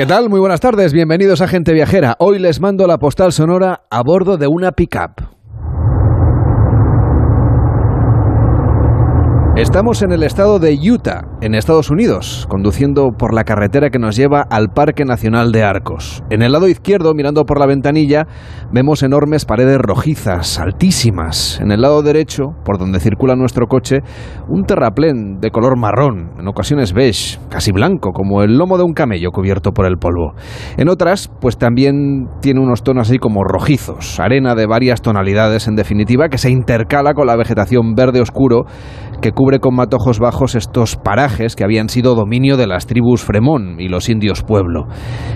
¿Qué tal? Muy buenas tardes, bienvenidos a Gente Viajera. Hoy les mando la postal sonora a bordo de una pickup. Estamos en el estado de Utah, en Estados Unidos, conduciendo por la carretera que nos lleva al Parque Nacional de Arcos. En el lado izquierdo, mirando por la ventanilla, vemos enormes paredes rojizas, altísimas. En el lado derecho, por donde circula nuestro coche, un terraplén de color marrón, en ocasiones beige, casi blanco, como el lomo de un camello cubierto por el polvo. En otras, pues también tiene unos tonos así como rojizos, arena de varias tonalidades en definitiva, que se intercala con la vegetación verde oscuro que cubre con matojos bajos estos parajes que habían sido dominio de las tribus Fremón y los indios Pueblo.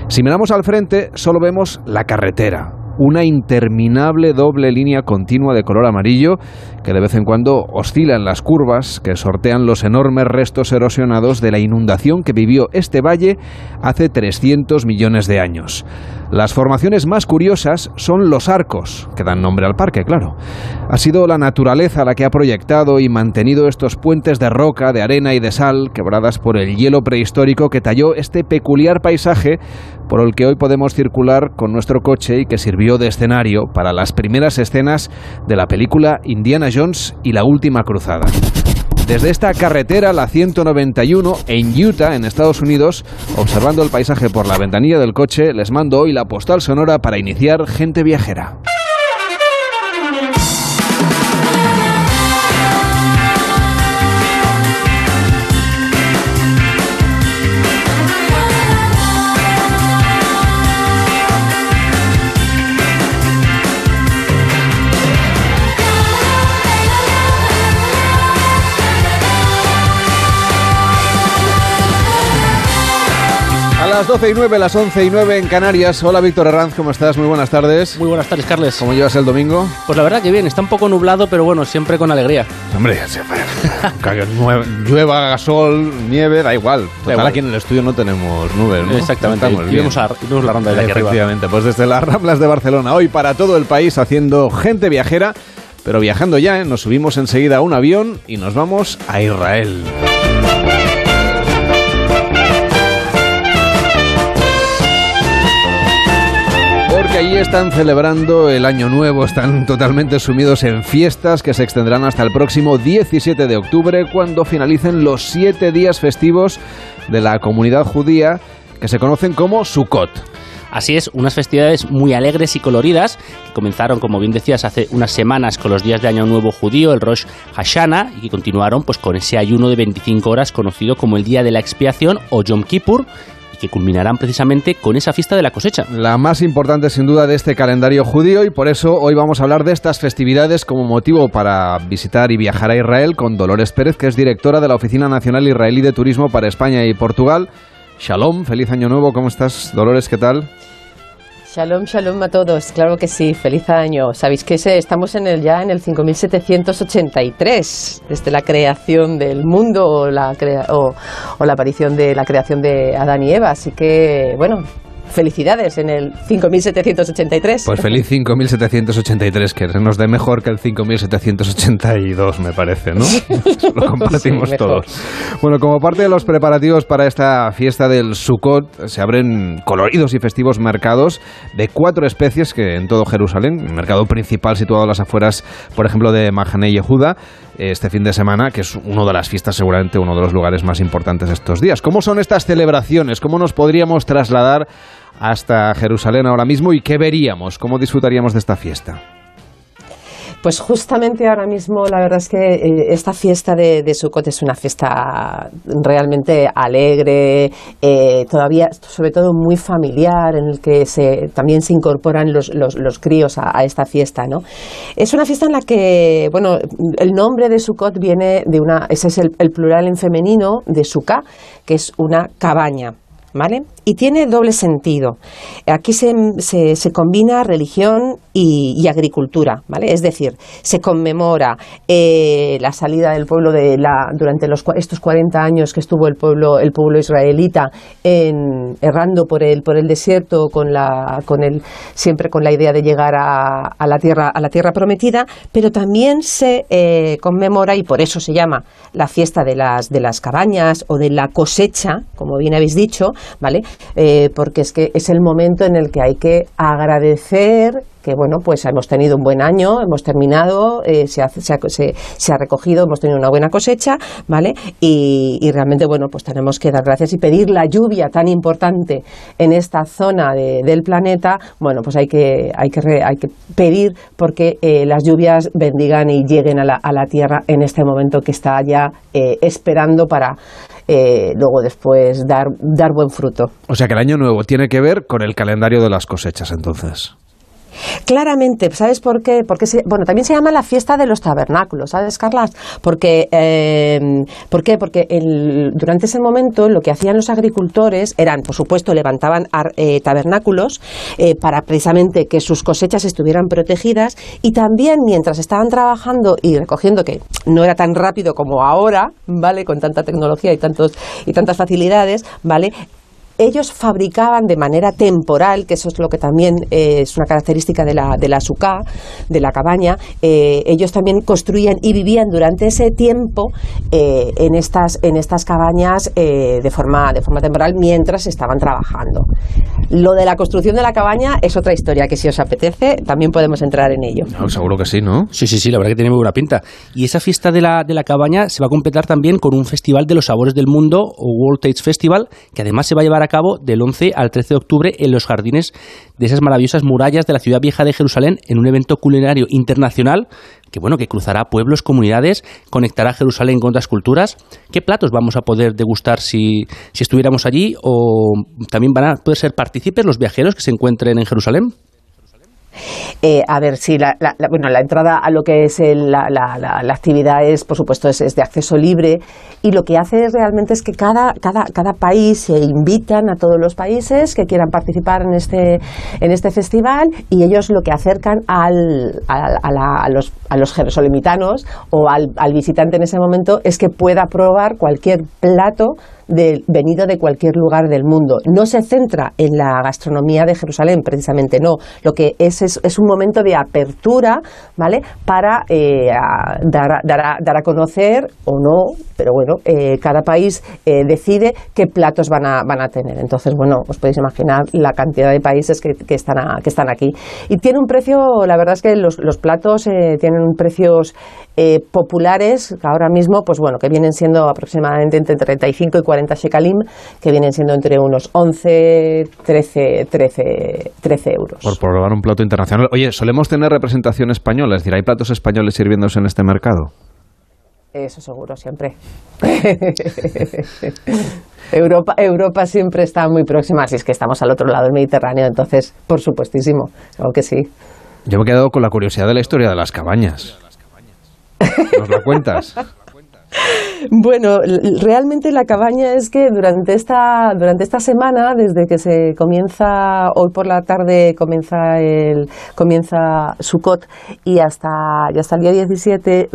Si miramos al frente, solo vemos la carretera, una interminable doble línea continua de color amarillo que de vez en cuando oscila en las curvas que sortean los enormes restos erosionados de la inundación que vivió este valle hace 300 millones de años. Las formaciones más curiosas son los arcos, que dan nombre al parque, claro. Ha sido la naturaleza la que ha proyectado y mantenido estos puentes de roca, de arena y de sal, quebradas por el hielo prehistórico que talló este peculiar paisaje por el que hoy podemos circular con nuestro coche y que sirvió de escenario para las primeras escenas de la película Indiana Jones y la Última Cruzada. Desde esta carretera, la 191, en Utah, en Estados Unidos, observando el paisaje por la ventanilla del coche, les mando hoy la postal sonora para iniciar Gente Viajera. Las 12 y 9, las 11 y 9 en Canarias. Hola Víctor Herranz, ¿cómo estás? Muy buenas tardes. Muy buenas tardes, Carles. ¿Cómo llevas el domingo? Pues la verdad que bien, está un poco nublado, pero bueno, siempre con alegría. Hombre, llueva, sol, nieve, da igual. Total, aquí en el estudio no tenemos nubes, ¿no? Exactamente, y vemos, la rambla de aquí Efectivamente, pues desde las ramblas de Barcelona, hoy para todo el país haciendo gente viajera, pero viajando ya, ¿eh? nos subimos enseguida a un avión y nos vamos a Israel. Allí están celebrando el Año Nuevo, están totalmente sumidos en fiestas que se extenderán hasta el próximo 17 de octubre, cuando finalicen los siete días festivos de la comunidad judía que se conocen como Sukkot. Así es, unas festividades muy alegres y coloridas que comenzaron, como bien decías, hace unas semanas con los días de Año Nuevo judío, el Rosh Hashanah, y que continuaron pues con ese ayuno de 25 horas conocido como el Día de la Expiación o Yom Kippur, culminarán precisamente con esa fiesta de la cosecha. La más importante sin duda de este calendario judío y por eso hoy vamos a hablar de estas festividades como motivo para visitar y viajar a Israel con Dolores Pérez, que es directora de la Oficina Nacional Israelí de Turismo para España y Portugal. Shalom, feliz año nuevo, ¿cómo estás Dolores? ¿Qué tal? Shalom, shalom a todos. Claro que sí, feliz año. Sabéis que estamos en el, ya en el 5783, desde la creación del mundo o la, o la aparición de la creación de Adán y Eva. Así que, bueno, felicidades en el 5783. Pues feliz 5783, que nos dé mejor que el 5782, me parece, ¿no? Lo compartimos todos. Bueno, como parte de los preparativos para esta fiesta del Sukkot, se abren coloridos y festivos mercados de cuatro especies que en todo Jerusalén, el mercado principal situado a las afueras, por ejemplo, de Mahane y Yehuda, este fin de semana, que es uno de las fiestas, seguramente uno de los lugares más importantes de estos días. ¿Cómo son estas celebraciones? ¿Cómo nos podríamos trasladar hasta Jerusalén ahora mismo y qué veríamos? ¿Cómo disfrutaríamos de esta fiesta? Pues justamente ahora mismo la verdad es que eh, esta fiesta de, de, Sukkot es una fiesta realmente alegre, eh, todavía sobre todo muy familiar, en el que se, también se incorporan los, los, críos a, esta fiesta. ¿no? Es una fiesta en la que, bueno, el nombre de Sukkot viene de una, ese es el, el plural en femenino de Sukkah, que es una cabaña. ¿vale? Y tiene doble sentido. Aquí se, se, combina religión y, agricultura, ¿vale? Es decir, se conmemora eh, la salida del pueblo de la, durante los, estos 40 años que estuvo el pueblo, el pueblo israelita en, errando por el, por el desierto con la, con el, siempre con la idea de llegar a, a la, tierra, a la tierra prometida, pero también se eh, conmemora, y por eso se llama la fiesta de las, de las cabañas o de la cosecha, como bien habéis dicho, ¿vale? Eh, porque es que es el momento en el que hay que agradecer que bueno, pues hemos tenido un buen año, hemos terminado, eh, se, ha, recogido, hemos tenido una buena cosecha, ¿vale? Y, realmente, bueno, pues tenemos que dar gracias y pedir la lluvia tan importante en esta zona del planeta, bueno, pues hay que, hay que, hay que pedir porque eh, las lluvias bendigan y lleguen a la, tierra en este momento que está ya esperando para luego después dar, dar buen fruto. O sea que el año nuevo tiene que ver con el calendario de las cosechas entonces. Claramente, ¿sabes por qué? Porque bueno, también se llama la fiesta de los tabernáculos, ¿sabes, Carlas? Porque, eh, ¿Por qué? Porque durante ese momento lo que hacían los agricultores eran, por supuesto, levantaban eh, tabernáculos eh, para precisamente que sus cosechas estuvieran protegidas y también mientras estaban trabajando y recogiendo, que no era tan rápido como ahora, ¿vale? Con tanta tecnología y, tantos, y tantas facilidades, ¿vale? Ellos fabricaban de manera temporal, que eso es lo que también eh, es una característica de la, de la de la cabaña, eh, ellos también construían y vivían durante ese tiempo eh, en, estas, en estas cabañas de, forma, de forma temporal mientras estaban trabajando. Lo de la construcción de la cabaña es otra historia que si os apetece también podemos entrar en ello. seguro que sí, ¿no? Sí, sí, sí, la verdad que tiene muy buena pinta. Y esa fiesta de la, de la cabaña se va a completar también con un festival de los sabores del mundo, o World Taste Festival, que además se va a llevar a cabo del 11 al 13 de octubre en los jardines de esas maravillosas murallas de la ciudad vieja de Jerusalén en un evento culinario internacional que bueno, que cruzará pueblos, comunidades, conectará Jerusalén con otras culturas. ¿Qué platos vamos a poder degustar si, si estuviéramos allí? ¿O también van a poder ser partícipes los viajeros que se encuentren en Jerusalén? Eh, a ver, sí, la, bueno, la entrada a lo que es la, actividad es, por supuesto, es, de acceso libre y lo que hace realmente es que cada, cada, cada país se invitan a todos los países que quieran participar en este, en este festival y ellos lo que acercan al, a, los, a los jerosolimitanos o al, al visitante en ese momento es que pueda probar cualquier plato venido de cualquier lugar del mundo. No se centra en la gastronomía de Jerusalén, precisamente no. Lo que es es, un momento de apertura, ¿vale? Para eh, dar, a, dar, a, conocer o no, pero bueno, eh, cada país eh, decide qué platos van a, van a tener. Entonces, bueno, os podéis imaginar la cantidad de países que, que están, que están aquí. Y tiene un precio, la verdad es que los, los platos tienen precios populares, ahora mismo, pues bueno, que vienen siendo aproximadamente entre 35 y 40 shekalim, que vienen siendo entre unos 11, 13, 13, 13 euros. Por probar un plato internacional. Oye, solemos tener representación española, es decir, ¿hay platos españoles sirviéndose en este mercado? Eso seguro, siempre. Europa, Europa siempre está muy próxima, si es que estamos al otro lado del Mediterráneo, entonces, por supuestísimo, creo que sí. Yo me he quedado con la curiosidad de la historia de las cabañas. ¿Nos la cuentas? Bueno, realmente la cabaña es que durante esta, durante esta semana, desde que se comienza, hoy por la tarde comienza el, comienza Sukkot y hasta, y hasta el día 17, em,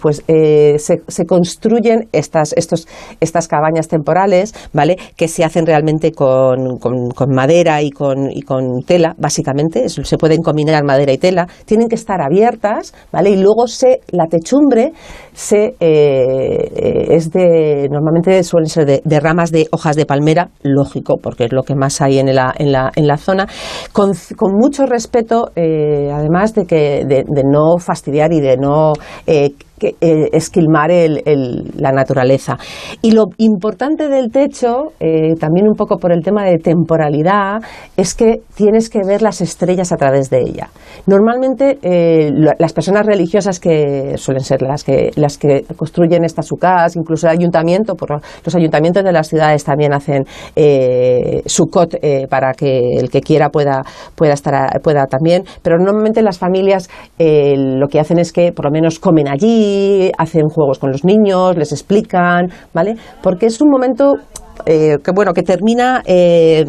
pues eh, se, se, construyen estas, estos, estas cabañas temporales, ¿vale? Que se hacen realmente con, con, madera y con, y con tela, básicamente, se pueden combinar madera y tela, tienen que estar abiertas, ¿vale? Y luego se, la techumbre se, eh, es de, normalmente suelen ser de, ramas de hojas de palmera, lógico, porque es lo que más hay en la, en la, en la zona, con, con mucho respeto, eh, además de, que, de, no fastidiar y de no eh, que, eh, esquilmar el, la naturaleza. Y lo importante del techo, eh, también un poco por el tema de temporalidad, es que tienes que ver las estrellas a través de ella. Normalmente eh, las personas religiosas que suelen ser las que, las que construyen estas sucas, incluso el ayuntamiento, los ayuntamientos de las ciudades también hacen sucot para que el que quiera pueda, pueda, estar, pueda también, pero normalmente las familias lo que hacen es que por lo menos comen allí, hacen juegos con los niños, les explican, ¿vale? Porque es un momento eh, que bueno que termina eh,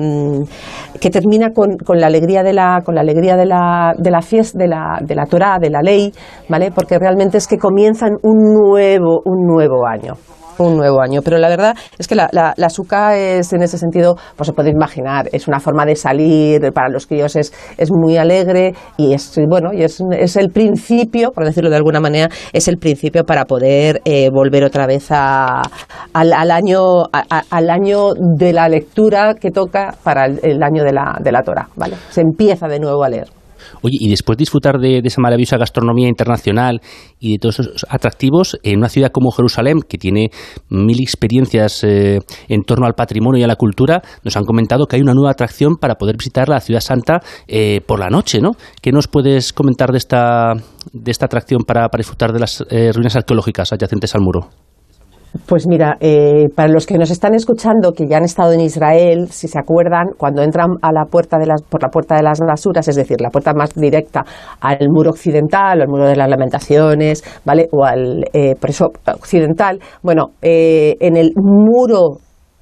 que termina con, con, la alegría de la con la alegría de la de la fiesta de la de la Torá de la ley vale porque realmente es que comienzan un nuevo un nuevo año un nuevo año. Pero la verdad es que la, la, la es, en ese sentido, pues se puede imaginar, es una forma de salir, para los críos es, es muy alegre y es, bueno, y es, es el principio, por decirlo de alguna manera, es el principio para poder eh, volver otra vez a, al, al, año, al año de la lectura que toca para el, el año de la, de la Torah, ¿vale? Se empieza de nuevo a leer. Oye, y después de disfrutar de, de, esa maravillosa gastronomía internacional y de todos esos atractivos, en una ciudad como Jerusalén, que tiene mil experiencias eh, en torno al patrimonio y a la cultura, nos han comentado que hay una nueva atracción para poder visitar la ciudad santa eh, por la noche, ¿no? ¿Qué nos puedes comentar de esta, de esta atracción para, para disfrutar de las eh, ruinas arqueológicas adyacentes al muro? Pues mira, eh, para los que nos están escuchando, que ya han estado en Israel, si se acuerdan, cuando entran a la puerta de las, por la puerta de las basuras, es decir, la puerta más directa al muro occidental, o al muro de las lamentaciones, ¿vale? O al, eh, por eso, occidental, bueno, eh, en el muro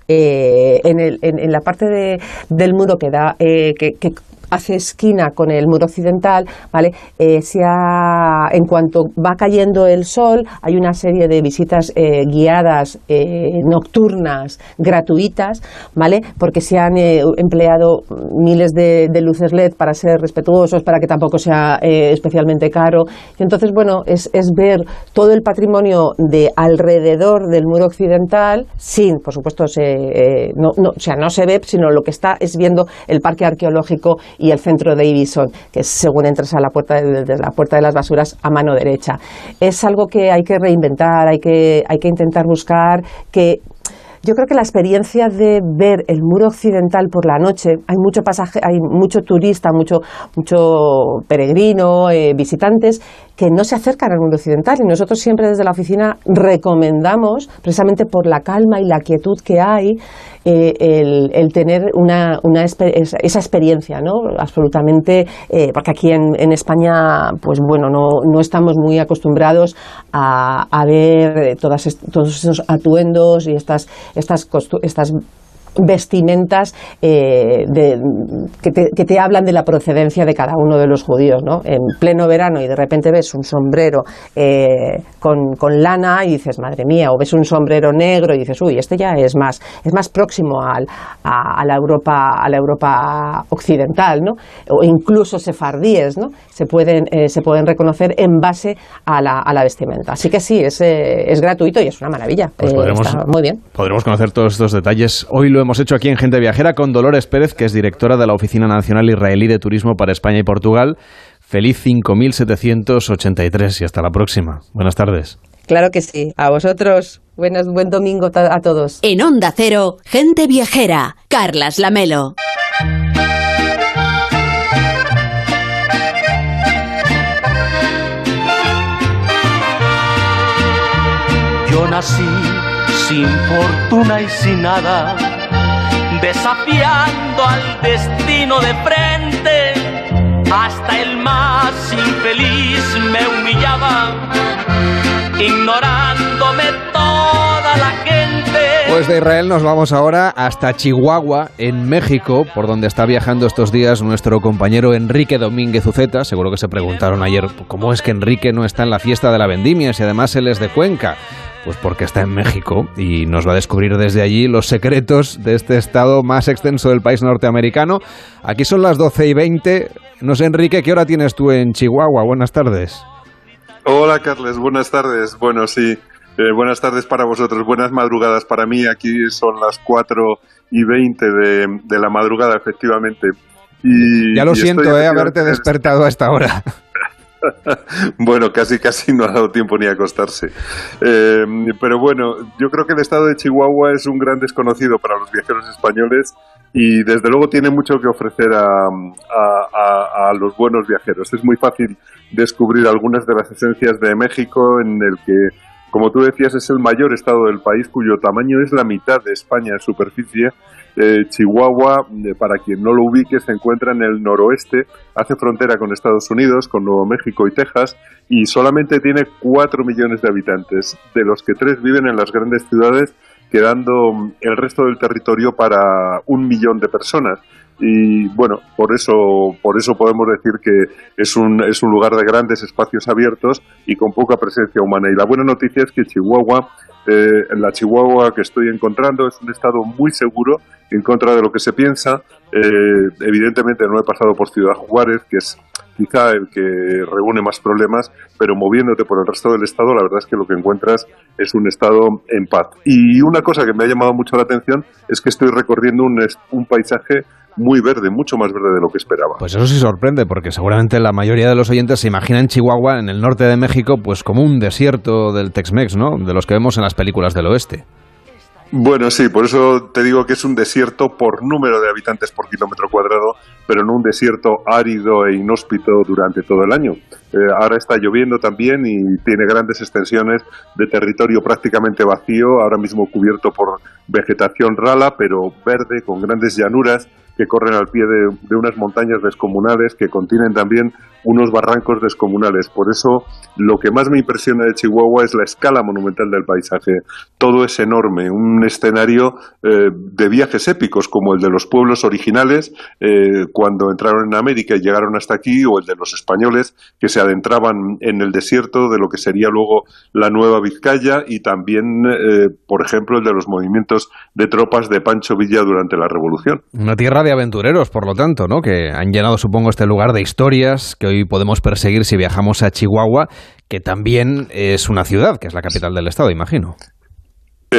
eh, en, el, en, en, la parte de, del muro que da eh, que, que, hace esquina con el muro occidental, ¿vale? Eh, se ha, en cuanto va cayendo el sol, hay una serie de visitas eh, guiadas eh, nocturnas gratuitas, ¿vale? Porque se han empleado miles de, de, luces LED para ser respetuosos, para que tampoco sea especialmente caro. Y entonces, bueno, es, es ver todo el patrimonio de alrededor del muro occidental, sin, por supuesto, se, no, no, o sea, no se ve, sino lo que está es viendo el parque arqueológico y el centro de Ibison, que es según entras a la puerta de, la puerta de las basuras a mano derecha. Es algo que hay que reinventar, hay que, hay que intentar buscar que yo creo que la experiencia de ver el muro occidental por la noche, hay mucho pasaje, hay mucho turista, mucho, mucho peregrino, eh, visitantes que no se acercan al muro occidental y nosotros siempre desde la oficina recomendamos, precisamente por la calma y la quietud que hay, eh, el, tener una, esa experiencia, ¿no? Absolutamente, eh, porque aquí en, España, pues bueno, no, no estamos muy acostumbrados a, a ver todas est todos esos atuendos y estas, estas, estas vestimentas eh, de, que, te, que, te, hablan de la procedencia de cada uno de los judíos, ¿no? En pleno verano y de repente ves un sombrero eh, con, con, lana y dices, madre mía, o ves un sombrero negro y dices, uy, este ya es más, es más próximo al, a, a, la Europa, a la Europa occidental, ¿no? O incluso sefardíes, ¿no? Se pueden, eh, se pueden reconocer en base a la, a la vestimenta. Así que sí, es, es gratuito y es una maravilla. Pues podremos, está muy bien. Podremos conocer todos estos detalles. Hoy lo hemos hecho aquí en Gente Viajera con Dolores Pérez, que es directora de la Oficina Nacional Israelí de Turismo para España y Portugal. Feliz 5783 y hasta la próxima. Buenas tardes. Claro que sí. A vosotros. Buenas, buen domingo a todos. En Onda Cero, Gente Viajera. Carlas Lamelo. Yo nací sin fortuna y sin nada, desafiando al destino de frente. Hasta el más infeliz me humillaba, ignorándome toda la gente. Pues de Israel nos vamos ahora hasta Chihuahua, en México, por donde está viajando estos días nuestro compañero Enrique Domínguez Uceta. Seguro que se preguntaron ayer cómo es que Enrique no está en la fiesta de la vendimia si además él es de Cuenca. Pues porque está en México y nos va a descubrir desde allí los secretos de este estado más extenso del país norteamericano. Aquí son las 12 y 20. No sé, Enrique, ¿qué hora tienes tú en Chihuahua? Buenas tardes. Hola, Carles. Buenas tardes. Bueno, sí. Eh, buenas tardes para vosotros. Buenas madrugadas para mí. Aquí son las 4 y 20 de, de la madrugada, efectivamente. Y, ya lo y siento, eh, haberte despertado a esta hora. bueno, casi casi no ha dado tiempo ni a acostarse. Eh, pero bueno, yo creo que el estado de Chihuahua es un gran desconocido para los viajeros españoles y desde luego tiene mucho que ofrecer a, a, a, a, los buenos viajeros. Es muy fácil descubrir algunas de las esencias de México en el que, como tú decías, es el mayor estado del país cuyo tamaño es la mitad de España en superficie eh, Chihuahua, para quien no lo ubique, se encuentra en el noroeste, hace frontera con Estados Unidos, con Nuevo México y Texas, y solamente tiene 4 millones de habitantes, de los que 3 viven en las grandes ciudades, quedando mm, el resto del territorio para un millón de personas. Y bueno, por eso, por eso podemos decir que es un, es un lugar de grandes espacios abiertos y con poca presencia humana. Y la buena noticia es que Chihuahua, eh, la Chihuahua que estoy encontrando, es un estado muy seguro en contra de lo que se piensa. Eh, evidentemente no he pasado por Ciudad Juárez, que es quizá el que reúne más problemas, pero moviéndote por el resto del estado, la verdad es que lo que encuentras es un estado en paz. Y una cosa que me ha llamado mucho la atención es que estoy recorriendo un, un paisaje muy verde, mucho más verde de lo que esperaba. Pues eso sí sorprende, porque seguramente la mayoría de los oyentes se imaginan Chihuahua, en el norte de México, pues como un desierto del Tex-Mex, ¿no? De los que vemos en las películas del oeste. Bueno, sí, por eso te digo que es un desierto por número de habitantes por kilómetro cuadrado, pero no un desierto árido e inhóspito durante todo el año. Eh, ahora está lloviendo también y tiene grandes extensiones de territorio prácticamente vacío, ahora mismo cubierto por vegetación rala, pero verde, con grandes llanuras que corren al pie de, unas montañas descomunales que contienen también unos barrancos descomunales. Por eso lo que más me impresiona de Chihuahua es la escala monumental del paisaje. Todo es enorme, un escenario eh, de viajes épicos como el de los pueblos originales eh, cuando entraron en América y llegaron hasta aquí o el de los españoles que se adentraban en el desierto de lo que sería luego la Nueva Vizcaya y también, eh, por ejemplo, el de los movimientos de tropas de Pancho Villa durante la Revolución. Una tierra de aventureros, por lo tanto, ¿no? Que han llenado, supongo, este lugar de historias que hoy podemos perseguir si viajamos a Chihuahua, que también es una ciudad, que es la capital del estado, imagino.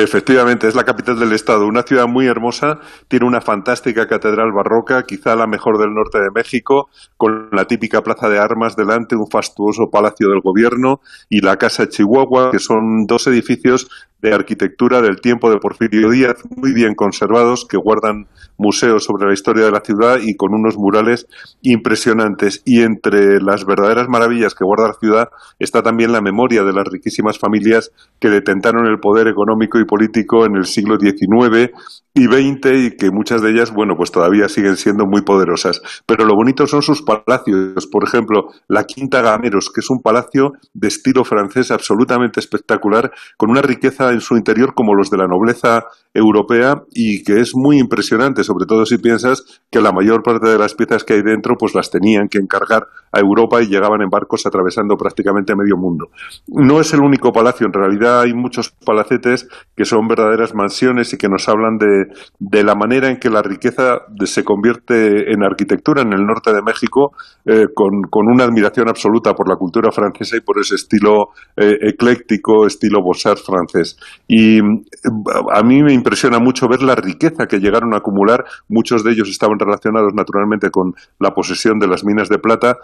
Efectivamente, es la capital del estado, una ciudad muy hermosa, tiene una fantástica catedral barroca, quizá la mejor del norte de México, con la típica plaza de armas delante, un fastuoso palacio del gobierno y la Casa Chihuahua, que son dos edificios de arquitectura del tiempo de Porfirio Díaz, muy bien conservados, que guardan museos sobre la historia de la ciudad y con unos murales impresionantes. Y entre las verdaderas maravillas que guarda la ciudad está también la memoria de las riquísimas familias que detentaron el poder económico y político en el siglo XIX y XX y que muchas de ellas, bueno, pues todavía siguen siendo muy poderosas. Pero lo bonito son sus palacios. Por ejemplo, la Quinta Gameros, que es un palacio de estilo francés absolutamente espectacular, con una riqueza en su interior como los de la nobleza europea y que es muy impresionante, sobre todo si piensas que la mayor parte de las piezas que hay dentro pues las tenían que encargar a Europa y llegaban en barcos atravesando prácticamente medio mundo. No es el único palacio, en realidad hay muchos palacetes que son verdaderas mansiones y que nos hablan de de, la manera en que la riqueza se convierte en arquitectura en el norte de México, eh, con, una admiración absoluta por la cultura francesa y por ese estilo eh, ecléctico, estilo Beaux-Arts francés. Y a mí me impresiona mucho ver la riqueza que llegaron a acumular. Muchos de ellos estaban relacionados naturalmente con la posesión de las minas de plata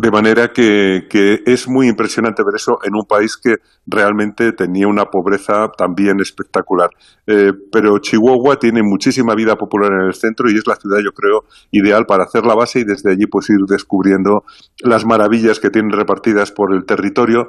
de manera que, es muy impresionante ver eso en un país que realmente tenía una pobreza también espectacular. Eh, pero Chihuahua tiene muchísima vida popular en el centro y es la ciudad, yo creo, ideal para hacer la base y desde allí pues ir descubriendo las maravillas que tienen repartidas por el territorio.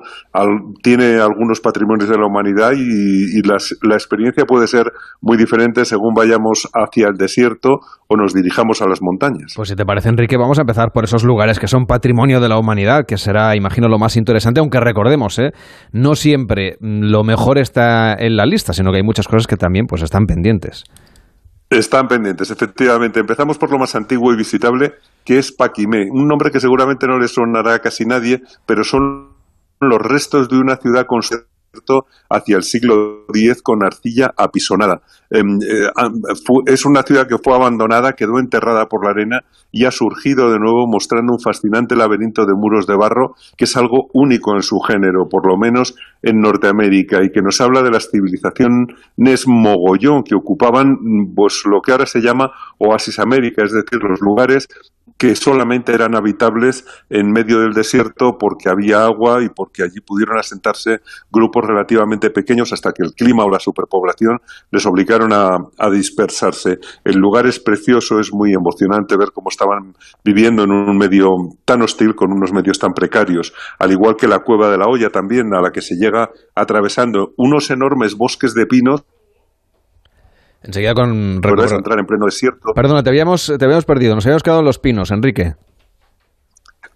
tiene algunos patrimonios de la humanidad y, la experiencia puede ser muy diferente según vayamos hacia el desierto o nos dirijamos a las montañas. Pues si te parece, Enrique, vamos a empezar por esos lugares que son patrimonio de la humanidad, que será, imagino, lo más interesante, aunque recordemos, ¿eh? no siempre lo mejor está en la lista, sino que hay muchas cosas que también pues, están pendientes. Están pendientes, efectivamente. Empezamos por lo más antiguo y visitable, que es Paquimé, un nombre que seguramente no le sonará a casi nadie, pero son los restos de una ciudad hacia el siglo X con arcilla apisonada. Em, eh, es una ciudad que fue abandonada, quedó enterrada por la arena y ha surgido de nuevo mostrando un fascinante laberinto de muros de barro que es algo único en su género, por lo menos en Norteamérica, y que nos habla de las civilizaciones mogollón que ocupaban pues, lo que ahora se llama Oasis América, es decir, los lugares que solamente eran habitables en medio del desierto porque había agua y porque allí pudieron asentarse grupos relativamente pequeños hasta que el clima o la superpoblación les obligaron a, dispersarse. El lugar es precioso, es muy emocionante ver cómo estaban viviendo en un medio tan hostil con unos medios tan precarios, al igual que la cueva de la olla también, a la que se llega atravesando unos enormes bosques de pinos Enseguida con... Puedes entrar en pleno desierto. Perdona, te habíamos, te habíamos perdido, nos habíamos quedado en los pinos, Enrique.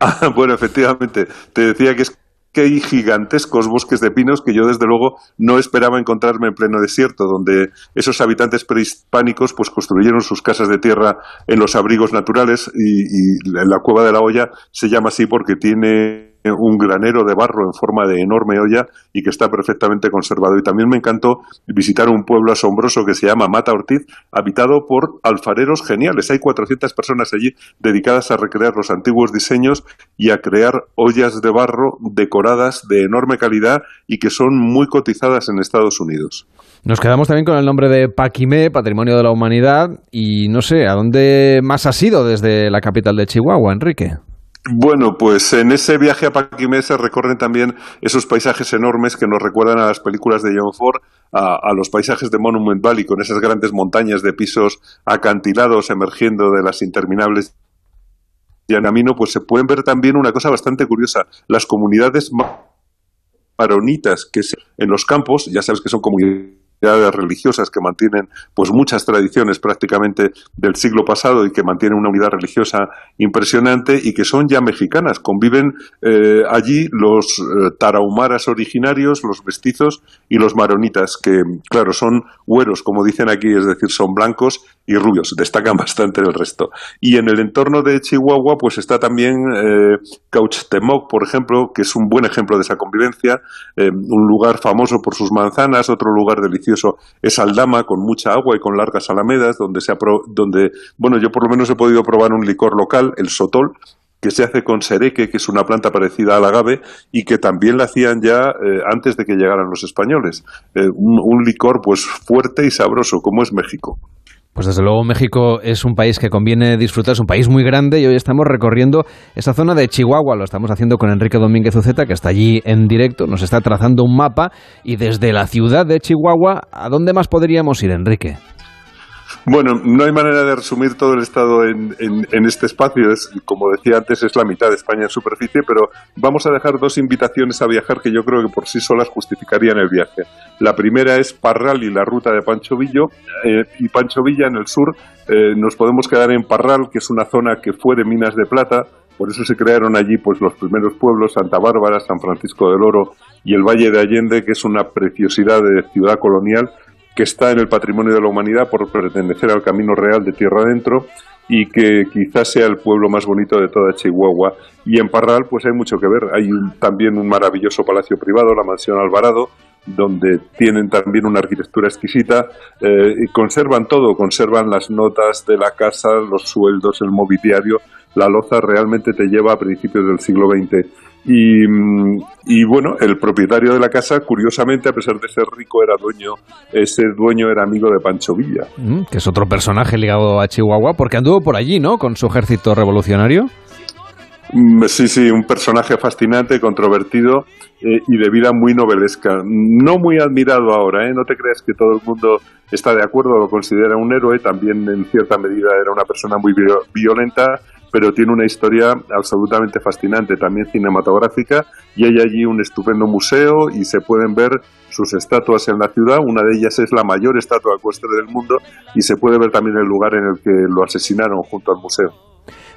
Ah, bueno, efectivamente. Te decía que es que hay gigantescos bosques de pinos que yo desde luego no esperaba encontrarme en pleno desierto, donde esos habitantes prehispánicos pues construyeron sus casas de tierra en los abrigos naturales y, y la cueva de la olla se llama así porque tiene un granero de barro en forma de enorme olla y que está perfectamente conservado. Y también me encantó visitar un pueblo asombroso que se llama Mata Ortiz, habitado por alfareros geniales. Hay 400 personas allí dedicadas a recrear los antiguos diseños y a crear ollas de barro decoradas de enorme calidad y que son muy cotizadas en Estados Unidos. Nos quedamos también con el nombre de Paquimé, Patrimonio de la Humanidad, y no sé, ¿a dónde más has ido desde la capital de Chihuahua, Enrique? Bueno, pues en ese viaje a Paquimé se recorren también esos paisajes enormes que nos recuerdan a las películas de John Ford, a, los paisajes de Monument Valley, con esas grandes montañas de pisos acantilados emergiendo de las interminables camino, pues se pueden ver también una cosa bastante curiosa. Las comunidades maronitas que en los campos, ya sabes que son comunidades religiosas que mantienen pues muchas tradiciones prácticamente del siglo pasado y que mantienen una unidad religiosa impresionante y que son ya mexicanas. Conviven eh, allí los eh, tarahumaras originarios, los mestizos y los maronitas, que claro, son güeros, como dicen aquí, es decir, son blancos y rubios, destacan bastante del resto. Y en el entorno de Chihuahua, pues está también eh, por ejemplo, que es un buen ejemplo de esa convivencia, eh, un lugar famoso por sus manzanas, otro lugar delicioso es Aldama, con mucha agua y con largas alamedas, donde, se donde bueno, yo por lo menos he podido probar un licor local, el Sotol, que se hace con sereque, que es una planta parecida al agave, y que también la hacían ya eh, antes de que llegaran los españoles. Eh, un, un, licor pues fuerte y sabroso, como es México. Pues desde luego México es un país que conviene disfrutar, es un país muy grande y hoy estamos recorriendo esa zona de Chihuahua, lo estamos haciendo con Enrique Domínguez Uceta, que está allí en directo, nos está trazando un mapa y desde la ciudad de Chihuahua, ¿a dónde más podríamos ir, Enrique? Bueno, no hay manera de resumir todo el estado en, este espacio. Es, como decía antes, es la mitad de España en superficie, pero vamos a dejar dos invitaciones a viajar que yo creo que por sí solas justificarían el viaje. La primera es Parral y la ruta de Pancho Villo, eh, y Pancho Villa en el sur. Eh, nos podemos quedar en Parral, que es una zona que fue de minas de plata. Por eso se crearon allí pues los primeros pueblos, Santa Bárbara, San Francisco del Oro y el Valle de Allende, que es una preciosidad de ciudad colonial que está en el patrimonio de la humanidad por pertenecer al Camino Real de Tierra Adentro y que quizás sea el pueblo más bonito de toda Chihuahua. Y en Parral, pues hay mucho que ver. Hay también un maravilloso palacio privado, la Mansión Alvarado, donde tienen también una arquitectura exquisita. Eh, y conservan todo, conservan las notas de la casa, los sueldos, el mobiliario. La loza realmente te lleva a principios del siglo XX y, bueno, el propietario de la casa, curiosamente, a pesar de ser rico, era dueño, ese dueño era amigo de Pancho Villa. Mm, que es otro personaje ligado a Chihuahua, porque anduvo por allí, ¿no? Con su ejército revolucionario. Mm, sí, sí, un personaje fascinante, controvertido eh, y de vida muy novelesca. No muy admirado ahora, ¿eh? No te creas que todo el mundo está de acuerdo, lo considera un héroe, también en cierta medida era una persona muy violenta pero tiene una historia absolutamente fascinante, también cinematográfica, y hay allí un estupendo museo y se pueden ver sus estatuas en la ciudad, una de ellas es la mayor estatua ecuestre del mundo y se puede ver también el lugar en el que lo asesinaron junto al museo.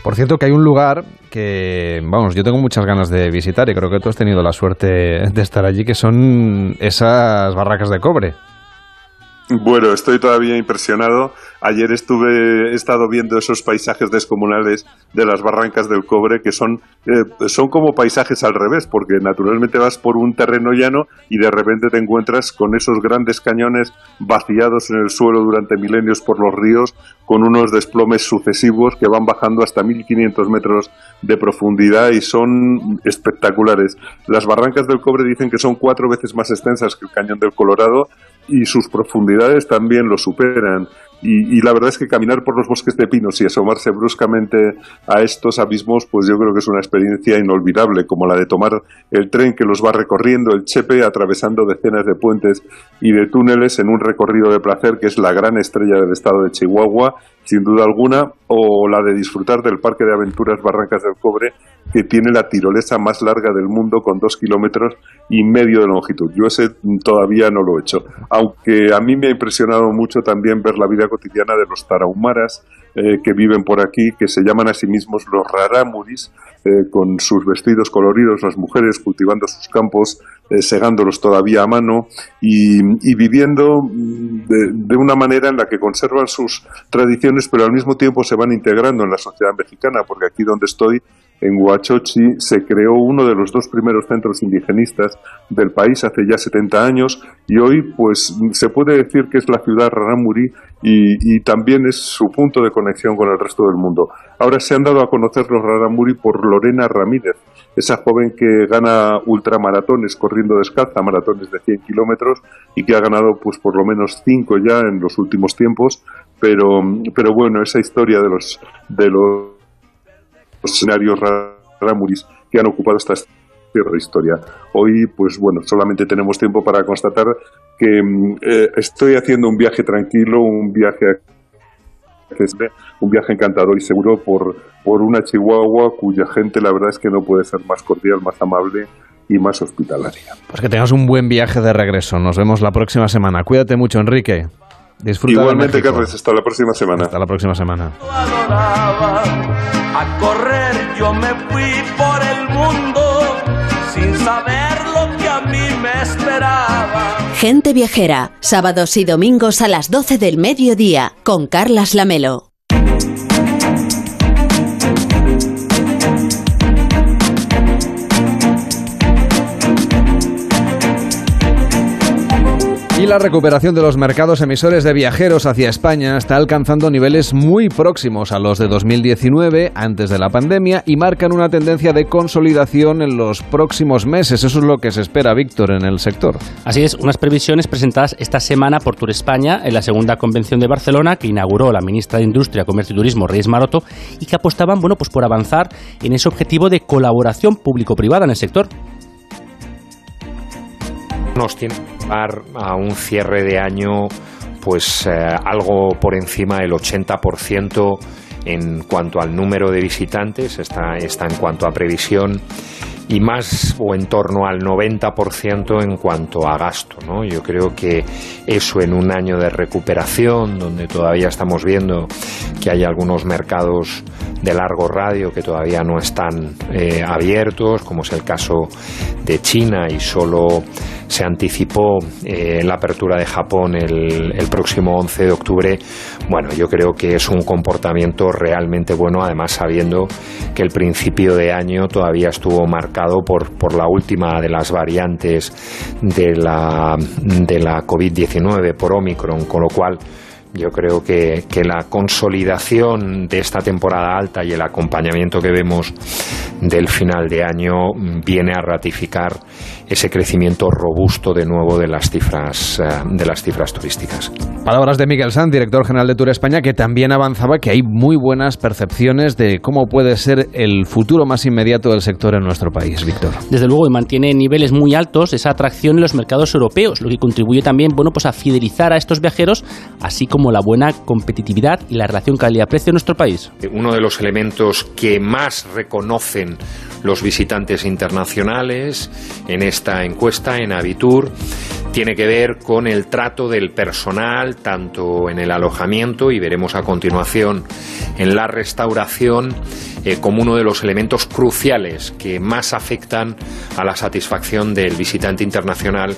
Por cierto, que hay un lugar que, vamos, yo tengo muchas ganas de visitar y creo que tú has tenido la suerte de estar allí, que son esas barracas de cobre. Bueno, estoy todavía impresionado. Ayer estuve, he estado viendo esos paisajes descomunales de las barrancas del cobre que son, eh, son como paisajes al revés, porque naturalmente vas por un terreno llano y de repente te encuentras con esos grandes cañones vaciados en el suelo durante milenios por los ríos, con unos desplomes sucesivos que van bajando hasta 1500 metros de profundidad y son espectaculares. Las barrancas del cobre dicen que son cuatro veces más extensas que el cañón del Colorado y sus profundidades también lo superan. Y, la verdad es que caminar por los bosques de pinos y asomarse bruscamente a estos abismos, pues yo creo que es una experiencia inolvidable, como la de tomar el tren que los va recorriendo, el Chepe, atravesando decenas de puentes y de túneles en un recorrido de placer que es la gran estrella del estado de Chihuahua, sin duda alguna, o la de disfrutar del Parque de Aventuras Barrancas del Cobre, que tiene la tirolesa más larga del mundo con dos kilómetros y medio de longitud. Yo ese todavía no lo he hecho, aunque a mí me ha impresionado mucho también ver la vida cotidiana de los tarahumaras eh, que viven por aquí, que se llaman a sí mismos los rarámuris, eh, con sus vestidos coloridos, las mujeres cultivando sus campos, eh, segándolos todavía a mano y, viviendo mm, de, de, una manera en la que conservan sus tradiciones, pero al mismo tiempo se van integrando en la sociedad mexicana, porque aquí donde estoy en Huachochi se creó uno de los dos primeros centros indigenistas del país hace ya 70 años y hoy pues se puede decir que es la ciudad Raramuri y, y, también es su punto de conexión con el resto del mundo. Ahora se han dado a conocer los Raramuri por Lorena Ramírez, esa joven que gana ultramaratones corriendo descalza, maratones de 100 kilómetros y que ha ganado pues por lo menos cinco ya en los últimos tiempos, pero, pero bueno, esa historia de los, de los escenarios Ramuris que han ocupado esta tierra historia. Hoy, pues bueno, solamente tenemos tiempo para constatar que mm, eh, estoy haciendo un viaje tranquilo, un viaje un viaje encantador y seguro por, por una Chihuahua cuya gente la verdad es que no puede ser más cordial, más amable y más hospitalaria. Pues que tengas un buen viaje de regreso. Nos vemos la próxima semana. Cuídate mucho, Enrique. Disfruta Igualmente, Carlos, hasta la próxima semana. Hasta la próxima semana. A correr yo me fui por el mundo sin saber lo que a mí me esperaba. Gente viajera, sábados y domingos a las 12 del mediodía, con Carlas Lamelo. Y la recuperación de los mercados emisores de viajeros hacia España está alcanzando niveles muy próximos a los de 2019, antes de la pandemia, y marcan una tendencia de consolidación en los próximos meses. Eso es lo que se espera, Víctor, en el sector. Así es, unas previsiones presentadas esta semana por Tour España en la segunda convención de Barcelona que inauguró la ministra de Industria, Comercio y Turismo, Reyes Maroto, y que apostaban bueno, pues por avanzar en ese objetivo de colaboración público-privada en el sector nos tiene a un cierre de año pues eh, algo por encima del 80% en cuanto al número de visitantes, está, está en cuanto a previsión y más o en torno al 90% en cuanto a gasto. ¿no? Yo creo que eso en un año de recuperación, donde todavía estamos viendo que hay algunos mercados de largo radio que todavía no están eh, abiertos, como es el caso de China y solo se anticipó eh, la apertura de Japón el, el, próximo 11 de octubre, bueno, yo creo que es un comportamiento realmente bueno, además sabiendo que el principio de año todavía estuvo marcado por, por la última de las variantes de la, de la COVID-19 por Omicron, con lo cual yo creo que, que, la consolidación de esta temporada alta y el acompañamiento que vemos del final de año viene a ratificar ese crecimiento robusto de nuevo de las cifras, eh, de las cifras turísticas. Palabras de Miguel Sanz, director general de Tour España, que también avanzaba que hay muy buenas percepciones de cómo puede ser el futuro más inmediato del sector en nuestro país, Víctor. Desde luego, y mantiene niveles muy altos esa atracción en los mercados europeos, lo que contribuye también bueno, pues a fidelizar a estos viajeros, así como la buena competitividad y la relación calidad-precio en nuestro país. Uno de los elementos que más reconocen los visitantes internacionales en esta encuesta en Abitur tiene que ver con el trato del personal, tanto en el alojamiento y veremos a continuación en la restauración, eh, como uno de los elementos cruciales que más afectan a la satisfacción del visitante internacional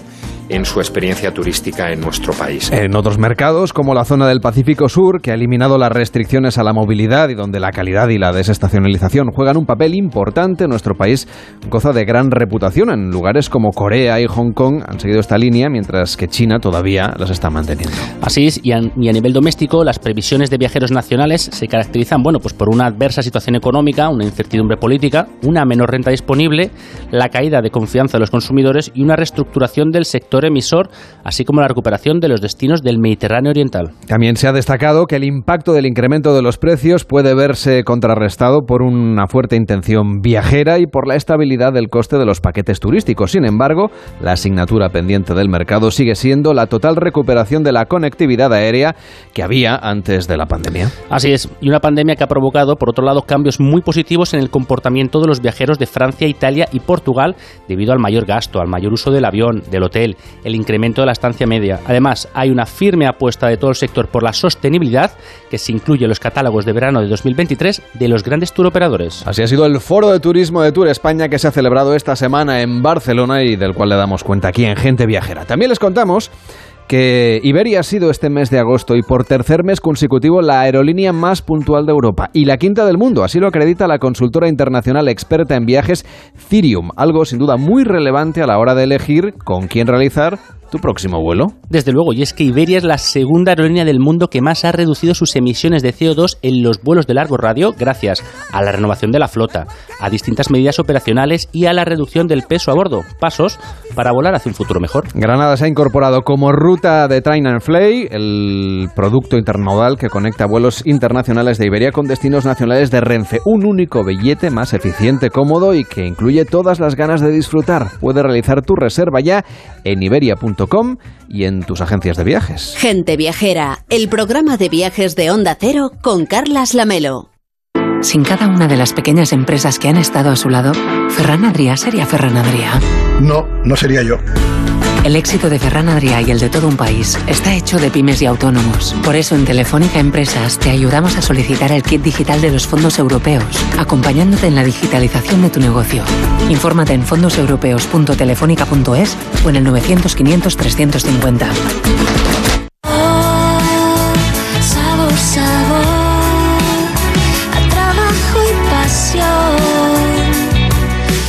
en su experiencia turística en nuestro país. En otros mercados, como la zona del Pacífico Sur, que ha eliminado las restricciones a la movilidad y donde la calidad y la desestacionalización juegan un papel importante, nuestro país goza de gran reputación. En lugares como Corea y Hong Kong han seguido esta línea, mientras que China todavía las está manteniendo. Así es, y a, y a nivel doméstico, las previsiones de viajeros nacionales se caracterizan bueno, pues por una adversa situación económica, una incertidumbre política, una menor renta disponible, la caída de confianza de los consumidores y una reestructuración del sector emisor, así como la recuperación de los destinos del Mediterráneo Oriental. También se ha destacado que el impacto del incremento de los precios puede verse contrarrestado por una fuerte intención viajera y por la estabilidad del coste de los paquetes turísticos. Sin embargo, la asignatura pendiente del mercado sigue siendo la total recuperación de la conectividad aérea que había antes de la pandemia. Así es, y una pandemia que ha provocado, por otro lado, cambios muy positivos en el comportamiento de los viajeros de Francia, Italia y Portugal debido al mayor gasto, al mayor uso del avión, del hotel el incremento de la estancia media. Además, hay una firme apuesta de todo el sector por la sostenibilidad que se incluye en los catálogos de verano de 2023 de los grandes turoperadores. Así ha sido el Foro de Turismo de Tour España que se ha celebrado esta semana en Barcelona y del cual le damos cuenta aquí en Gente Viajera. También les contamos que Iberia ha sido este mes de agosto y por tercer mes consecutivo la aerolínea más puntual de Europa y la quinta del mundo. Así lo acredita la consultora internacional experta en viajes Cirium, algo sin duda muy relevante a la hora de elegir con quién realizar tu próximo vuelo. Desde luego, y es que Iberia es la segunda aerolínea del mundo que más ha reducido sus emisiones de CO2 en los vuelos de largo radio gracias a la renovación de la flota, a distintas medidas operacionales y a la reducción del peso a bordo. Pasos para volar hacia un futuro mejor. Granada se ha incorporado como ruta de Train and Fly, el producto intermodal que conecta vuelos internacionales de Iberia con destinos nacionales de Renfe. Un único billete más eficiente, cómodo y que incluye todas las ganas de disfrutar. Puedes realizar tu reserva ya en iberia.com y en tus agencias de viajes. Gente Viajera, el programa de viajes de Onda Cero con Carlas Lamelo. Sin cada una de las pequeñas empresas que han estado a su lado, Ferran Adrià sería Ferran Adrià. No, no sería yo. El éxito de Ferran Adrià y el de todo un país está hecho de pymes y autónomos. Por eso en Telefónica Empresas te ayudamos a solicitar el kit digital de los fondos europeos, acompañándote en la digitalización de tu negocio. Infórmate en fondoseuropeos.telefónica.es o en el 900 500 350.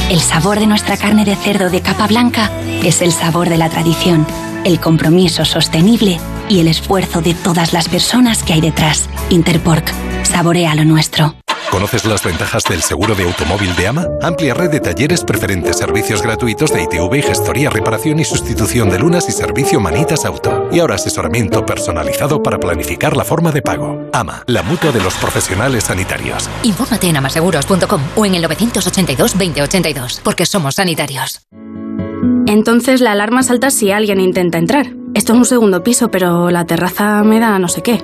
El sabor de nuestra carne de cerdo de capa blanca es el sabor de la tradición, el compromiso sostenible y el esfuerzo de todas las personas que hay detrás. Interpork, saborea lo nuestro. ¿Conoces las ventajas del seguro de automóvil de AMA? Amplia red de talleres preferentes, servicios gratuitos de ITV y gestoría, reparación y sustitución de lunas y servicio Manitas Auto. Y ahora asesoramiento personalizado para planificar la forma de pago. AMA, la mutua de los profesionales sanitarios. Infórmate en amaseguros.com o en el 982 2082, porque somos sanitarios. Entonces la alarma salta si alguien intenta entrar. Esto es un segundo piso, pero la terraza me da no sé qué.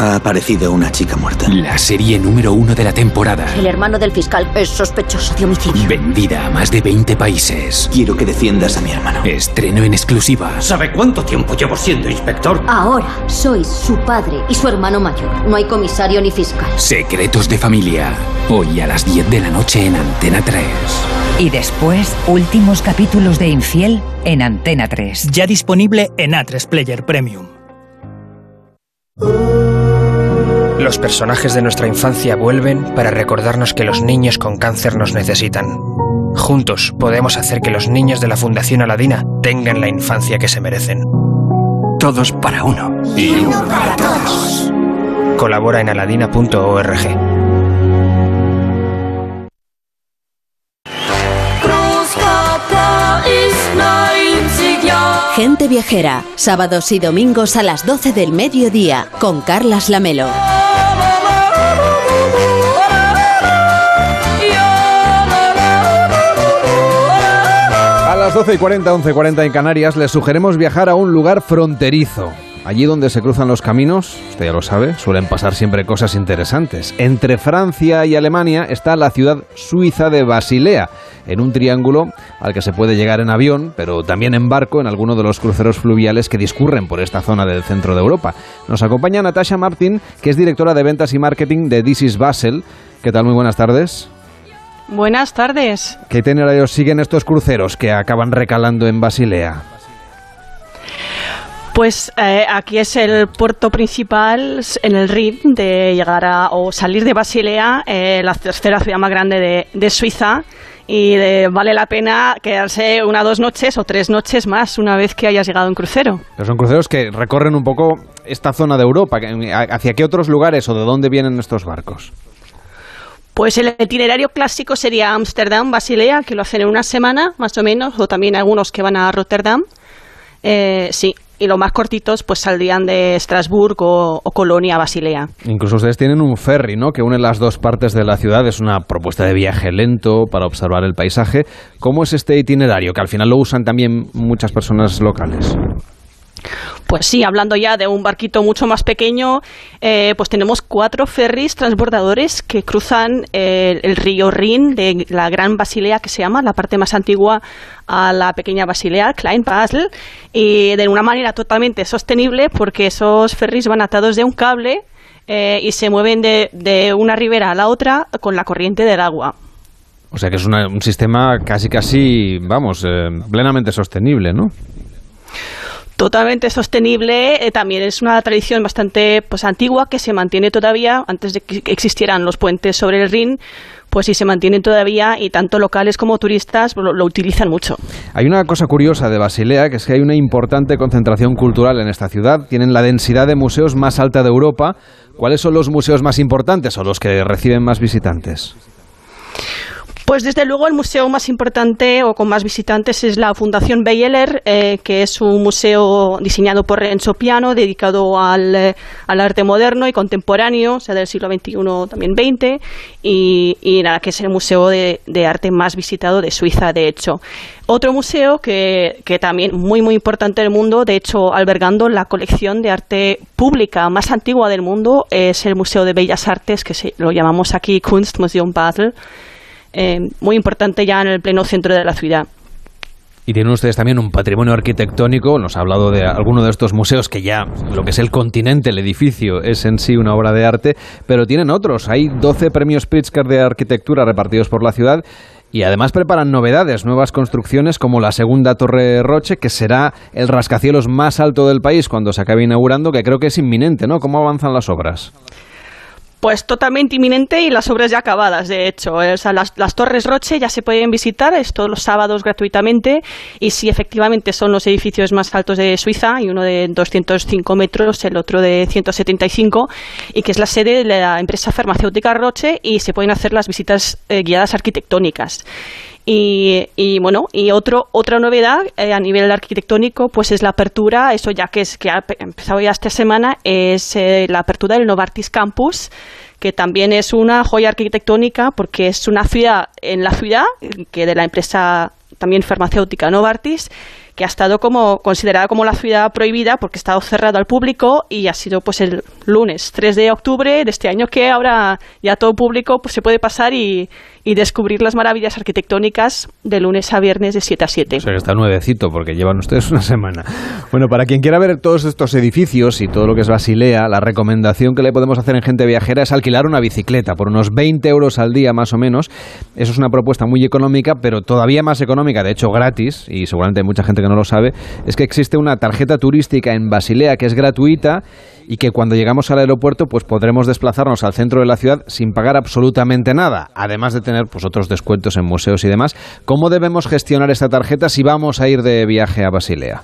Ha aparecido una chica muerta. La serie número uno de la temporada. El hermano del fiscal es sospechoso de homicidio. Vendida a más de 20 países. Quiero que defiendas a mi hermano. Estreno en exclusiva. ¿Sabe cuánto tiempo llevo siendo inspector? Ahora sois su padre y su hermano mayor. No hay comisario ni fiscal. Secretos de familia. Hoy a las 10 de la noche en Antena 3. Y después, últimos capítulos de Infiel en Antena 3. Ya disponible en A3 Player Premium. Los personajes de nuestra infancia vuelven para recordarnos que los niños con cáncer nos necesitan. Juntos podemos hacer que los niños de la Fundación Aladina tengan la infancia que se merecen. Todos para uno. Y uno para todos. Colabora en aladina.org. Gente Viajera, sábados y domingos a las 12 del mediodía, con Carlas Lamelo. Las 12 y 40, 11 y 40 en Canarias, les sugerimos viajar a un lugar fronterizo. Allí donde se cruzan los caminos, usted ya lo sabe, suelen pasar siempre cosas interesantes. Entre Francia y Alemania está la ciudad suiza de Basilea, en un triángulo al que se puede llegar en avión, pero también en barco en alguno de los cruceros fluviales que discurren por esta zona del centro de Europa. Nos acompaña Natasha Martin, que es directora de ventas y marketing de This is Basel. ¿Qué tal? Muy buenas tardes. Buenas tardes. ¿Qué itinerarios siguen estos cruceros que acaban recalando en Basilea? Pues eh, aquí es el puerto principal en el Rin de llegar a o salir de Basilea, eh, la tercera ciudad más grande de, de Suiza. Y de, vale la pena quedarse una, dos noches o tres noches más una vez que hayas llegado en crucero. Pero son cruceros que recorren un poco esta zona de Europa. ¿Hacia qué otros lugares o de dónde vienen estos barcos? Pues el itinerario clásico sería Ámsterdam, Basilea, que lo hacen en una semana más o menos, o también algunos que van a Rotterdam. Eh, sí, y los más cortitos pues saldrían de Estrasburgo o, Colonia a Basilea. Incluso ustedes tienen un ferry, ¿no? Que une las dos partes de la ciudad. Es una propuesta de viaje lento para observar el paisaje. ¿Cómo es este itinerario? Que al final lo usan también muchas personas locales. Pues sí, hablando ya de un barquito mucho más pequeño, eh, pues tenemos cuatro ferries transbordadores que cruzan el, río Rin de la Gran Basilea, que se llama, la parte más antigua, a la pequeña Basilea, Klein Basel, y de una manera totalmente sostenible porque esos ferries van atados de un cable eh, y se mueven de, una ribera a la otra con la corriente del agua. O sea que es un sistema casi, casi, vamos, eh, plenamente sostenible, ¿no? Totalmente sostenible eh, también es una tradición bastante pues antigua que se mantiene todavía antes de que existieran los puentes sobre el Rin pues sí se mantienen todavía y tanto locales como turistas lo, lo, utilizan mucho. Hay una cosa curiosa de Basilea, que es que hay una importante concentración cultural en esta ciudad. Tienen la densidad de museos más alta de Europa. ¿Cuáles son los museos más importantes o los que reciben más visitantes? Pues desde luego el museo más importante o con más visitantes es la Fundación Beyeler, eh, que es un museo diseñado por Renzo Piano, dedicado al, eh, arte moderno y contemporáneo, o sea, del siglo XXI también XX, y, nada, que es el museo de, arte más visitado de Suiza, de hecho. Otro museo que, que también muy, muy importante del mundo, de hecho, albergando la colección de arte pública más antigua del mundo, es el Museo de Bellas Artes, que se, lo llamamos aquí Kunstmuseum Basel eh, muy importante ya en el pleno centro de la ciudad. Y tienen ustedes también un patrimonio arquitectónico. Nos ha hablado de alguno de estos museos que ya lo que es el continente, el edificio, es en sí una obra de arte, pero tienen otros. Hay 12 premios Pritzker de arquitectura repartidos por la ciudad y además preparan novedades, nuevas construcciones como la segunda Torre Roche, que será el rascacielos más alto del país cuando se acabe inaugurando, que creo que es inminente, ¿no? ¿Cómo avanzan las obras? Pues totalmente inminente y las obras ya acabadas, de hecho. Eh, las, Torres Roche ya se pueden visitar es todos los sábados gratuitamente y sí, efectivamente, son los edificios más altos de Suiza y uno de 205 metros, el otro de 175 y que es la sede de la empresa farmacéutica Roche y se pueden hacer las visitas eh, guiadas arquitectónicas. Y, bueno, y otro, otra novedad eh, a nivel arquitectónico, pues es la apertura, eso ya que es que ha empezado ya esta semana, es eh, la apertura del Novartis Campus, que también es una joya arquitectónica porque es una ciudad en la ciudad, que de la empresa también farmacéutica Novartis, que ha estado como considerada como la ciudad prohibida porque ha estado cerrada al público y ha sido pues el lunes 3 de octubre de este año que ahora ya todo público pues se puede pasar y, y descubrir las maravillas arquitectónicas de lunes a viernes de 7 a 7. O sea que está nuevecito porque llevan ustedes una semana. Bueno, para quien quiera ver todos estos edificios y todo lo que es Basilea, la recomendación que le podemos hacer en Gente Viajera es alquilar una bicicleta por unos 20 euros al día más o menos. Eso es una propuesta muy económica, pero todavía más económica, de hecho gratis, y seguramente hay mucha gente que no lo sabe, es que existe una tarjeta turística en Basilea que es gratuita y que cuando llegamos al aeropuerto pues podremos desplazarnos al centro de la ciudad sin pagar absolutamente nada, además de tener pues otros descuentos en museos y demás. ¿Cómo debemos gestionar esta tarjeta si vamos a ir de viaje a Basilea?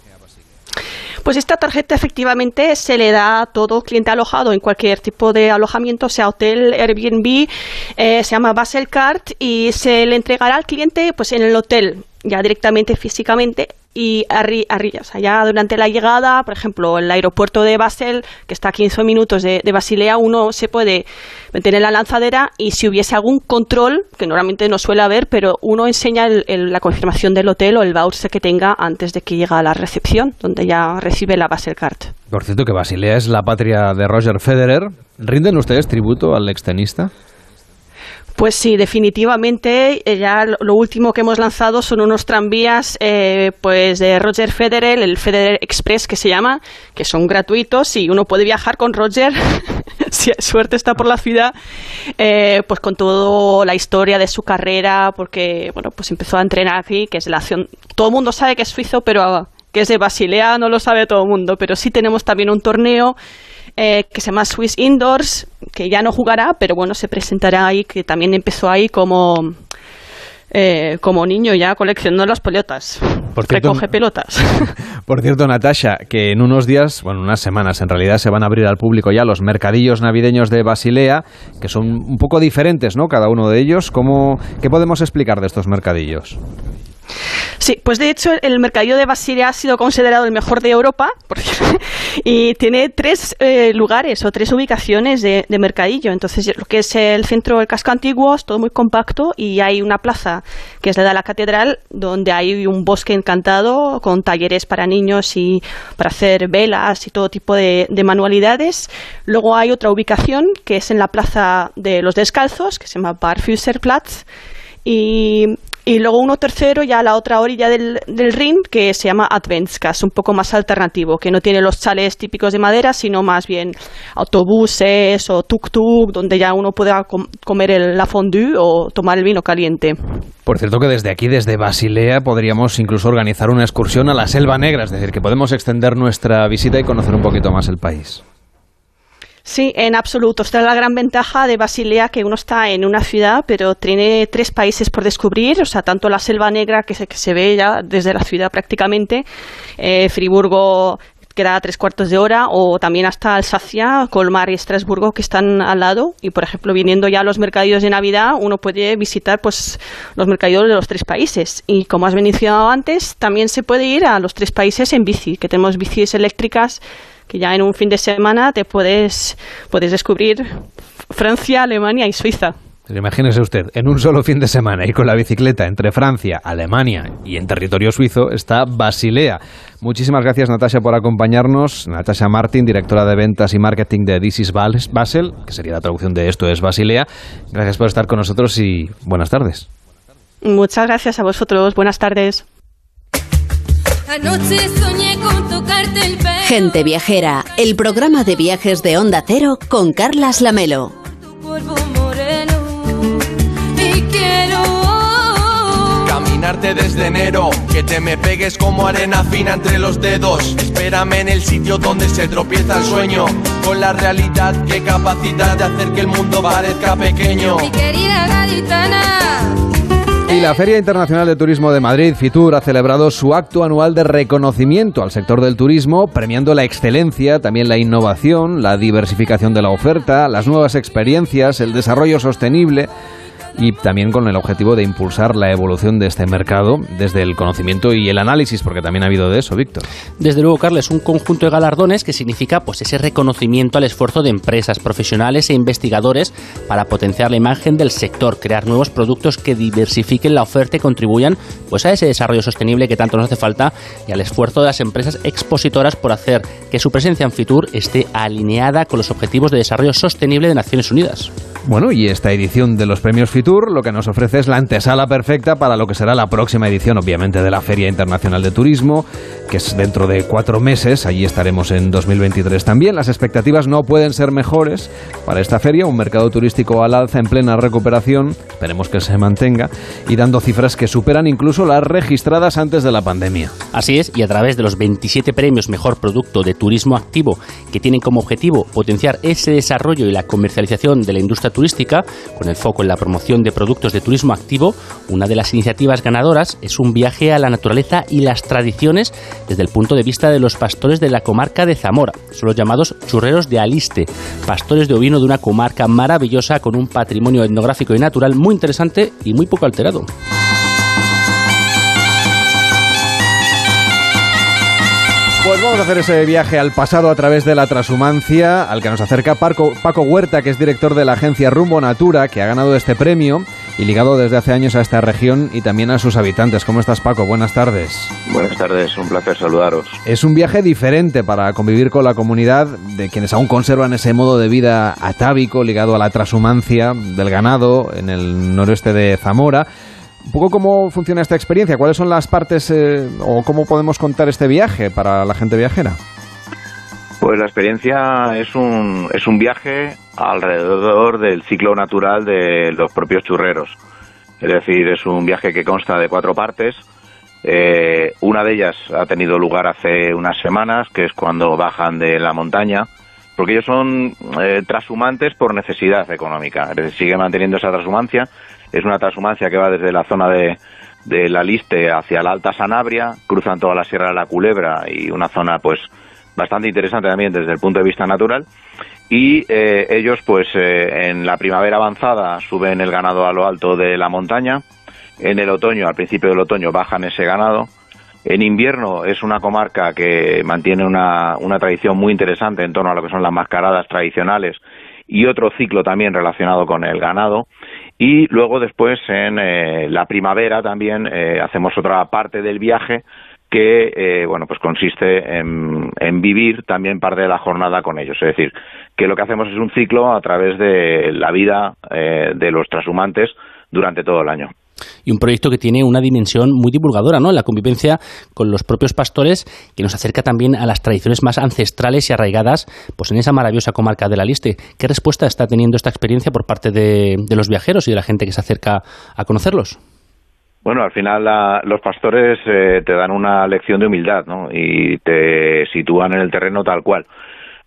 Pues esta tarjeta efectivamente se le da a todo cliente alojado en cualquier tipo de alojamiento, sea hotel, Airbnb, eh, se llama Basel Card y se le entregará al cliente pues en el hotel ya directamente físicamente y arri, o sea, ya durante la llegada, por ejemplo, el aeropuerto de Basel, que está a 15 minutos de, Basilea, uno se puede meter en la lanzadera y si hubiese algún control, que normalmente no suele haber, pero uno enseña la confirmación del hotel o el voucher que tenga antes de que llegue a la recepción, donde ya recibe la Basel Card. Por cierto, que Basilea es la patria de Roger Federer. ¿Rinden ustedes tributo al extenista? Pues sí, definitivamente. Eh, ya lo último que hemos lanzado son unos tranvías eh, pues de Roger Federer, el Federer Express que se llama, que son gratuitos y uno puede viajar con Roger, si suerte está por la ciudad, eh, pues con toda la historia de su carrera, porque bueno, pues empezó a entrenar aquí, que es la acción. Todo el mundo sabe que es suizo, pero que es de Basilea no lo sabe todo el mundo. Pero sí tenemos también un torneo eh, que se llama Swiss Indoors, que ya no jugará, pero bueno, se presentará ahí, que también empezó ahí como, eh, como niño ya coleccionando las pelotas. Recoge pelotas. Por cierto, Natasha, que en unos días, bueno, unas semanas en realidad, se van a abrir al público ya los mercadillos navideños de Basilea, que son un poco diferentes, ¿no? Cada uno de ellos. ¿Cómo, ¿Qué podemos explicar de estos mercadillos? Sí, pues de hecho el mercadillo de Basilea ha sido considerado el mejor de Europa y tiene tres eh, lugares o tres ubicaciones de, de, mercadillo. Entonces lo que es el centro del casco antiguo es todo muy compacto y hay una plaza que es la de la catedral donde hay un bosque encantado con talleres para niños y para hacer velas y todo tipo de, de manualidades. Luego hay otra ubicación que es en la plaza de los descalzos que se llama Barfüßerplatz y y luego uno tercero ya a la otra orilla del, del Rin que se llama Adventskas, un poco más alternativo, que no tiene los chales típicos de madera, sino más bien autobuses o tuk-tuk, donde ya uno pueda com comer el, la fondue o tomar el vino caliente. Por cierto que desde aquí, desde Basilea, podríamos incluso organizar una excursión a la Selva Negra, es decir, que podemos extender nuestra visita y conocer un poquito más el país. Sí, en absoluto. Esta es la gran ventaja de Basilea, que uno está en una ciudad, pero tiene tres países por descubrir, o sea, tanto la Selva Negra, que se, ve ya desde la ciudad prácticamente, eh, Friburgo queda tres cuartos de hora, o también hasta Alsacia, Colmar y Estrasburgo, que están al lado. Y, por ejemplo, viniendo ya a los mercadillos de Navidad, uno puede visitar pues los mercadillos de los tres países. Y, como has mencionado antes, también se puede ir a los tres países en bici, que tenemos bicis eléctricas que ya en un fin de semana te puedes, puedes descubrir Francia, Alemania y Suiza. Imagínese usted, en un solo fin de semana y con la bicicleta entre Francia, Alemania y en territorio suizo está Basilea. Muchísimas gracias Natasha por acompañarnos. Natasha Martin, directora de ventas y marketing de This is Basel, que sería la traducción de esto es Basilea. Gracias por estar con nosotros y buenas tardes. Muchas gracias a vosotros. Buenas tardes. Anoche soñé con tocarte el pelo. Gente Viajera, el programa de viajes de Onda Cero con Carlas Lamelo. polvo moreno y quiero Caminarte desde enero, que te me pegues como arena fina entre los dedos. Espérame en el sitio donde se tropieza el sueño, con la realidad que capacita de hacer que el mundo parezca pequeño. mi querida gaditana. Y la Feria Internacional de Turismo de Madrid, FITUR, ha celebrado su acto anual de reconocimiento al sector del turismo, premiando la excelencia, también la innovación, la diversificación de la oferta, las nuevas experiencias, el desarrollo sostenible y también con el objetivo de impulsar la evolución de este mercado desde el conocimiento y el análisis, porque también ha habido de eso, Víctor. Desde luego, Carlos, un conjunto de galardones que significa pues ese reconocimiento al esfuerzo de empresas, profesionales e investigadores para potenciar la imagen del sector, crear nuevos productos que diversifiquen la oferta y contribuyan pues a ese desarrollo sostenible que tanto nos hace falta y al esfuerzo de las empresas expositoras por hacer que su presencia en Fitur esté alineada con los objetivos de desarrollo sostenible de Naciones Unidas. Bueno, y esta edición de los premios Fitur lo que nos ofrece es la antesala perfecta para lo que será la próxima edición, obviamente, de la Feria Internacional de Turismo, que es dentro de cuatro meses. Allí estaremos en 2023 también. Las expectativas no pueden ser mejores para esta feria, un mercado turístico al alza en plena recuperación, esperemos que se mantenga, y dando cifras que superan incluso las registradas antes de la pandemia. Así es, y a través de los 27 premios Mejor Producto de Turismo Activo, que tienen como objetivo potenciar ese desarrollo y la comercialización de la industria turística, con el foco en la promoción de productos de turismo activo, una de las iniciativas ganadoras es un viaje a la naturaleza y las tradiciones desde el punto de vista de los pastores de la comarca de Zamora. Son los llamados churreros de Aliste, pastores de ovino de una comarca maravillosa con un patrimonio etnográfico y natural muy interesante y muy poco alterado. Pues vamos a hacer ese viaje al pasado a través de la transhumancia, al que nos acerca Paco, Paco Huerta, que es director de la agencia Rumbo Natura, que ha ganado este premio y ligado desde hace años a esta región y también a sus habitantes. ¿Cómo estás, Paco? Buenas tardes. Buenas tardes, un placer saludaros. Es un viaje diferente para convivir con la comunidad de quienes aún conservan ese modo de vida atávico ligado a la transhumancia del ganado en el noroeste de Zamora. Un poco cómo funciona esta experiencia, cuáles son las partes eh, o cómo podemos contar este viaje para la gente viajera. Pues la experiencia es un, es un viaje alrededor del ciclo natural de los propios churreros. Es decir, es un viaje que consta de cuatro partes. Eh, una de ellas ha tenido lugar hace unas semanas, que es cuando bajan de la montaña, porque ellos son eh, transhumantes por necesidad económica. Es decir, sigue manteniendo esa transhumancia. Es una transhumancia que va desde la zona de, la Liste hacia la Alta Sanabria, cruzan toda la Sierra de la Culebra y una zona pues bastante interesante también desde el punto de vista natural. Y eh, ellos, pues eh, en la primavera avanzada, suben el ganado a lo alto de la montaña En el otoño, al principio del otoño, bajan ese ganado. En invierno es una comarca que mantiene una, una tradición muy interesante en torno a lo que son las mascaradas tradicionales y otro ciclo también relacionado con el ganado. Y luego después en eh, la primavera también eh, hacemos otra parte del viaje que eh, bueno pues consiste en, en, vivir también parte de la jornada con ellos. Es decir que lo que hacemos es un ciclo a través de la vida eh, de los transhumantes durante todo el año y un proyecto que tiene una dimensión muy divulgadora, ¿no? La convivencia con los propios pastores, que nos acerca también a las tradiciones más ancestrales y arraigadas, pues en esa maravillosa comarca de la Liste. ¿Qué respuesta está teniendo esta experiencia por parte de, los viajeros y de la gente que se acerca a conocerlos? Bueno, al final la, los pastores eh, te dan una lección de humildad, ¿no? Y te sitúan en el terreno tal cual.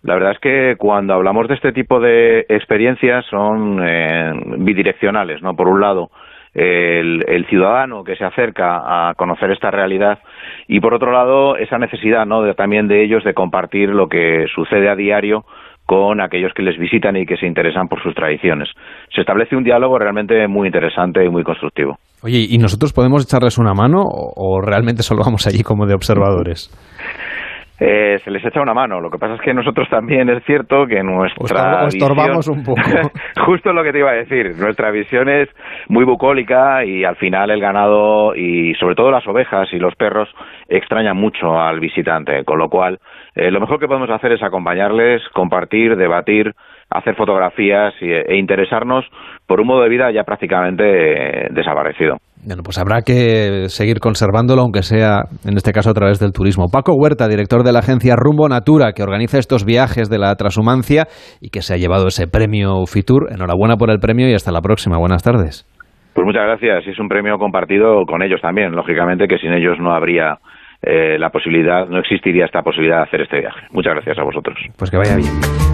La verdad es que cuando hablamos de este tipo de experiencias son eh, bidireccionales, ¿no? Por un lado, el, el, ciudadano que se acerca a conocer esta realidad y por otro lado esa necesidad no de, también de ellos de compartir lo que sucede a diario con aquellos que les visitan y que se interesan por sus tradiciones. Se establece un diálogo realmente muy interesante y muy constructivo. Oye, ¿y nosotros podemos echarles una mano o, o realmente solo vamos allí como de observadores? eh, se les echa una mano. Lo que pasa es que nosotros también es cierto que nuestra os estorbamos un poco. justo lo que te iba a decir. Nuestra visión es muy bucólica y al final el ganado y sobre todo las ovejas y los perros extrañan mucho al visitante. Con lo cual, eh, lo mejor que podemos hacer es acompañarles, compartir, debatir, hacer fotografías y, e interesarnos por un modo de vida ya prácticamente eh, desaparecido. Bueno, pues habrá que seguir conservándolo, aunque sea en este caso a través del turismo. Paco Huerta, director de la agencia Rumbo Natura, que organiza estos viajes de la transhumancia y que se ha llevado ese premio Fitur. Enhorabuena por el premio y hasta la próxima. Buenas tardes. Pues muchas gracias. Es un premio compartido con ellos también. Lógicamente que sin ellos no habría eh, la posibilidad, no existiría esta posibilidad de hacer este viaje. Muchas gracias a vosotros. Pues que vaya bien.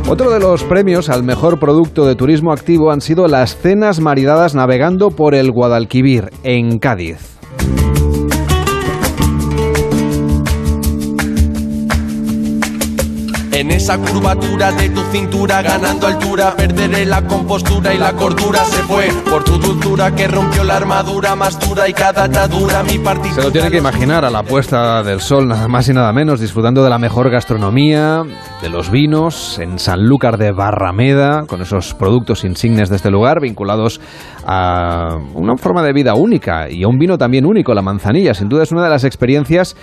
Otro de los premios al mejor producto de turismo activo han sido las cenas maridadas navegando por el Guadalquivir, en Cádiz. En esa curvatura de tu cintura, ganando altura, perderé la compostura y la cordura se fue por tu dulzura que rompió la armadura más dura y cada atadura mi partitura. Se lo tiene que imaginar a la puesta del sol, nada más y nada menos, disfrutando de la mejor gastronomía, de los vinos, en Sanlúcar de Barrameda, con esos productos insignes de este lugar, vinculados a una forma de vida única y a un vino también único, la manzanilla. Sin duda es una de las experiencias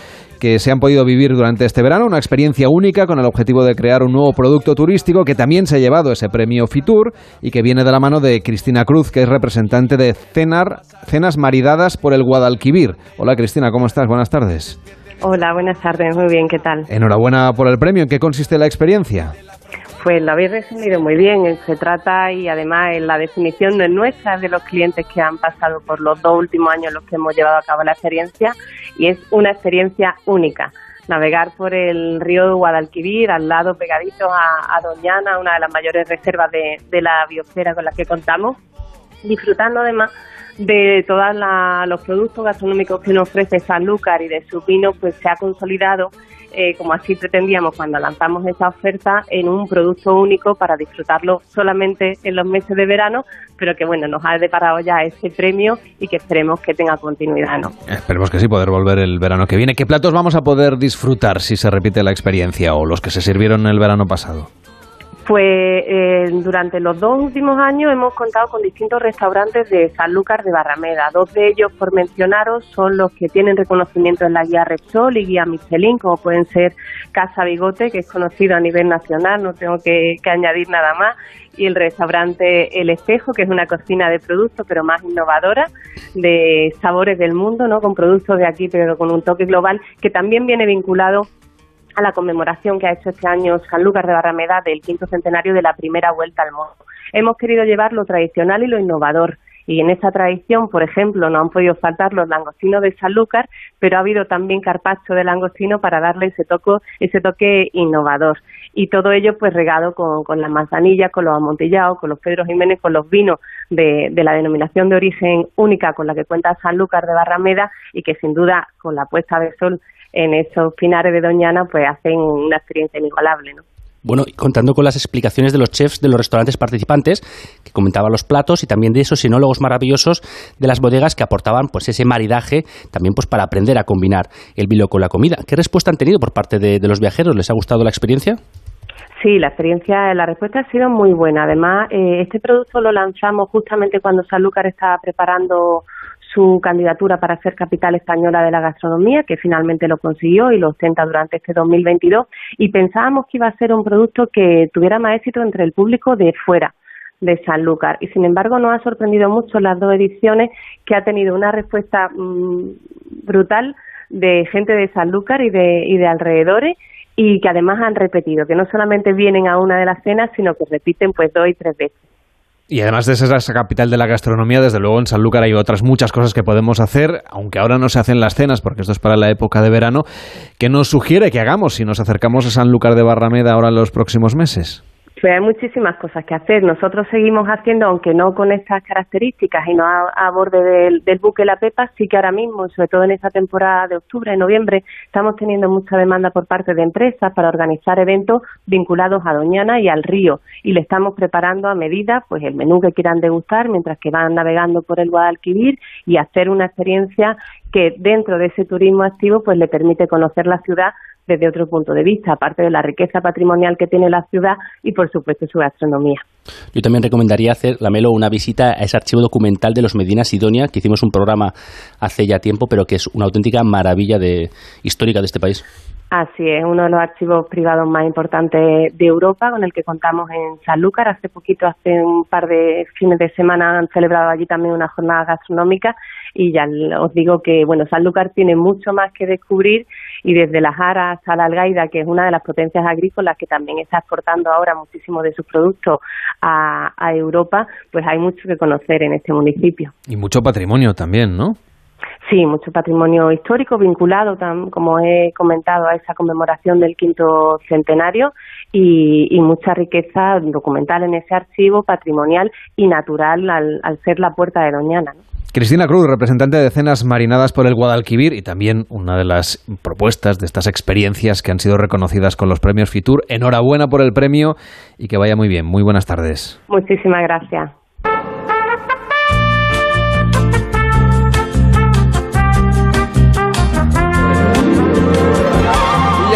que se han podido vivir durante este verano, una experiencia única con el objetivo de crear un nuevo producto turístico que también se ha llevado ese premio Fitur y que viene de la mano de Cristina Cruz, que es representante de Cenar, Cenas Maridadas por el Guadalquivir. Hola Cristina, ¿cómo estás? Buenas tardes. Hola, buenas tardes, muy bien, ¿qué tal? Enhorabuena por el premio, ¿en qué consiste la experiencia? Pues lo habéis resumido muy bien. Se trata, y además la definición no es nuestra, de los clientes que han pasado por los dos últimos años los que hemos llevado a cabo la experiencia, y es una experiencia única. Navegar por el río Guadalquivir, al lado pegadito a, a Doñana, una de las mayores reservas de, de la biosfera con las que contamos, disfrutando además de todos los productos gastronómicos que nos ofrece Sanlúcar y de su vino, pues se ha consolidado eh, como así pretendíamos cuando lanzamos esta oferta, en un producto único para disfrutarlo solamente en los meses de verano, pero que bueno, nos ha deparado ya ese premio y que esperemos que tenga continuidad. ¿no? Esperemos que sí, poder volver el verano que viene. ¿Qué platos vamos a poder disfrutar si se repite la experiencia o los que se sirvieron el verano pasado? Pues eh, durante los dos últimos años hemos contado con distintos restaurantes de Sanlúcar de Barrameda. Dos de ellos, por mencionaros, son los que tienen reconocimiento en la guía Repsol y guía Michelin, como pueden ser Casa Bigote, que es conocido a nivel nacional, no tengo que, que añadir nada más, y el restaurante El Espejo, que es una cocina de productos, pero más innovadora, de sabores del mundo, ¿no? con productos de aquí, pero con un toque global, que también viene vinculado a la conmemoración que ha hecho este año Sanlúcar de Barrameda del quinto centenario de la primera vuelta al mundo. Hemos querido llevar lo tradicional y lo innovador. Y en esa tradición, por ejemplo, no han podido faltar los langostinos de Sanlúcar, pero ha habido también carpacho de langostino para darle ese toque, ese toque innovador. Y todo ello, pues, regado con, con las manzanillas, con los amontillados, con los Pedro Jiménez, con los vinos de, de la denominación de origen única con la que cuenta Sanlúcar de Barrameda y que, sin duda, con la puesta de sol en esos pinares de Doñana, pues hacen una experiencia inigualable, ¿no? Bueno, contando con las explicaciones de los chefs de los restaurantes participantes, que comentaban los platos, y también de esos enólogos maravillosos de las bodegas que aportaban pues ese maridaje también pues para aprender a combinar el vino con la comida. ¿Qué respuesta han tenido por parte de, de los viajeros? ¿Les ha gustado la experiencia? Sí, la experiencia, la respuesta ha sido muy buena. Además, eh, este producto lo lanzamos justamente cuando Sanlúcar estaba preparando su candidatura para ser capital española de la gastronomía, que finalmente lo consiguió y lo ostenta durante este 2022. Y pensábamos que iba a ser un producto que tuviera más éxito entre el público de fuera de Sanlúcar. Y sin embargo, nos ha sorprendido mucho las dos ediciones, que ha tenido una respuesta mmm, brutal de gente de Sanlúcar y de, y de alrededores y que además han repetido, que no solamente vienen a una de las cenas, sino que repiten pues dos y tres veces. Y además de ser esa capital de la gastronomía, desde luego en Sanlúcar hay otras muchas cosas que podemos hacer, aunque ahora no se hacen las cenas, porque esto es para la época de verano, que nos sugiere que hagamos si nos acercamos a Sanlúcar de Barrameda ahora en los próximos meses. Pues hay muchísimas cosas que hacer. Nosotros seguimos haciendo, aunque no con estas características y no a, a borde del, del, buque La Pepa, sí que ahora mismo, sobre todo en esta temporada de octubre y noviembre, estamos teniendo mucha demanda por parte de empresas para organizar eventos vinculados a Doñana y al río. Y le estamos preparando a medida pues el menú que quieran degustar mientras que van navegando por el Guadalquivir y hacer una experiencia que dentro de ese turismo activo pues le permite conocer la ciudad desde otro punto de vista, aparte de la riqueza patrimonial que tiene la ciudad y, por supuesto, su gastronomía. Yo también recomendaría hacer, Lamelo, una visita a ese archivo documental de los Medina Sidonia, que hicimos un programa hace ya tiempo, pero que es una auténtica maravilla de, histórica de este país. Así es, uno de los archivos privados más importantes de Europa, con el que contamos en Sanlúcar. Hace poquito, hace un par de fines de semana, han celebrado allí también una jornada gastronómica y ya os digo que, bueno, Sanlúcar tiene mucho más que descubrir y desde la Jara hasta la Algaida, que es una de las potencias agrícolas que también está exportando ahora muchísimo de sus productos a, a Europa, pues hay mucho que conocer en este municipio. Y mucho patrimonio también, ¿no? Sí, mucho patrimonio histórico vinculado, tam, como he comentado, a esa conmemoración del quinto centenario y, y, mucha riqueza documental en ese archivo, patrimonial y natural al, al ser la puerta de Doñana. ¿no? Cristina Cruz, representante de cenas marinadas por el Guadalquivir y también una de las propuestas de estas experiencias que han sido reconocidas con los premios Fitur. Enhorabuena por el premio y que vaya muy bien. Muy buenas tardes. Muchísimas gracias.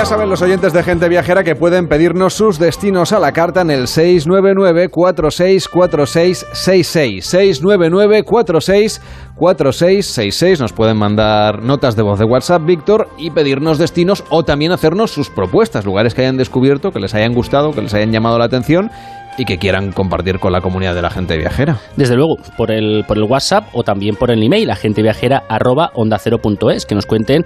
Saben los oyentes de Gente Viajera que pueden pedirnos sus destinos a la carta en el 699-464666. 699-464666. Nos pueden mandar notas de voz de WhatsApp, Víctor, y pedirnos destinos o también hacernos sus propuestas, lugares que hayan descubierto, que les hayan gustado, que les hayan llamado la atención y que quieran compartir con la comunidad de la gente viajera. Desde luego, por el, por el WhatsApp o también por el email, agenteviajera.onda0.es, que nos cuenten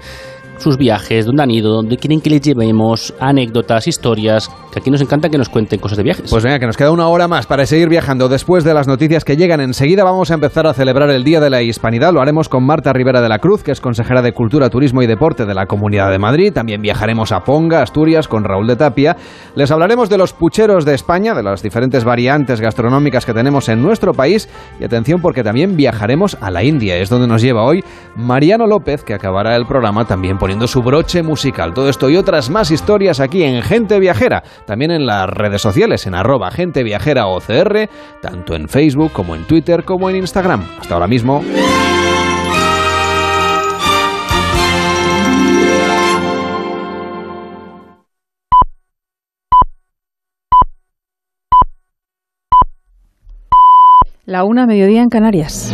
sus viajes, dónde han ido, dónde quieren que les llevemos, anécdotas, historias, que aquí nos encanta que nos cuenten cosas de viajes. Pues venga, que nos queda una hora más para seguir viajando. Después de las noticias que llegan enseguida vamos a empezar a celebrar el Día de la Hispanidad. Lo haremos con Marta Rivera de la Cruz, que es consejera de Cultura, Turismo y Deporte de la Comunidad de Madrid. También viajaremos a Ponga, Asturias, con Raúl de Tapia. Les hablaremos de los pucheros de España, de las diferentes variantes gastronómicas que tenemos en nuestro país. Y atención porque también viajaremos a la India. Es donde nos lleva hoy Mariano López, que acabará el programa también su broche musical. Todo esto y otras más historias aquí en Gente Viajera, también en las redes sociales, en arroba Gente Viajera OCR, tanto en Facebook como en Twitter como en Instagram. Hasta ahora mismo. La una mediodía en Canarias.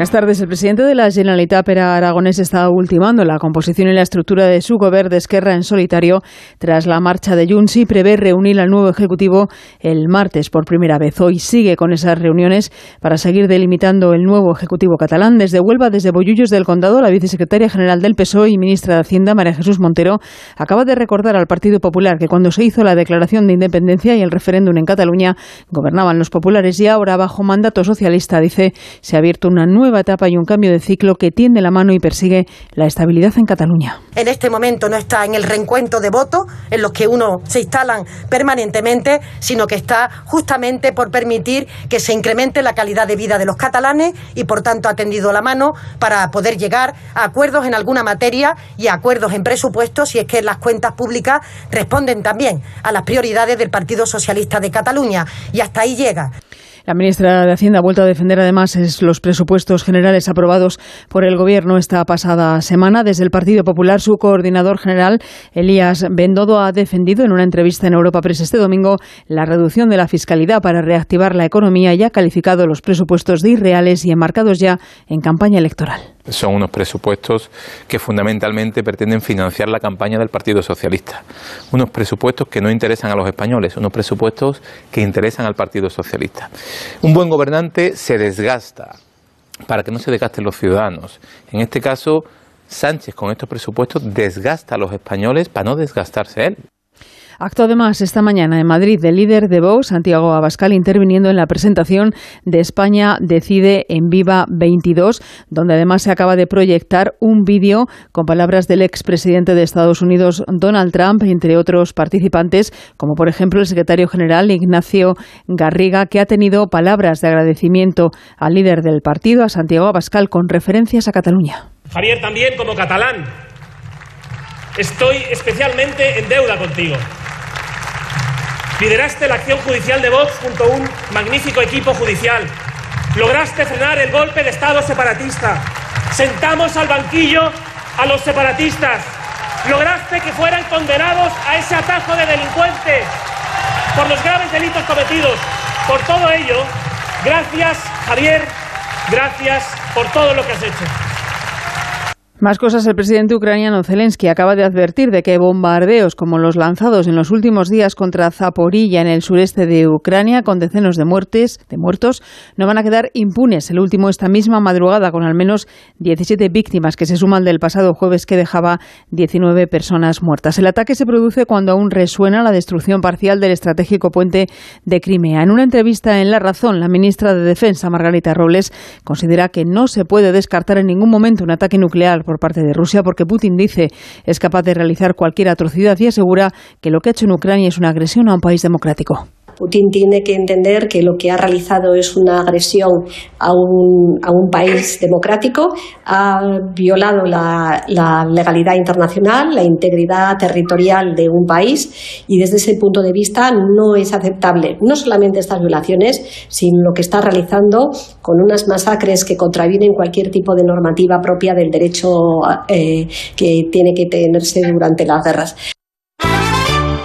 Buenas tardes. El presidente de la Generalitat, Pera Aragonés, está ultimando la composición y la estructura de su gobierno de Esquerra en solitario tras la marcha de Junts y prevé reunir al nuevo Ejecutivo el martes por primera vez. Hoy sigue con esas reuniones para seguir delimitando el nuevo Ejecutivo catalán. Desde Huelva, desde Bollullos del Condado, la vicesecretaria general del PSOE y ministra de Hacienda, María Jesús Montero, acaba de recordar al Partido Popular que cuando se hizo la declaración de independencia y el referéndum en Cataluña, gobernaban los populares y ahora, bajo mandato socialista, dice, se ha abierto una nueva nueva etapa y un cambio de ciclo que tiende la mano y persigue la estabilidad en Cataluña. En este momento no está en el reencuentro de votos en los que uno se instalan permanentemente, sino que está justamente por permitir que se incremente la calidad de vida de los catalanes y por tanto ha tendido la mano para poder llegar a acuerdos en alguna materia y a acuerdos en presupuestos si es que las cuentas públicas responden también a las prioridades del Partido Socialista de Cataluña y hasta ahí llega. La ministra de Hacienda ha vuelto a defender además los presupuestos generales aprobados por el Gobierno esta pasada semana. Desde el Partido Popular, su coordinador general, Elías Bendodo, ha defendido en una entrevista en Europa Press este domingo la reducción de la fiscalidad para reactivar la economía y ha calificado los presupuestos de irreales y enmarcados ya en campaña electoral. Son unos presupuestos que fundamentalmente pretenden financiar la campaña del Partido Socialista. Unos presupuestos que no interesan a los españoles, unos presupuestos que interesan al Partido Socialista. Un buen gobernante se desgasta para que no se desgasten los ciudadanos. En este caso, Sánchez con estos presupuestos desgasta a los españoles para no desgastarse él. Acto además esta mañana en Madrid del líder de Vox, Santiago Abascal, interviniendo en la presentación de España Decide en Viva 22, donde además se acaba de proyectar un vídeo con palabras del expresidente de Estados Unidos, Donald Trump, entre otros participantes, como por ejemplo el secretario general Ignacio Garriga, que ha tenido palabras de agradecimiento al líder del partido, a Santiago Abascal, con referencias a Cataluña. Javier, también como catalán, estoy especialmente en deuda contigo. Lideraste la acción judicial de Vox junto a un magnífico equipo judicial. Lograste frenar el golpe de Estado separatista. Sentamos al banquillo a los separatistas. Lograste que fueran condenados a ese atajo de delincuentes por los graves delitos cometidos. Por todo ello, gracias Javier, gracias por todo lo que has hecho. Más cosas, el presidente ucraniano Zelensky acaba de advertir de que bombardeos como los lanzados en los últimos días contra Zaporilla en el sureste de Ucrania, con decenas de muertes, de muertos, no van a quedar impunes. El último esta misma madrugada, con al menos 17 víctimas, que se suman del pasado jueves que dejaba 19 personas muertas. El ataque se produce cuando aún resuena la destrucción parcial del estratégico puente de Crimea. En una entrevista en La Razón, la ministra de Defensa, Margarita Robles, considera que no se puede descartar en ningún momento un ataque nuclear por parte de Rusia porque Putin dice es capaz de realizar cualquier atrocidad y asegura que lo que ha hecho en Ucrania es una agresión a un país democrático. Putin tiene que entender que lo que ha realizado es una agresión a un, a un país democrático, ha violado la, la, legalidad internacional, la integridad territorial de un país y desde ese punto de vista no es aceptable no solamente estas violaciones, sino lo que está realizando con unas masacres que contravienen cualquier tipo de normativa propia del derecho eh, que tiene que tenerse durante las guerras.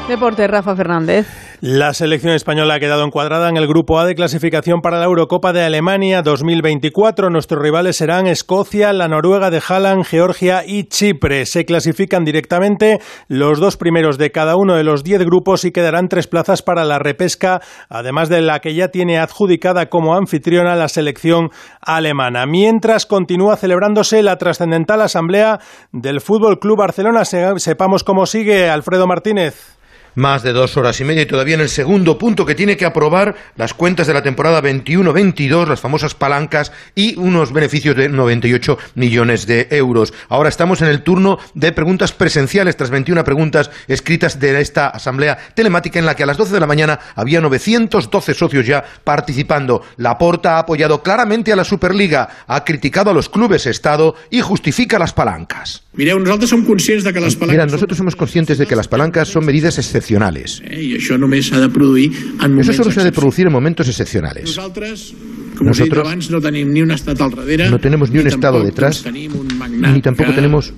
Deporte, Rafa Fernández. La selección española ha quedado encuadrada en el grupo A de clasificación para la Eurocopa de Alemania 2024. Nuestros rivales serán Escocia, la Noruega de Haaland, Georgia y Chipre. Se clasifican directamente los dos primeros de cada uno de los diez grupos y quedarán tres plazas para la repesca, además de la que ya tiene adjudicada como anfitriona la selección alemana. Mientras continúa celebrándose la trascendental asamblea del Fútbol Club Barcelona. Sepamos cómo sigue Alfredo Martínez más de dos horas y media y todavía en el segundo punto que tiene que aprobar las cuentas de la temporada 21-22, las famosas palancas y unos beneficios de 98 millones de euros. Ahora estamos en el turno de preguntas presenciales tras 21 preguntas escritas de esta asamblea telemática en la que a las 12 de la mañana había 912 socios ya participando. La Porta ha apoyado claramente a la Superliga, ha criticado a los clubes Estado y justifica las palancas. Mira, nosotros somos conscientes de que las palancas... Mira, nosotros somos conscientes de que las palancas son medidas excepcionales. Eh, això només s'ha de produir en Eso solo se ha de producir en momentos excepcionales. Abans, no tenemos ni un Estado detrás, ni tampoco tenemos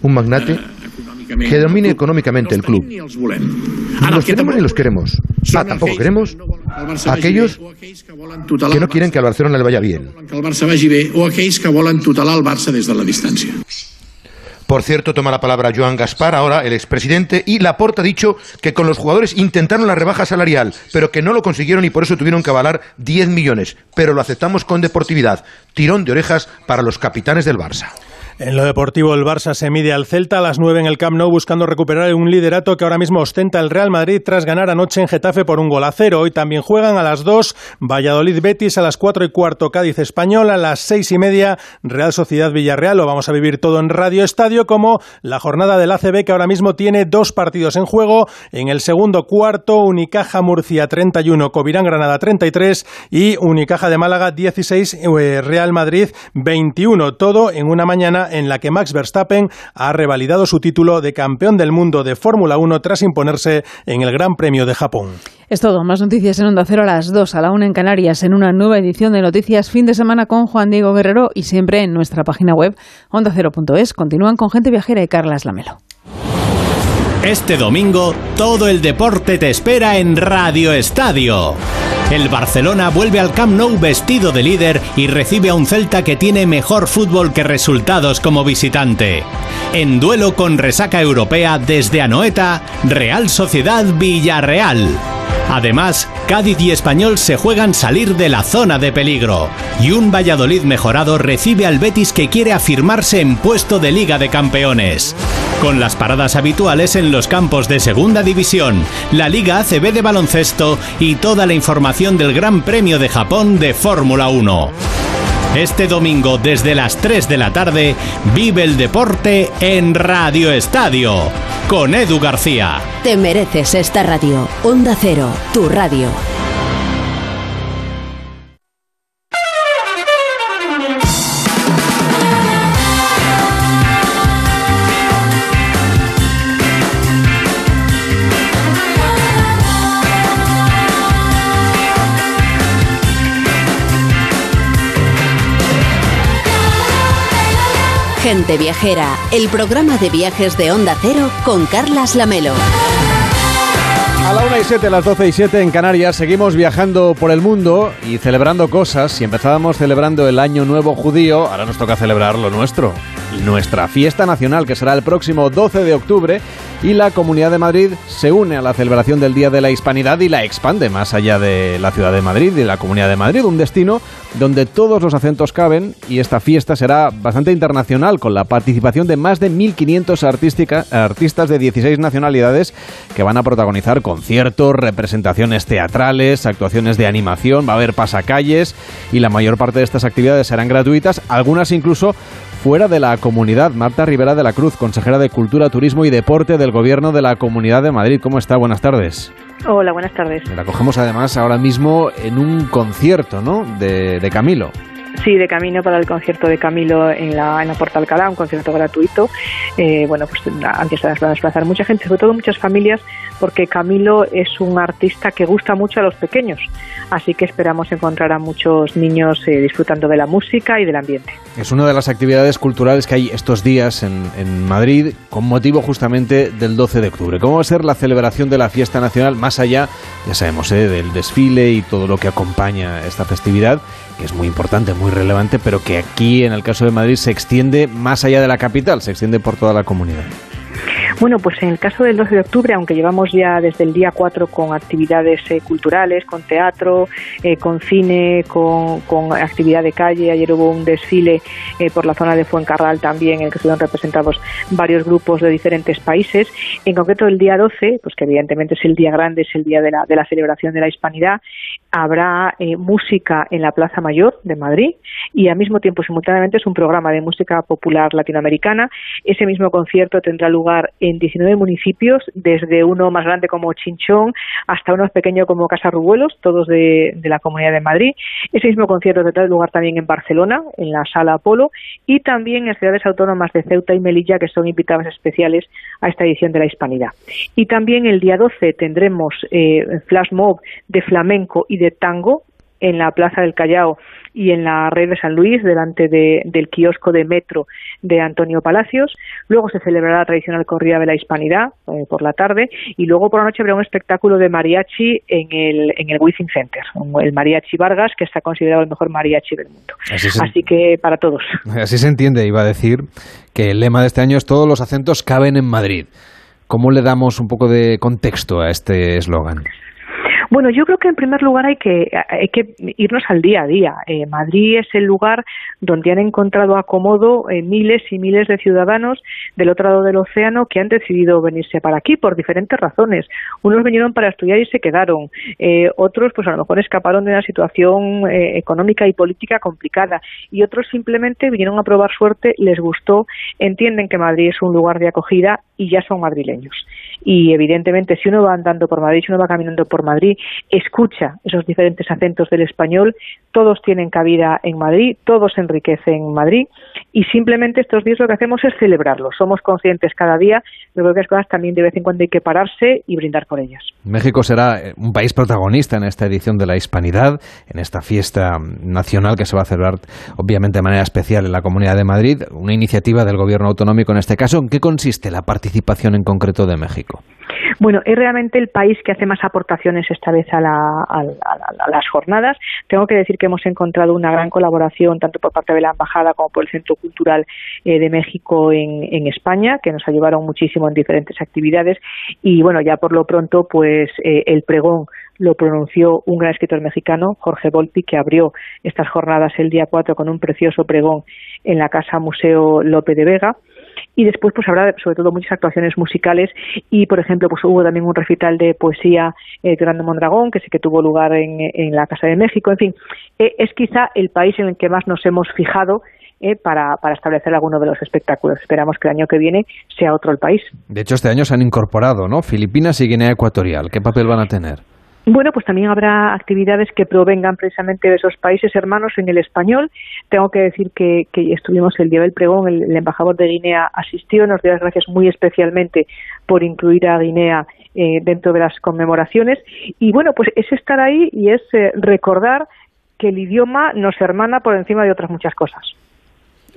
un magnate que domine económicamente el club. Ni los tenemos ni los queremos. Ah, tampoco queremos a aquellos que no quieren que al Barcelona le vaya bien. Que el Barça vagi bé o aquells que volen tutelar el Barça des de la distància. Por cierto, toma la palabra Joan Gaspar, ahora el expresidente, y Laporta ha dicho que con los jugadores intentaron la rebaja salarial, pero que no lo consiguieron y por eso tuvieron que avalar 10 millones. Pero lo aceptamos con deportividad. Tirón de orejas para los capitanes del Barça. En lo deportivo, el Barça se mide al Celta a las 9 en el Camp Nou buscando recuperar un liderato que ahora mismo ostenta el Real Madrid tras ganar anoche en Getafe por un gol a cero. Hoy también juegan a las 2 Valladolid Betis, a las 4 y cuarto Cádiz Español, a las 6 y media Real Sociedad Villarreal. Lo vamos a vivir todo en Radio Estadio como la jornada del ACB que ahora mismo tiene dos partidos en juego. En el segundo cuarto, Unicaja Murcia 31, Covirán Granada 33 y Unicaja de Málaga 16, eh, Real Madrid 21. Todo en una mañana en la que Max Verstappen ha revalidado su título de campeón del mundo de Fórmula 1 tras imponerse en el Gran Premio de Japón. Es todo. Más noticias en Onda Cero a las 2, a la 1 en Canarias, en una nueva edición de Noticias Fin de Semana con Juan Diego Guerrero y siempre en nuestra página web ondacero.es. Continúan con Gente Viajera y Carlas Lamelo. Este domingo, todo el deporte te espera en Radio Estadio. El Barcelona vuelve al Camp Nou vestido de líder y recibe a un Celta que tiene mejor fútbol que resultados como visitante. En duelo con resaca europea desde Anoeta, Real Sociedad Villarreal. Además, Cádiz y Español se juegan salir de la zona de peligro. Y un Valladolid mejorado recibe al Betis que quiere afirmarse en puesto de Liga de Campeones. Con las paradas habituales en los campos de Segunda División, la Liga ACB de baloncesto y toda la información del Gran Premio de Japón de Fórmula 1. Este domingo desde las 3 de la tarde vive el deporte en Radio Estadio con Edu García. Te mereces esta radio. Onda Cero, tu radio. Gente Viajera, el programa de viajes de Onda Cero con Carlas Lamelo. A la 1 y 7, las 12 y 7 en Canarias, seguimos viajando por el mundo y celebrando cosas. Si empezábamos celebrando el Año Nuevo Judío, ahora nos toca celebrar lo nuestro, nuestra fiesta nacional, que será el próximo 12 de octubre. Y la Comunidad de Madrid se une a la celebración del Día de la Hispanidad y la expande más allá de la ciudad de Madrid y la Comunidad de Madrid, un destino donde todos los acentos caben y esta fiesta será bastante internacional con la participación de más de 1.500 artística- artistas de 16 nacionalidades que van a protagonizar conciertos, representaciones teatrales, actuaciones de animación, va a haber pasacalles y la mayor parte de estas actividades serán gratuitas, algunas incluso fuera de la comunidad. Marta Rivera de la Cruz, consejera de Cultura, Turismo y Deporte del Gobierno de la Comunidad de Madrid. ¿Cómo está? Buenas tardes. Hola, buenas tardes. La cogemos además ahora mismo en un concierto, ¿no? De, de Camilo. Sí, de camino para el concierto de Camilo en la, en la Porta Alcalá, un concierto gratuito. Eh, bueno, pues antes se va a desplazar mucha gente, sobre todo muchas familias, porque Camilo es un artista que gusta mucho a los pequeños. Así que esperamos encontrar a muchos niños eh, disfrutando de la música y del ambiente. Es una de las actividades culturales que hay estos días en, en Madrid con motivo justamente del 12 de octubre. ¿Cómo va a ser la celebración de la fiesta nacional más allá, ya sabemos, eh, del desfile y todo lo que acompaña esta festividad, que es muy importante, muy relevante, pero que aquí en el caso de Madrid se extiende más allá de la capital, se extiende por toda la comunidad? Bueno, pues en el caso del 12 de octubre, aunque llevamos ya desde el día 4 con actividades eh, culturales, con teatro, eh, con cine, con, actividad de calle, ayer hubo un desfile eh, por la zona de Fuencarral también, en el que estuvieron representados varios grupos de diferentes países. En concreto, el día 12, pues que evidentemente es el día grande, es el día de la, de la celebración de la hispanidad, habrá eh, música en la Plaza Mayor de Madrid y al mismo tiempo, simultáneamente, es un programa de música popular latinoamericana. Ese mismo concierto tendrá lugar en 19 municipios, desde uno más grande como Chinchón hasta uno pequeño como Casa Rubuelos, todos de, de la Comunidad de Madrid. Ese mismo concierto tendrá lugar también en Barcelona, en la Sala Apolo, y también en ciudades autónomas de Ceuta y Melilla, que son invitadas especiales a esta edición de la Hispanidad. Y también el día 12 tendremos eh, flash mob de flamenco y de tango en la Plaza del Callao y en la red de San Luis, delante de- del kiosco de metro de Antonio Palacios. Luego se celebrará la tradicional corrida de la Hispanidad eh, por la tarde y luego por la noche habrá un espectáculo de mariachi en el, en el Wizzing Center, el Mariachi Vargas, que está considerado el mejor mariachi del mundo. Así se- Así que para todos. Así se entiende, iba a decir que el lema de este año es todos los acentos caben en Madrid. ¿Cómo le damos un poco de contexto a este eslogan? Bueno, yo creo que en primer lugar hay que, hay que irnos al día a día. Eh, Madrid es el lugar donde han encontrado acomodo eh, miles y miles de ciudadanos del otro lado del océano que han decidido venirse para aquí por diferentes razones. Unos vinieron para estudiar y se quedaron. Eh, otros, pues a lo mejor escaparon de una situación económica y política complicada. Y otros simplemente vinieron a probar suerte, les gustó, entienden que Madrid es un lugar de acogida y ya son madrileños. Y evidentemente si uno va andando por Madrid, si uno va caminando por Madrid, escucha esos diferentes acentos del español, todos tienen cabida en Madrid, todos enriquecen Madrid y simplemente estos días lo que hacemos es celebrarlos. Somos conscientes cada día de que las cosas también de vez en cuando hay que pararse y brindar por ellas. México será eh, un país protagonista en esta edición de la Hispanidad, en esta fiesta nacional que se va a celebrar obviamente de manera especial en la Comunidad de Madrid, una iniciativa del gobierno autonómico en este caso. ¿En qué consiste la participación en concreto de México? Bueno, es realmente el país que hace más aportaciones esta vez a, las jornadas. Tengo que decir que hemos encontrado una gran colaboración tanto por parte de la Embajada como por el Centro Cultural eh, de México en, España, que nos ayudaron muchísimo en diferentes actividades. Y bueno, ya por lo pronto, pues eh, el pregón lo pronunció un gran escritor mexicano, Jorge Volpi, que abrió estas jornadas el día 4 con un precioso pregón en la Casa Museo Lope de Vega y después pues habrá sobre todo muchas actuaciones musicales y por ejemplo pues hubo también un recital de poesía eh, Grande Mondragón que sí que tuvo lugar en, la Casa de México en fin eh, es quizá el país en el que más nos hemos fijado eh, para, para, establecer alguno de los espectáculos. Esperamos que el año que viene sea otro el país. De hecho, este año se han incorporado, ¿no? Filipinas y Guinea Ecuatorial. ¿Qué papel van a tener? Bueno, pues también habrá actividades que provengan precisamente de esos países hermanos en el español. Tengo que decir que, estuvimos el día del pregón, el, embajador de Guinea asistió, nos dio las gracias muy especialmente por incluir a Guinea eh, dentro de las conmemoraciones. Y bueno, pues es estar ahí y es eh, recordar que el idioma nos hermana por encima de otras muchas cosas.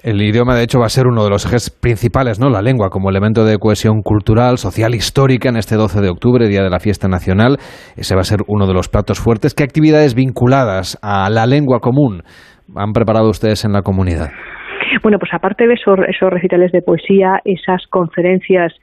El idioma, de hecho, va a ser uno de los ejes principales, ¿no? La lengua como elemento de cohesión cultural, social, histórica en este 12 de octubre, Día de la Fiesta Nacional. Ese va a ser uno de los platos fuertes. ¿Qué actividades vinculadas a la lengua común han preparado ustedes en la comunidad? Bueno, pues aparte de esos, esos recitales de poesía, esas conferencias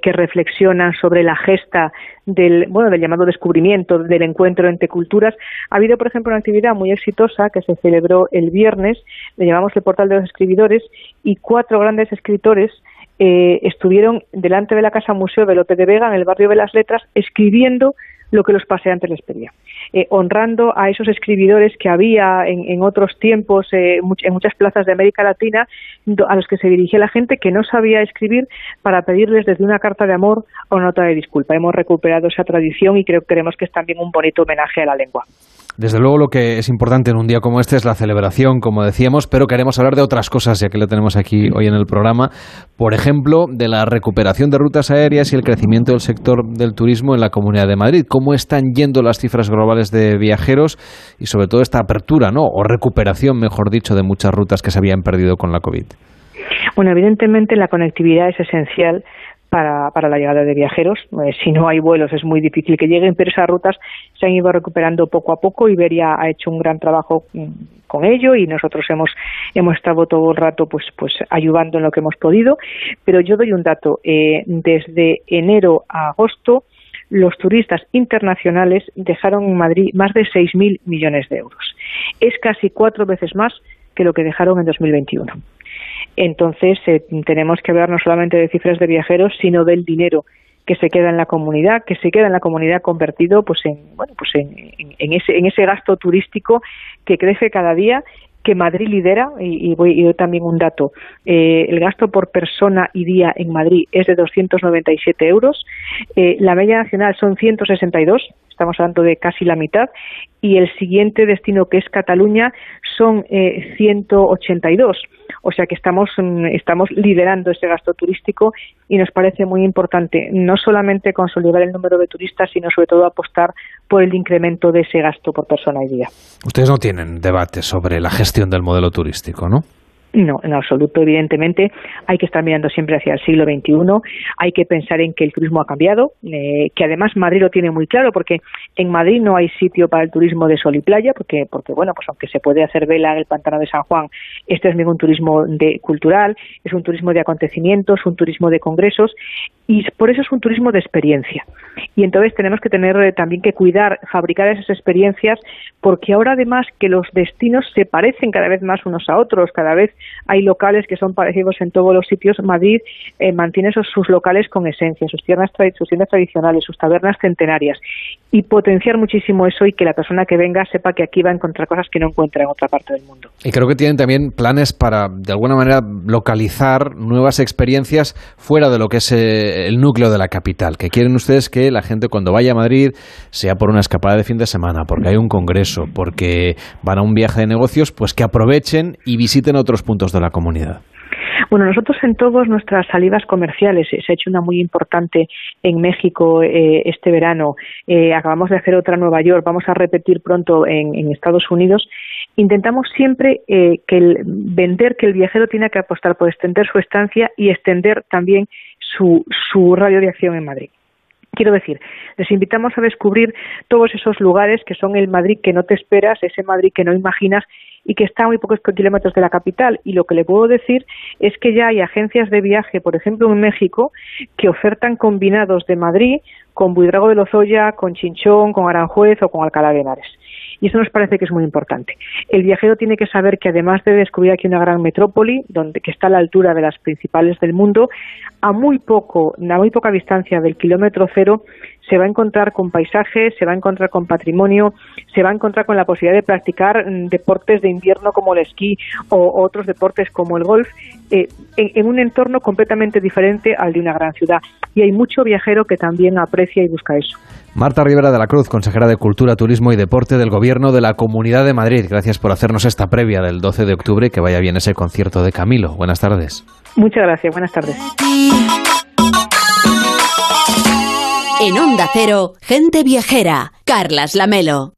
que, reflexionan sobre la gesta del, bueno, del llamado descubrimiento, del encuentro entre culturas, ha habido, por ejemplo, una actividad muy exitosa que se celebró el viernes, le llamamos el Portal de los Escribidores, y cuatro grandes escritores eh, estuvieron delante de la Casa Museo de Lope de Vega, en el barrio de las Letras, escribiendo lo que los paseantes les pedían. Eh, honrando a esos escribidores que había en, otros tiempos eh, en muchas plazas de América Latina a los que se dirigía la gente que no sabía escribir para pedirles desde una carta de amor una nota de disculpa. Hemos recuperado esa tradición y creo que creemos que es también un bonito homenaje a la lengua. Desde luego lo que es importante en un día como este es la celebración, como decíamos, pero queremos hablar de otras cosas, ya que lo tenemos aquí hoy en el programa. Por ejemplo, de la recuperación de rutas aéreas y el crecimiento del sector del turismo en la Comunidad de Madrid. ¿Cómo están yendo las cifras globales de viajeros y sobre todo esta apertura, ¿no? o recuperación, mejor dicho, de muchas rutas que se habían perdido con la COVID? Bueno, evidentemente la conectividad es esencial para, para la llegada de viajeros. Eh, si no hay vuelos es muy difícil que lleguen, pero esas rutas se han ido recuperando poco a poco. Iberia ha hecho un gran trabajo mm, con ello y nosotros hemos, hemos estado todo el rato pues, pues ayudando en lo que hemos podido. Pero yo doy un dato. Eh, desde enero a agosto los turistas internacionales dejaron en Madrid más de 6.000 millones de euros. Es casi cuatro veces más que lo que dejaron en 2021. Entonces, eh, tenemos que hablar no solamente de cifras de viajeros, sino del dinero que se queda en la comunidad, que se queda en la comunidad convertido pues en, bueno, pues en, ese, en ese gasto turístico que crece cada día que Madrid lidera, y, voy y doy también un dato, eh, el gasto por persona y día en Madrid es de 297 euros, eh, la media nacional son 162, estamos hablando de casi la mitad, y el siguiente destino que es Cataluña son eh, 182. O sea que estamos, mm, estamos liderando ese gasto turístico y nos parece muy importante no solamente consolidar el número de turistas, sino sobre todo apostar por el incremento de ese gasto por persona y día. Ustedes no tienen debate sobre la gestión del modelo turístico, ¿no? No, en absoluto. Evidentemente, hay que estar mirando siempre hacia el siglo XXI. Hay que pensar en que el turismo ha cambiado, eh, que además Madrid lo tiene muy claro, porque en Madrid no hay sitio para el turismo de sol y playa, porque, porque bueno, pues aunque se puede hacer vela en el pantano de San Juan, este es un turismo de, cultural, es un turismo de acontecimientos, un turismo de congresos, y por eso es un turismo de experiencia. Y entonces tenemos que tener eh, también que cuidar, fabricar esas experiencias, porque ahora además que los destinos se parecen cada vez más unos a otros, cada vez hay locales que son parecidos en todos los sitios. Madrid eh, mantiene esos, sus locales con esencia, sus tiendas, sus tiendas tradicionales, sus tabernas centenarias y potenciar muchísimo eso y que la persona que venga sepa que aquí va a encontrar cosas que no encuentra en otra parte del mundo. Y creo que tienen también planes para, de alguna manera, localizar nuevas experiencias fuera de lo que es eh, el núcleo de la capital. Que quieren ustedes que la gente cuando vaya a Madrid sea por una escapada de fin de semana, porque hay un congreso, porque van a un viaje de negocios, pues que aprovechen y visiten otros puntos de la comunidad. Bueno, nosotros en todas nuestras salidas comerciales, se ha hecho una muy importante en México eh, este verano, eh, acabamos de hacer otra en Nueva York, vamos a repetir pronto en, Estados Unidos, intentamos siempre eh, que el, vender que el viajero tiene que apostar por extender su estancia y extender también su, su radio de acción en Madrid. Quiero decir, les invitamos a descubrir todos esos lugares que son el Madrid que no te esperas, ese Madrid que no imaginas y que está a muy pocos kilómetros de la capital. Y lo que le puedo decir es que ya hay agencias de viaje, por ejemplo en México, que ofertan combinados de Madrid con Buidrago de Lozoya, con Chinchón, con Aranjuez o con Alcalá de Henares. Y eso nos parece que es muy importante. El viajero tiene que saber que además de descubrir aquí una gran metrópoli, donde, que está a la altura de las principales del mundo, a muy poco, a muy poca distancia del kilómetro cero, se va a encontrar con paisajes, se va a encontrar con patrimonio, se va a encontrar con la posibilidad de practicar mm, deportes de invierno como el esquí o, otros deportes como el golf eh, en, un entorno completamente diferente al de una gran ciudad. Y hay mucho viajero que también aprecia y busca eso. Marta Rivera de la Cruz, consejera de Cultura, Turismo y Deporte del Gobierno de la Comunidad de Madrid. Gracias por hacernos esta previa del 12 de octubre. Que vaya bien ese concierto de Camilo. Buenas tardes. Muchas gracias. Buenas tardes. En Onda Cero, gente viajera. Carlas Lamelo.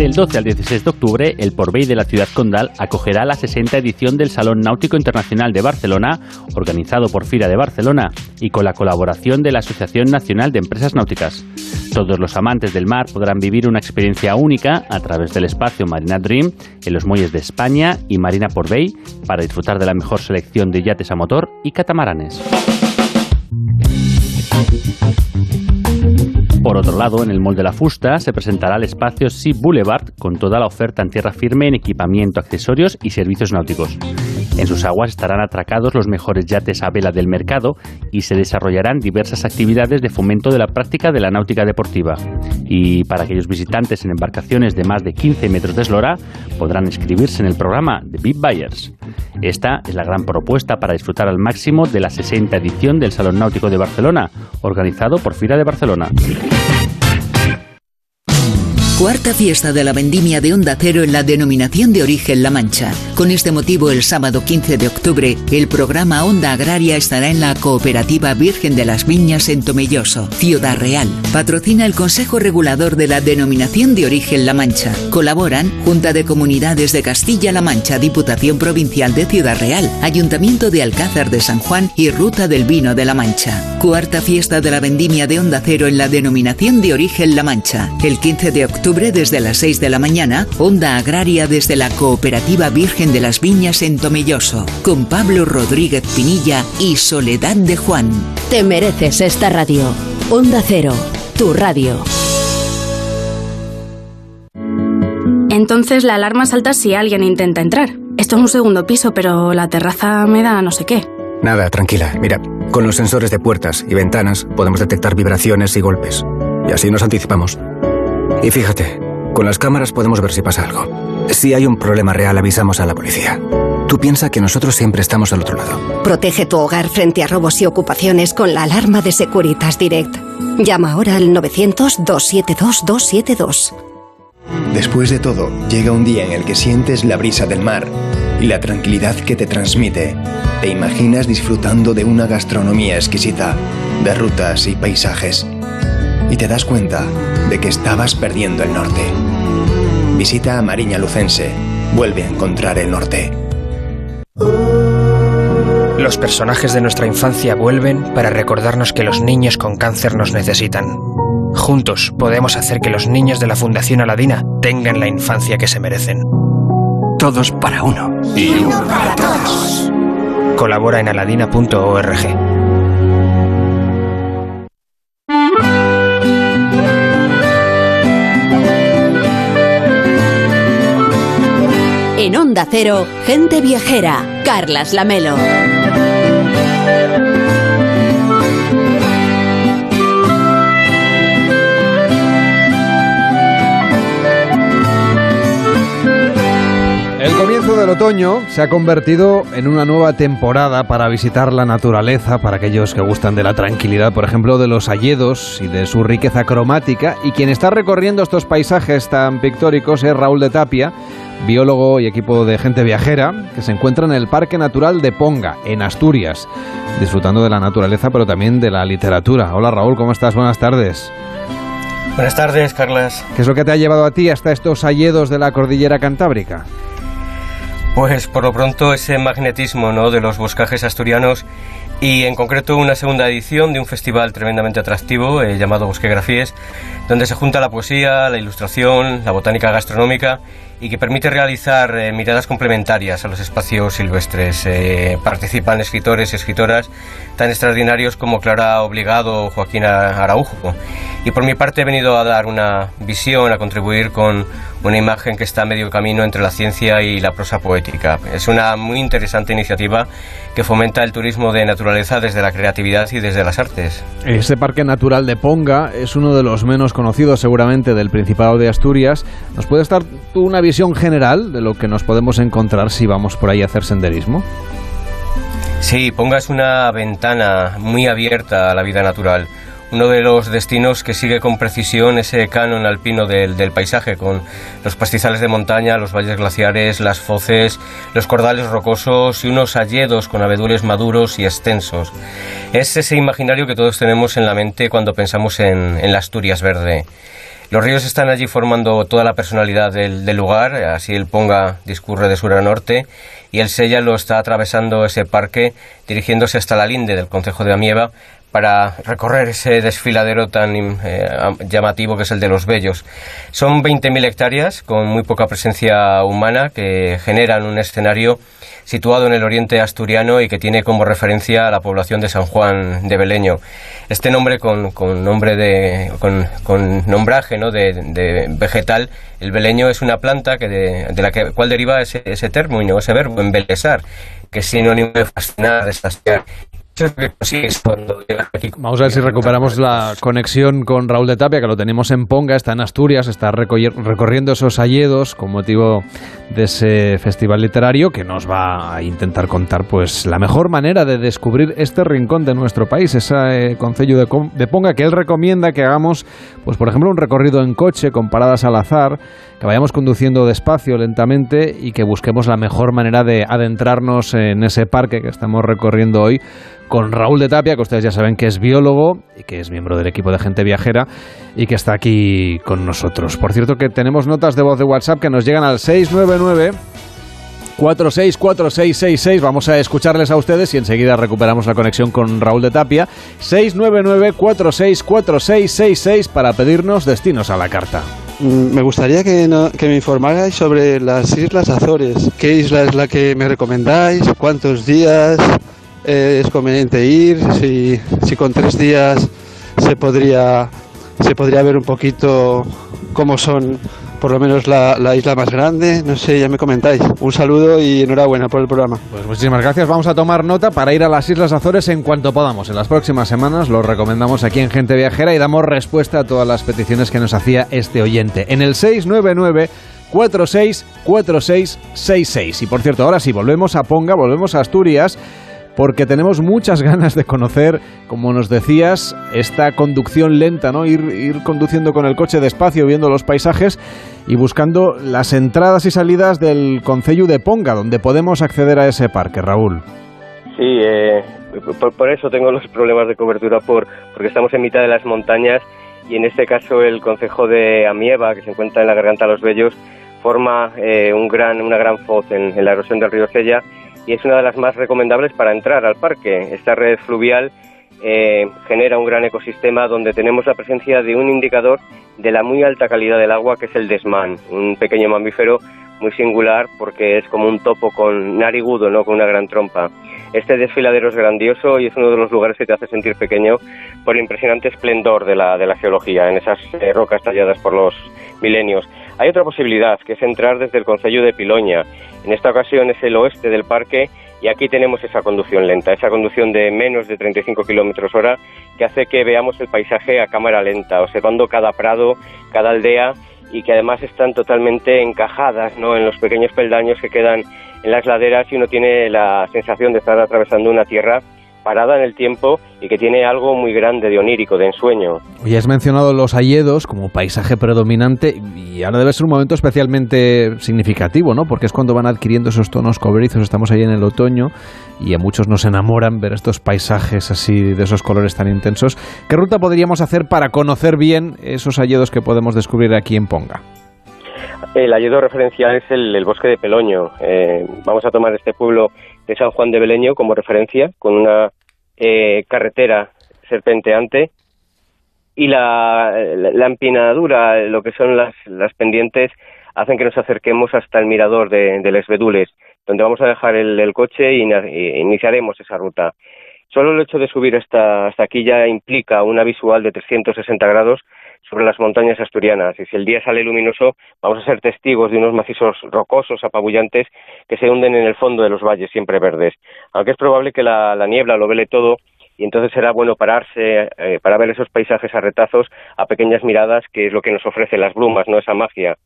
Del 12 al 16 de octubre, el Porbey de la ciudad condal acogerá la 60 edición del Salón Náutico Internacional de Barcelona, organizado por FIRA de Barcelona y con la colaboración de la Asociación Nacional de Empresas Náuticas. Todos los amantes del mar podrán vivir una experiencia única a través del espacio Marina Dream en los muelles de España y Marina Porbey para disfrutar de la mejor selección de yates a motor y catamaranes. Por otro lado, en el Mall de la Fusta se presentará el espacio Sea Boulevard con toda la oferta en tierra firme en equipamiento, accesorios y servicios náuticos. En sus aguas estarán atracados los mejores yates a vela del mercado y se desarrollarán diversas actividades de fomento de la práctica de la náutica deportiva. Y para aquellos visitantes en embarcaciones de más de 15 metros de eslora, podrán inscribirse en el programa de Big Buyers. Esta es la gran propuesta para disfrutar al máximo de la 60 edición del Salón Náutico de Barcelona, organizado por FIRA de Barcelona. Cuarta fiesta de la vendimia de Onda Cero en la denominación de origen La Mancha. Con este motivo, el sábado 15 de octubre, el programa Onda Agraria estará en la Cooperativa Virgen de las Viñas en Tomelloso, Ciudad Real. Patrocina el Consejo Regulador de la denominación de origen La Mancha. Colaboran Junta de Comunidades de Castilla-La Mancha, Diputación Provincial de Ciudad Real, Ayuntamiento de Alcázar de San Juan y Ruta del Vino de La Mancha. Cuarta fiesta de la vendimia de Onda Cero en la denominación de origen La Mancha. El 15 de octubre desde las 6 de la mañana, Onda Agraria desde la Cooperativa Virgen de las Viñas en Tomelloso, con Pablo Rodríguez Pinilla y Soledad de Juan. Te mereces esta radio. Onda Cero, tu radio. Entonces la alarma salta si alguien intenta entrar. Esto es un segundo piso, pero la terraza me da no sé qué. Nada, tranquila. Mira, con los sensores de puertas y ventanas podemos detectar vibraciones y golpes. Y así nos anticipamos. Y fíjate, con las cámaras podemos ver si pasa algo. Si hay un problema real, avisamos a la policía. Tú piensas que nosotros siempre estamos al otro lado. Protege tu hogar frente a robos y ocupaciones con la alarma de Securitas Direct. Llama ahora al 900-272-272. Después de todo, llega un día en el que sientes la brisa del mar y la tranquilidad que te transmite. Te imaginas disfrutando de una gastronomía exquisita, de rutas y paisajes y te das cuenta de que estabas perdiendo el norte. Visita a Mariña Lucense. Vuelve a encontrar el norte. Los personajes de nuestra infancia vuelven para recordarnos que los niños con cáncer nos necesitan. Juntos podemos hacer que los niños de la Fundación Aladina tengan la infancia que se merecen. Todos para uno. Y uno para todos. Colabora en aladina.org. En Onda Cero, gente viajera, Carlas Lamelo. El comienzo del otoño se ha convertido en una nueva temporada para visitar la naturaleza, para aquellos que gustan de la tranquilidad, por ejemplo, de los hayedos y de su riqueza cromática. Y quien está recorriendo estos paisajes tan pictóricos es Raúl de Tapia, biólogo y equipo de gente viajera, que se encuentra en el Parque Natural de Ponga, en Asturias, disfrutando de la naturaleza, pero también de la literatura. Hola Raúl, ¿cómo estás? Buenas tardes. Buenas tardes, Carlas. ¿Qué es lo que te ha llevado a ti hasta estos hayedos de la cordillera cantábrica? Pues por lo pronto ese magnetismo ¿no? de los boscajes asturianos y en concreto una segunda edición de un festival tremendamente atractivo eh, llamado Bosquegrafíes, donde se junta la poesía, la ilustración, la botánica gastronómica y que permite realizar eh, miradas complementarias a los espacios silvestres. Eh, participan escritores y escritoras tan extraordinarios como Clara Obligado o Joaquín Araujo. Y por mi parte he venido a dar una visión, a contribuir con una imagen que está a medio camino entre la ciencia y la prosa poética. Es una muy interesante iniciativa que fomenta el turismo de naturaleza desde la creatividad y desde las artes. Este parque natural de Ponga es uno de los menos conocidos seguramente del Principado de Asturias. ¿Nos puedes dar tú una visión general de lo que nos podemos encontrar si vamos por ahí a hacer senderismo? Sí, Ponga es una ventana muy abierta a la vida natural uno de los destinos que sigue con precisión ese canon alpino del, del, paisaje, con los pastizales de montaña, los valles glaciares, las foces, los cordales rocosos y unos hayedos con abedules maduros y extensos. Es ese imaginario que todos tenemos en la mente cuando pensamos en, en la Asturias verde. Los ríos están allí formando toda la personalidad del, lugar, así el Ponga discurre de sur a norte y el Sella lo está atravesando ese parque dirigiéndose hasta la linde del concejo de Amieva para recorrer ese desfiladero tan eh, llamativo que es el de los Bellos. Son 20.000 hectáreas con muy poca presencia humana que generan un escenario situado en el oriente asturiano y que tiene como referencia a la población de San Juan de Beleño. Este nombre con, con nombre de, con, con nombraje ¿no? de, vegetal, el beleño es una planta que de, de la que, cual deriva ese, ese término, ese verbo, embelesar, que es sinónimo de fascinar, de saciar Vamos a ver si recuperamos la conexión con Raúl de Tapia, que lo tenemos en Ponga, está en Asturias, está recorriendo esos hayedos con motivo de ese festival literario que nos va a intentar contar pues la mejor manera de descubrir este rincón de nuestro país, ese eh, concello de, de Ponga que él recomienda que hagamos, pues por ejemplo, un recorrido en coche con paradas al azar, que vayamos conduciendo despacio, lentamente y que busquemos la mejor manera de adentrarnos en ese parque que estamos recorriendo hoy con Raúl de Tapia, que ustedes ya saben que es biólogo y que es miembro del equipo de gente viajera y que está aquí con nosotros. Por cierto que tenemos notas de voz de WhatsApp que nos llegan al 699 464666. Vamos a escucharles a ustedes y enseguida recuperamos la conexión con Raúl de Tapia. 699 464666 para pedirnos destinos a la carta. Me gustaría que, que, me informarais sobre las Islas Azores. ¿Qué isla es la que me recomendáis? ¿Cuántos días? Eh, es conveniente ir, si, si con tres días se podría, se podría ver un poquito cómo son por lo menos la, la, isla más grande. No sé, ya me comentáis. Un saludo y enhorabuena por el programa. Pues muchísimas gracias. Vamos a tomar nota para ir a las Islas Azores en cuanto podamos. En las próximas semanas lo recomendamos aquí en Gente Viajera y damos respuesta a todas las peticiones que nos hacía este oyente. En el 699 464666. Y por cierto, ahora sí, volvemos a Ponga, volvemos a Asturias porque tenemos muchas ganas de conocer, como nos decías, esta conducción lenta, ¿no? Ir, ir conduciendo con el coche despacio, viendo los paisajes y buscando las entradas y salidas del Concello de Ponga, donde podemos acceder a ese parque, Raúl. Sí, eh, por, eso tengo los problemas de cobertura, por, porque estamos en mitad de las montañas y en este caso el Concejo de Amieva, que se encuentra en la Garganta de los Bellos, forma eh, un gran, una gran foz en, en la erosión del río Sella y es una de las más recomendables para entrar al parque. Esta red fluvial eh, genera un gran ecosistema donde tenemos la presencia de un indicador de la muy alta calidad del agua que es el desmán, un pequeño mamífero muy singular porque es como un topo con narigudo, ¿no? con una gran trompa. Este desfiladero es grandioso y es uno de los lugares que te hace sentir pequeño por el impresionante esplendor de la, de la geología en esas eh, rocas talladas por los milenios. Hay otra posibilidad, que es entrar desde el Concello de Piloña. En esta ocasión es el oeste del parque y aquí tenemos esa conducción lenta, esa conducción de menos de 35 kilómetros hora que hace que veamos el paisaje a cámara lenta, observando cada prado, cada aldea y que además están totalmente encajadas ¿no? en los pequeños peldaños que quedan en las laderas y uno tiene la sensación de estar atravesando una tierra parada en el tiempo y que tiene algo muy grande de onírico, de ensueño. Hoy has mencionado los hayedos como paisaje predominante y ahora debe ser un momento especialmente significativo, ¿no? Porque es cuando van adquiriendo esos tonos cobrizos, estamos ahí en el otoño y a muchos nos enamoran ver estos paisajes así de esos colores tan intensos. ¿Qué ruta podríamos hacer para conocer bien esos hayedos que podemos descubrir aquí en Ponga? El hayedo referencial es el, bosque de Peloño. Eh, vamos a tomar este pueblo de San Juan de Beleño como referencia, con una eh, carretera serpenteante y la, la, empinadura, lo que son las, las, pendientes, hacen que nos acerquemos hasta el mirador de, de Les Bedules, donde vamos a dejar el, coche y, iniciaremos esa ruta. Solo el hecho de subir hasta, hasta aquí ya implica una visual de 360 grados sobre las montañas asturianas y si el día sale luminoso vamos a ser testigos de unos macizos rocosos apabullantes que se hunden en el fondo de los valles siempre verdes. Aunque es probable que la, niebla lo vele todo y entonces será bueno pararse eh, para ver esos paisajes a retazos a pequeñas miradas que es lo que nos ofrece las brumas, no esa magia.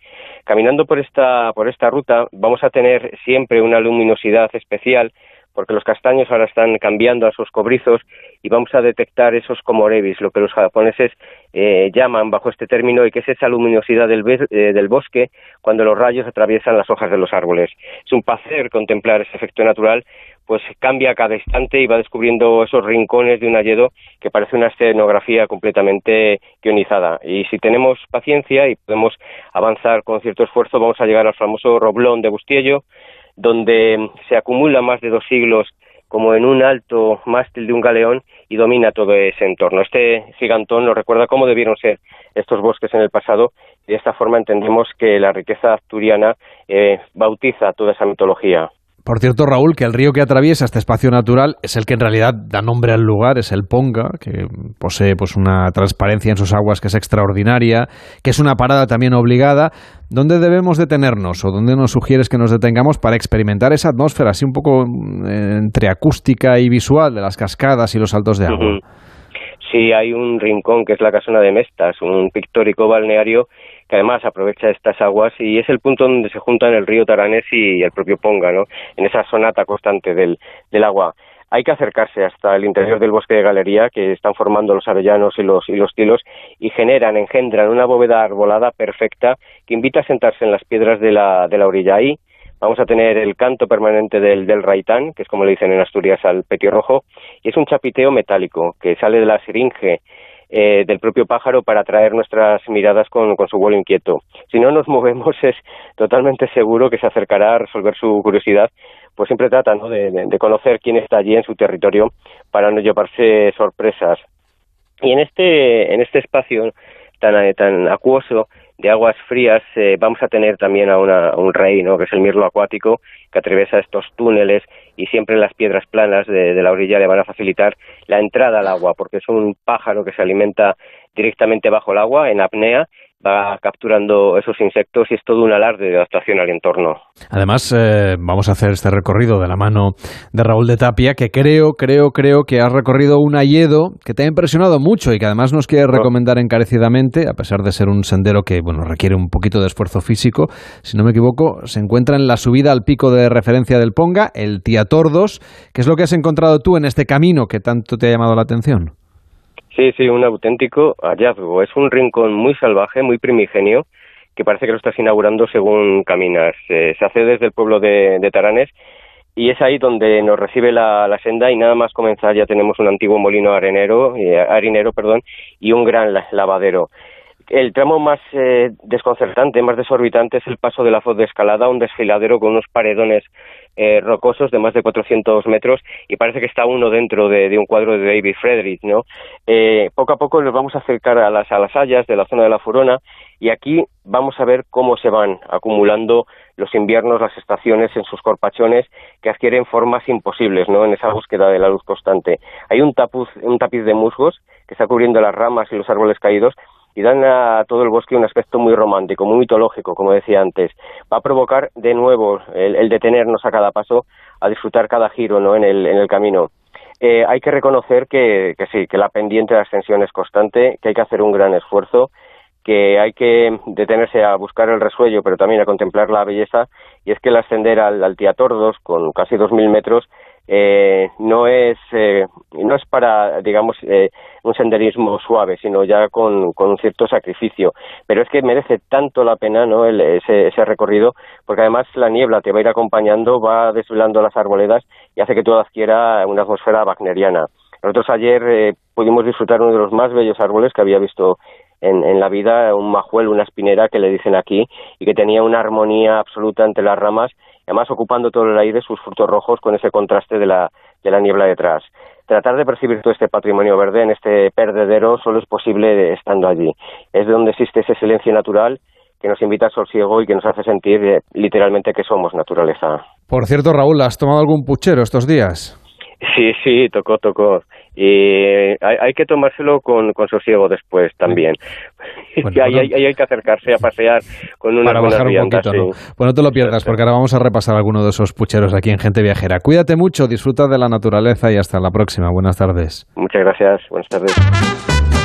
Caminando por esta, por esta ruta vamos a tener siempre una luminosidad especial porque los castaños ahora están cambiando a sus cobrizos y vamos a detectar esos comorebis, lo que los japoneses eh, llaman bajo este término y que es esa luminosidad del, eh, del bosque cuando los rayos atraviesan las hojas de los árboles. Es un placer contemplar ese efecto natural, pues cambia cada instante y va descubriendo esos rincones de un hayedo que parece una escenografía completamente ionizada. Y si tenemos paciencia y podemos avanzar con cierto esfuerzo, vamos a llegar al famoso roblón de Bustiello, donde se acumula más de dos siglos como en un alto mástil de un galeón y domina todo ese entorno. Este gigantón nos recuerda cómo debieron ser estos bosques en el pasado y de esta forma entendemos que la riqueza asturiana eh, bautiza toda esa mitología. Por cierto, Raúl, que el río que atraviesa este espacio natural es el que en realidad da nombre al lugar, es el Ponga, que posee pues una transparencia en sus aguas que es extraordinaria, que es una parada también obligada. ¿Dónde debemos detenernos o dónde nos sugieres que nos detengamos para experimentar esa atmósfera así un poco eh, entre acústica y visual de las cascadas y los saltos de agua? Sí, hay un rincón que es la Casona de Mestas, un pictórico balneario que además aprovecha estas aguas y es el punto donde se juntan el río Taranés y el propio Ponga, ¿no? En esa sonata constante del, agua. Hay que acercarse hasta el interior del bosque de galería que están formando los avellanos y los, y los tilos y generan, engendran una bóveda arbolada perfecta que invita a sentarse en las piedras de la, de la orilla. Ahí vamos a tener el canto permanente del, del raitán, que es como le dicen en Asturias al petirrojo, y es un chapiteo metálico que sale de la siringe eh, del propio pájaro para atraer nuestras miradas con, su vuelo inquieto. Si no nos movemos es totalmente seguro que se acercará a resolver su curiosidad, pues siempre trata de, conocer quién está allí en su territorio para no llevarse sorpresas. Y en este, en este espacio tan, tan acuoso de aguas frías eh, vamos a tener también a, un rey, ¿no? que es el mirlo acuático, que atraviesa estos túneles y siempre las piedras planas de, de, la orilla le van a facilitar la entrada al agua, porque es un pájaro que se alimenta directamente bajo el agua, en apnea, va capturando esos insectos y es todo un alarde de adaptación al entorno. Además, eh, vamos a hacer este recorrido de la mano de Raúl de Tapia, que creo, creo, creo que has recorrido un hayedo que te ha impresionado mucho y que además nos quiere recomendar encarecidamente, a pesar de ser un sendero que bueno requiere un poquito de esfuerzo físico. Si no me equivoco, se encuentra en la subida al pico de referencia del Ponga, el Tordos. ¿Qué es lo que has encontrado tú en este camino que tanto te ha llamado la atención? Sí, sí, un auténtico hallazgo. Es un rincón muy salvaje, muy primigenio, que parece que lo estás inaugurando según caminas. se hace desde el pueblo de, Taranes y es ahí donde nos recibe la, la, senda y nada más comenzar ya tenemos un antiguo molino arenero, eh, harinero perdón, y un gran lavadero. El tramo más eh, desconcertante, más desorbitante es el paso de la foz de escalada, un desfiladero con unos paredones eh, rocosos de más de 400 metros y parece que está uno dentro de, un cuadro de David Friedrich, ¿no? Eh, poco a poco nos vamos a acercar a las, a las hayas de la zona de la Furona y aquí vamos a ver cómo se van acumulando los inviernos, las estaciones en sus corpachones que adquieren formas imposibles, ¿no? En esa búsqueda de la luz constante. Hay un, un tapiz de musgos que está cubriendo las ramas y los árboles caídos y dan a todo el bosque un aspecto muy romántico, muy mitológico, como decía antes. Va a provocar de nuevo el, detenernos a cada paso, a disfrutar cada giro ¿no? en, el, en el camino. Eh, hay que reconocer que, que sí, que la pendiente de ascensión es constante, que hay que hacer un gran esfuerzo, que hay que detenerse a buscar el resuello, pero también a contemplar la belleza, y es que el ascender al, al Tiatordos, con casi 2.000 metros, eh, no es eh, no es para digamos eh, un senderismo suave sino ya con, con, un cierto sacrificio. Pero es que merece tanto la pena no ese, ese recorrido porque además la niebla te va a ir acompañando va desvelando las arboledas y hace que todo adquiera una atmósfera wagneriana. Nosotros ayer eh, pudimos disfrutar uno de los más bellos árboles que había visto en, en, la vida, un majuel, una espinera que le dicen aquí, y que tenía una armonía absoluta entre las ramas además ocupando todo el aire sus frutos rojos con ese contraste de la, de la niebla detrás. Tratar de percibir todo este patrimonio verde en este perdedero solo es posible estando allí. Es de donde existe ese silencio natural que nos invita al sosiego y que nos hace sentir eh, literalmente que somos naturaleza. Por cierto, Raúl, ¿has tomado algún puchero estos días? Sí, sí, tocó, tocó. Y hay, que tomárselo con, con, sosiego después también. y hay, hay, que acercarse a pasear con una Para bajar un poquito, ¿no? Pues no te lo pierdas, porque ahora vamos a repasar alguno de esos pucheros aquí en Gente Viajera. Cuídate mucho, disfruta de la naturaleza y hasta la próxima. Buenas tardes. Muchas gracias. Buenas tardes.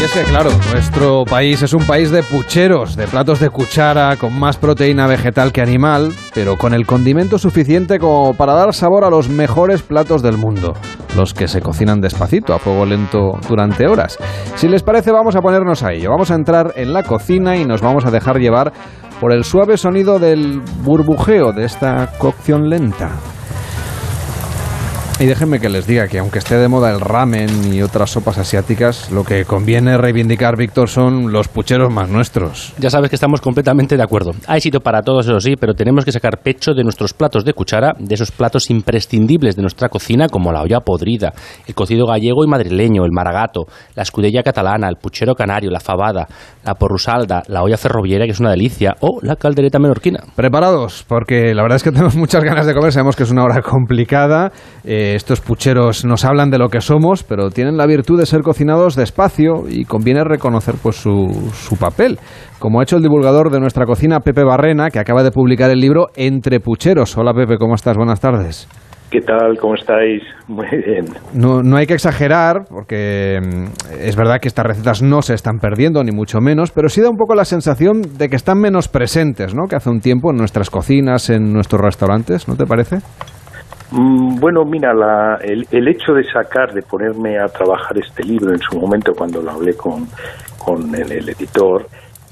Y es que, claro, nuestro país es un país de pucheros, de platos de cuchara, con más proteína vegetal que animal, pero con el condimento suficiente como para dar sabor a los mejores platos del mundo, los que se cocinan despacito, a fuego lento, durante horas. Si les parece, vamos a ponernos a ello. Vamos a entrar en la cocina y nos vamos a dejar llevar por el suave sonido del burbujeo de esta cocción lenta. Y déjenme que les diga que aunque esté de moda el ramen y otras sopas asiáticas, lo que conviene reivindicar, Víctor, son los pucheros más nuestros. Ya sabes que estamos completamente de acuerdo. Hay sitio para todos, eso sí, pero tenemos que sacar pecho de nuestros platos de cuchara, de esos platos imprescindibles de nuestra cocina, como la olla podrida, el cocido gallego y madrileño, el maragato, la escudella catalana, el puchero canario, la fabada, la porrusalda, la olla ferroviaria, que es una delicia, o la caldereta menorquina. Preparados, porque la verdad es que tenemos muchas ganas de comer, sabemos que es una hora complicada. Eh, estos pucheros nos hablan de lo que somos, pero tienen la virtud de ser cocinados despacio y conviene reconocer pues su, su papel, como ha hecho el divulgador de nuestra cocina, Pepe Barrena, que acaba de publicar el libro Entre Pucheros. Hola Pepe, ¿cómo estás? Buenas tardes. ¿Qué tal? ¿Cómo estáis? Muy bien. No, no hay que exagerar, porque mm, es verdad que estas recetas no se están perdiendo, ni mucho menos, pero sí da un poco la sensación de que están menos presentes, ¿no? Que hace un tiempo en nuestras cocinas, en nuestros restaurantes, ¿no te parece? Mm, bueno, mira, el, hecho de sacar, de ponerme a trabajar este libro en su momento cuando lo hablé con, con el, editor,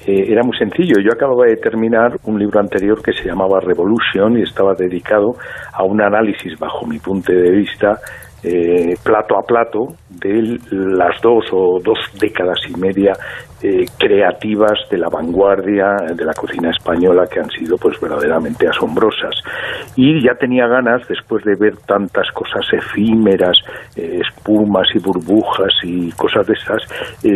eh, era muy sencillo. Yo acababa de terminar un libro anterior que se llamaba Revolution y estaba dedicado a un análisis, bajo mi punto de vista, eh, plato a plato de las dos o dos décadas y media eh, creativas de la vanguardia de la cocina española que han sido pues verdaderamente asombrosas y ya tenía ganas después de ver tantas cosas efímeras eh, espumas y burbujas y cosas de esas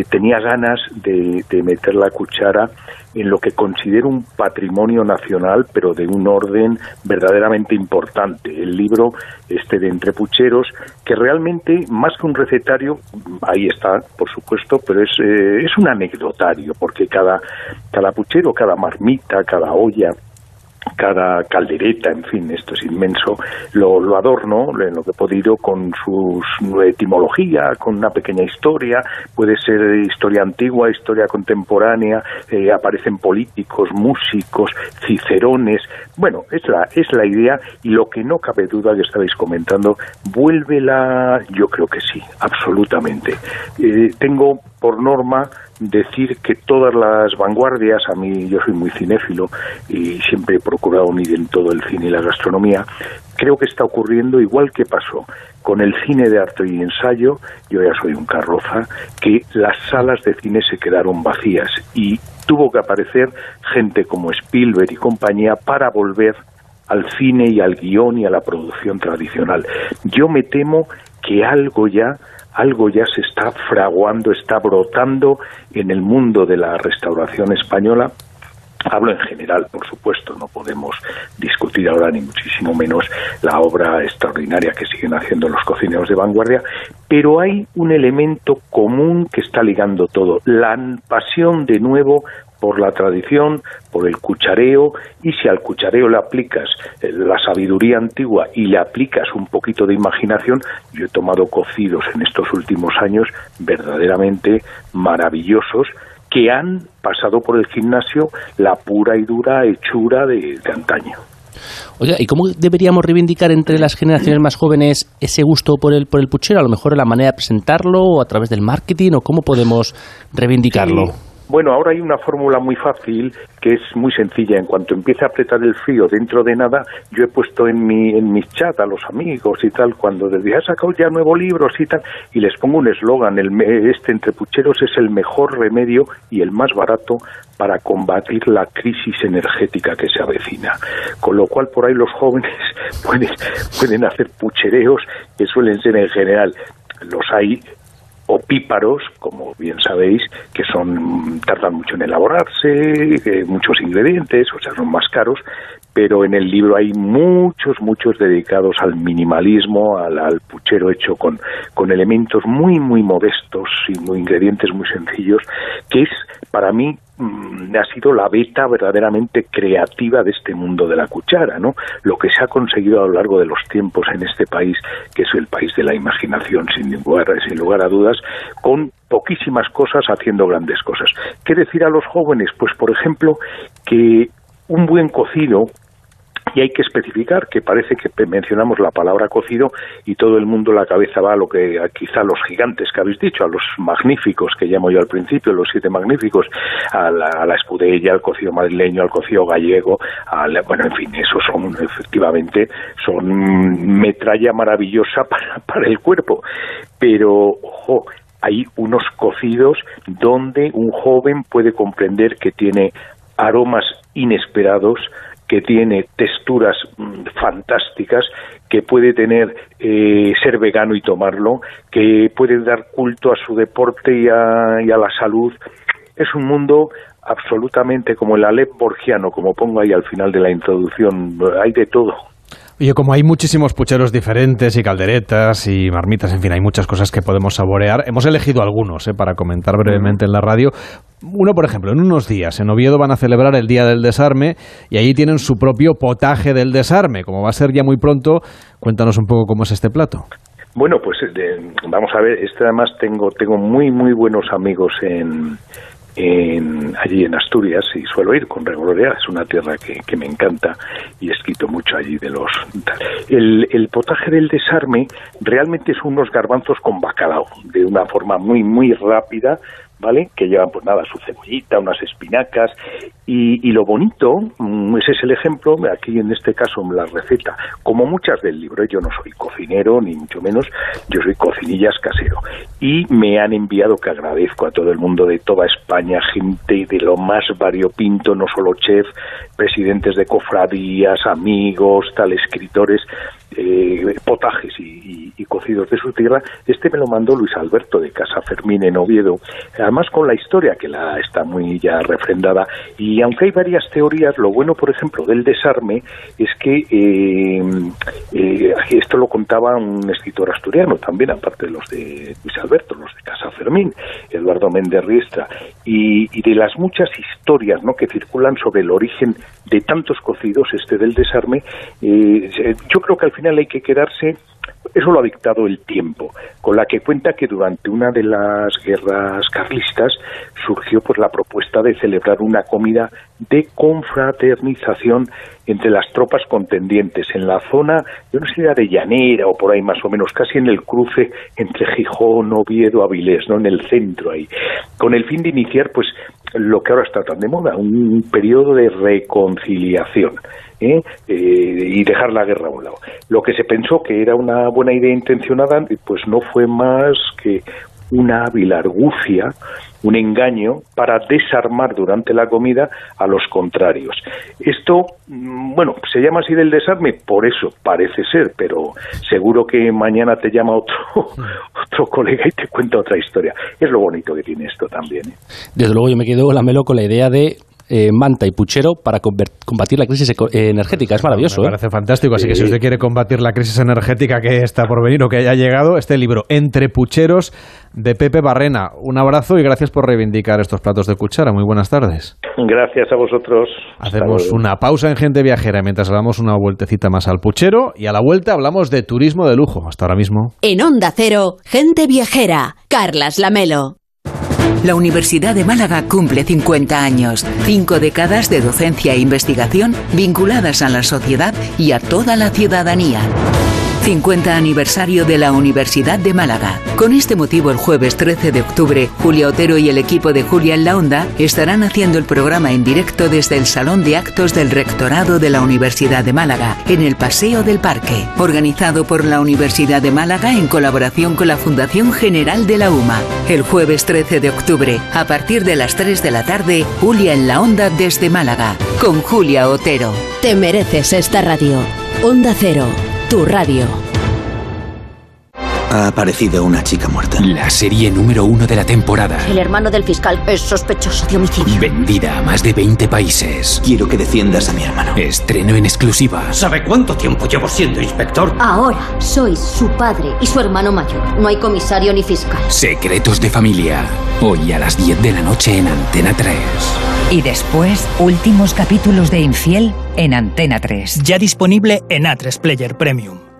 tenía ganas de, meter la cuchara en lo que considero un patrimonio nacional, pero de un orden verdaderamente importante. El libro, este de Entrepucheros, que realmente, más que un recetario, ahí está, por supuesto, pero es, eh, es un anecdotario, porque cada, cada puchero, cada marmita, cada olla, cada caldereta, en fin, esto es inmenso, lo, lo, adorno en lo que he podido con su etimología, con una pequeña historia, puede ser historia antigua, historia contemporánea, eh, aparecen políticos, músicos, cicerones, bueno, es la, es la idea y lo que no cabe duda que estabais comentando, vuelve la, yo creo que sí, absolutamente. Eh, tengo por norma decir que todas las vanguardias, a mí yo soy muy cinéfilo y siempre he procurado unir en todo el cine y la gastronomía, creo que está ocurriendo igual que pasó con el cine de arte y ensayo, yo ya soy un carroza, que las salas de cine se quedaron vacías y tuvo que aparecer gente como Spielberg y compañía para volver al cine y al guion y a la producción tradicional. Yo me temo que algo ya algo ya se está fraguando, está brotando en el mundo de la restauración española. Hablo en general, por supuesto, no podemos discutir ahora ni muchísimo menos la obra extraordinaria que siguen haciendo los cocineros de vanguardia, pero hay un elemento común que está ligando todo, la pasión de nuevo por la tradición, por el cuchareo, y si al cuchareo le aplicas eh, la sabiduría antigua y le aplicas un poquito de imaginación, yo he tomado cocidos en estos últimos años verdaderamente maravillosos, que han pasado por el gimnasio la pura y dura hechura de, antaño. Oiga, ¿y cómo deberíamos reivindicar entre las generaciones más jóvenes ese gusto por el, por el puchero? A lo mejor en la manera de presentarlo o a través del marketing o cómo podemos reivindicarlo. Bueno, ahora hay una fórmula muy fácil que es muy sencilla. En cuanto empiece a apretar el frío dentro de nada, yo he puesto en mi en mis chat a los amigos y tal, cuando les digo, ha sacado ya nuevos libros y tal, y les pongo un eslogan, el este entre pucheros es el mejor remedio y el más barato para combatir la crisis energética que se avecina. Con lo cual, por ahí los jóvenes pueden, pueden hacer puchereos que suelen ser en general los hay opíparos, como bien sabéis, que son tardan mucho en elaborarse, muchos ingredientes, o sea, son más caros, pero en el libro hay muchos, muchos dedicados al minimalismo, al, puchero hecho con, con elementos muy, muy modestos y muy ingredientes muy sencillos, que es para mí mm, ha sido la beta verdaderamente creativa de este mundo de la cuchara, ¿no? Lo que se ha conseguido a lo largo de los tiempos en este país, que es el país de la imaginación, sin lugar, sin lugar a dudas, con poquísimas cosas haciendo grandes cosas. ¿Qué decir a los jóvenes? Pues, por ejemplo, que un buen cocido y hay que especificar que parece que mencionamos la palabra cocido y todo el mundo la cabeza va a lo que quizá los gigantes que habéis dicho, a los magníficos que llamo yo al principio, los siete magníficos, a la, escudella, al cocido madrileño, al cocido gallego, bueno, en fin, esos son efectivamente son metralla maravillosa para, para el cuerpo, pero ojo, hay unos cocidos donde un joven puede comprender que tiene aromas inesperados, que tiene texturas mm, fantásticas, que puede tener eh, ser vegano y tomarlo, que puede dar culto a su deporte y a, la salud. Es un mundo absolutamente como el Alep borgiano, como pongo ahí al final de la introducción, hay de todo. Oye, como hay muchísimos pucheros diferentes y calderetas y marmitas, en fin, hay muchas cosas que podemos saborear. Hemos elegido algunos eh, para comentar brevemente en la radio. Uno, por ejemplo, en unos días en Oviedo van a celebrar el Día del Desarme y allí tienen su propio potaje del desarme. Como va a ser ya muy pronto, cuéntanos un poco cómo es este plato. Bueno, pues eh, vamos a ver, este además tengo, tengo muy, muy buenos amigos en, en, allí en Asturias y suelo ir con regularidad, es una tierra que, que me encanta y he escrito mucho allí de los... El, el potaje del desarme realmente son unos garbanzos con bacalao, de una forma muy, muy rápida, ¿vale? Que llevan, pues nada, su cebollita, unas espinacas, y, lo bonito, mm, ese es el ejemplo, aquí en este caso la receta, como muchas del libro, yo no soy cocinero, ni mucho menos, yo soy cocinillas casero, y me han enviado, que agradezco a todo el mundo de toda España, gente de lo más variopinto, no solo chef, presidentes de cofradías, amigos, tal, escritores, eh, potajes y, cocidos de su tierra. Este me lo mandó Luis Alberto de Casa Fermín en Oviedo, además con la historia que la está muy ya refrendada. Y aunque hay varias teorías, lo bueno, por ejemplo, del desarme es que eh, eh, esto lo contaba un escritor asturiano también, aparte de los de Luis Alberto, los de Casa Fermín, Eduardo Méndez Riestra, y, y de las muchas historias ¿no? que circulan sobre el origen de tantos cocidos, este del desarme, yo creo que al final hay que quedarse eso lo ha dictado el tiempo, con la que cuenta que durante una de las guerras carlistas surgió pues la propuesta de celebrar una comida de confraternización entre las tropas contendientes en la zona, yo no sé de Llanera o por ahí más o menos, casi en el cruce entre Gijón, Oviedo, Avilés, ¿no? en el centro ahí, con el fin de iniciar pues lo que ahora está tan de moda, un periodo de reconciliación. ¿eh? y dejar la guerra a un lado. Lo que se pensó que era una buena idea intencionada, pues no fue más que una hábil argucia, un engaño para desarmar durante la comida a los contrarios. Esto, mm, bueno, se llama así del desarme, por eso parece ser, pero seguro que mañana te llama otro, otro colega y te cuenta otra historia. Es lo bonito que tiene esto también. ¿eh? Desde luego yo me quedo la melo con la idea de eh, manta y puchero para combatir la crisis energética. Es maravilloso. Me ¿eh? parece fantástico. Así que si usted quiere combatir la crisis energética que está por venir o que haya llegado, este libro, Entre Pucheros, de Pepe Barrena. Un abrazo y gracias por reivindicar estos platos de cuchara. Muy buenas tardes. Gracias a vosotros. Hacemos una pausa en Gente Viajera mientras damos una vueltecita más al puchero y a la vuelta hablamos de turismo de lujo. Hasta ahora mismo. En Onda Cero, Gente Viajera, Carlas Lamelo. La Universidad de Málaga cumple 50 años, cinco décadas de docencia e investigación vinculadas a la sociedad y a toda la ciudadanía. 50 aniversario de la Universidad de Málaga. Con este motivo, el jueves 13 de octubre, Julia Otero y el equipo de Julia en la Onda estarán haciendo el programa en directo desde el Salón de Actos del Rectorado de la Universidad de Málaga, en el Paseo del Parque, organizado por la Universidad de Málaga en colaboración con la Fundación General de la UMA. El jueves 13 de octubre, a partir de las 3 de la tarde, Julia en la Onda desde Málaga, con Julia Otero. Te mereces esta radio. Onda Cero tu radio. Ha aparecido una chica muerta. La serie número uno de la temporada. El hermano del fiscal es sospechoso de homicidio. Vendida a más de 20 países. Quiero que defiendas a mi hermano. Estreno en exclusiva. ¿Sabe cuánto tiempo llevo siendo inspector? Ahora sois su padre y su hermano mayor. No hay comisario ni fiscal. Secretos de familia. Hoy a las 10 de la noche en Antena 3. Y después, últimos capítulos de Infiel en Antena 3. Ya disponible en A3 Player Premium.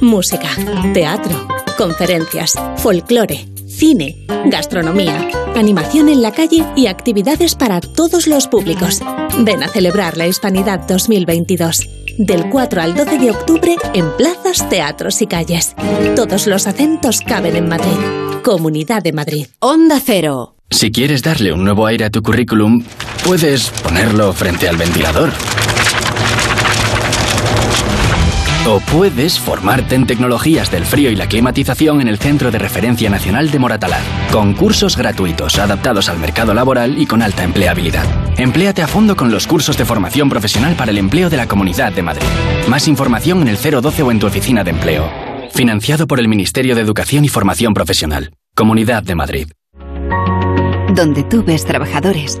Música, teatro, conferencias, folclore, cine, gastronomía, animación en la calle y actividades para todos los públicos. Ven a celebrar la Hispanidad 2022. Del 4 al 12 de octubre en plazas, teatros y calles. Todos los acentos caben en Madrid. Comunidad de Madrid. Onda Cero. Si quieres darle un nuevo aire a tu currículum, puedes ponerlo frente al ventilador. O puedes formarte en tecnologías del frío y la climatización en el Centro de Referencia Nacional de Moratalaz, con cursos gratuitos adaptados al mercado laboral y con alta empleabilidad. Empléate a fondo con los cursos de formación profesional para el empleo de la Comunidad de Madrid. Más información en el 012 o en tu oficina de empleo. Financiado por el Ministerio de Educación y Formación Profesional. Comunidad de Madrid. Donde tú ves trabajadores,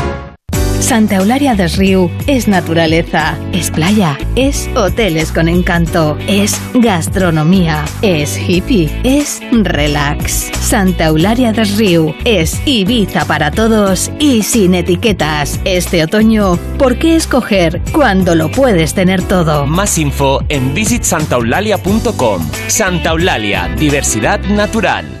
Santa Eularia des Riu es naturaleza, es playa, es hoteles con encanto, es gastronomía, es hippie, es relax. Santa Eularia des Riu es Ibiza para todos y sin etiquetas. Este otoño, ¿por qué escoger cuando lo puedes tener todo? Más info en visitsantaulalia.com. Santa Eulalia, diversidad natural.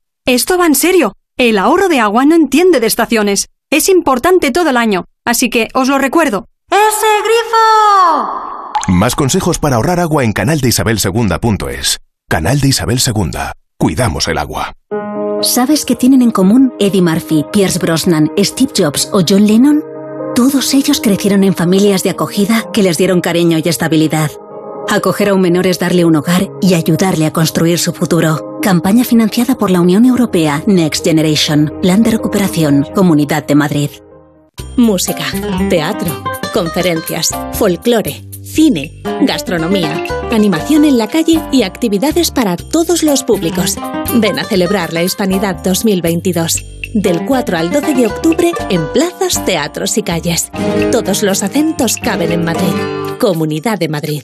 Esto va en serio. El ahorro de agua no entiende de estaciones. Es importante todo el año. Así que os lo recuerdo. ¡Ese grifo! Más consejos para ahorrar agua en canaldeisabelsegunda.es. Canal de Isabel II. Cuidamos el agua. ¿Sabes qué tienen en común Eddie Murphy, Pierce Brosnan, Steve Jobs o John Lennon? Todos ellos crecieron en familias de acogida que les dieron cariño y estabilidad. Acoger a un menor es darle un hogar y ayudarle a construir su futuro. Campaña financiada por la Unión Europea Next Generation. Plan de recuperación. Comunidad de Madrid. Música, teatro, conferencias, folclore cine, gastronomía, animación en la calle y actividades para todos los públicos. Ven a celebrar la Hispanidad 2022. Del 4 al 12 de octubre en plazas, teatros y calles. Todos los acentos caben en Madrid. Comunidad de Madrid.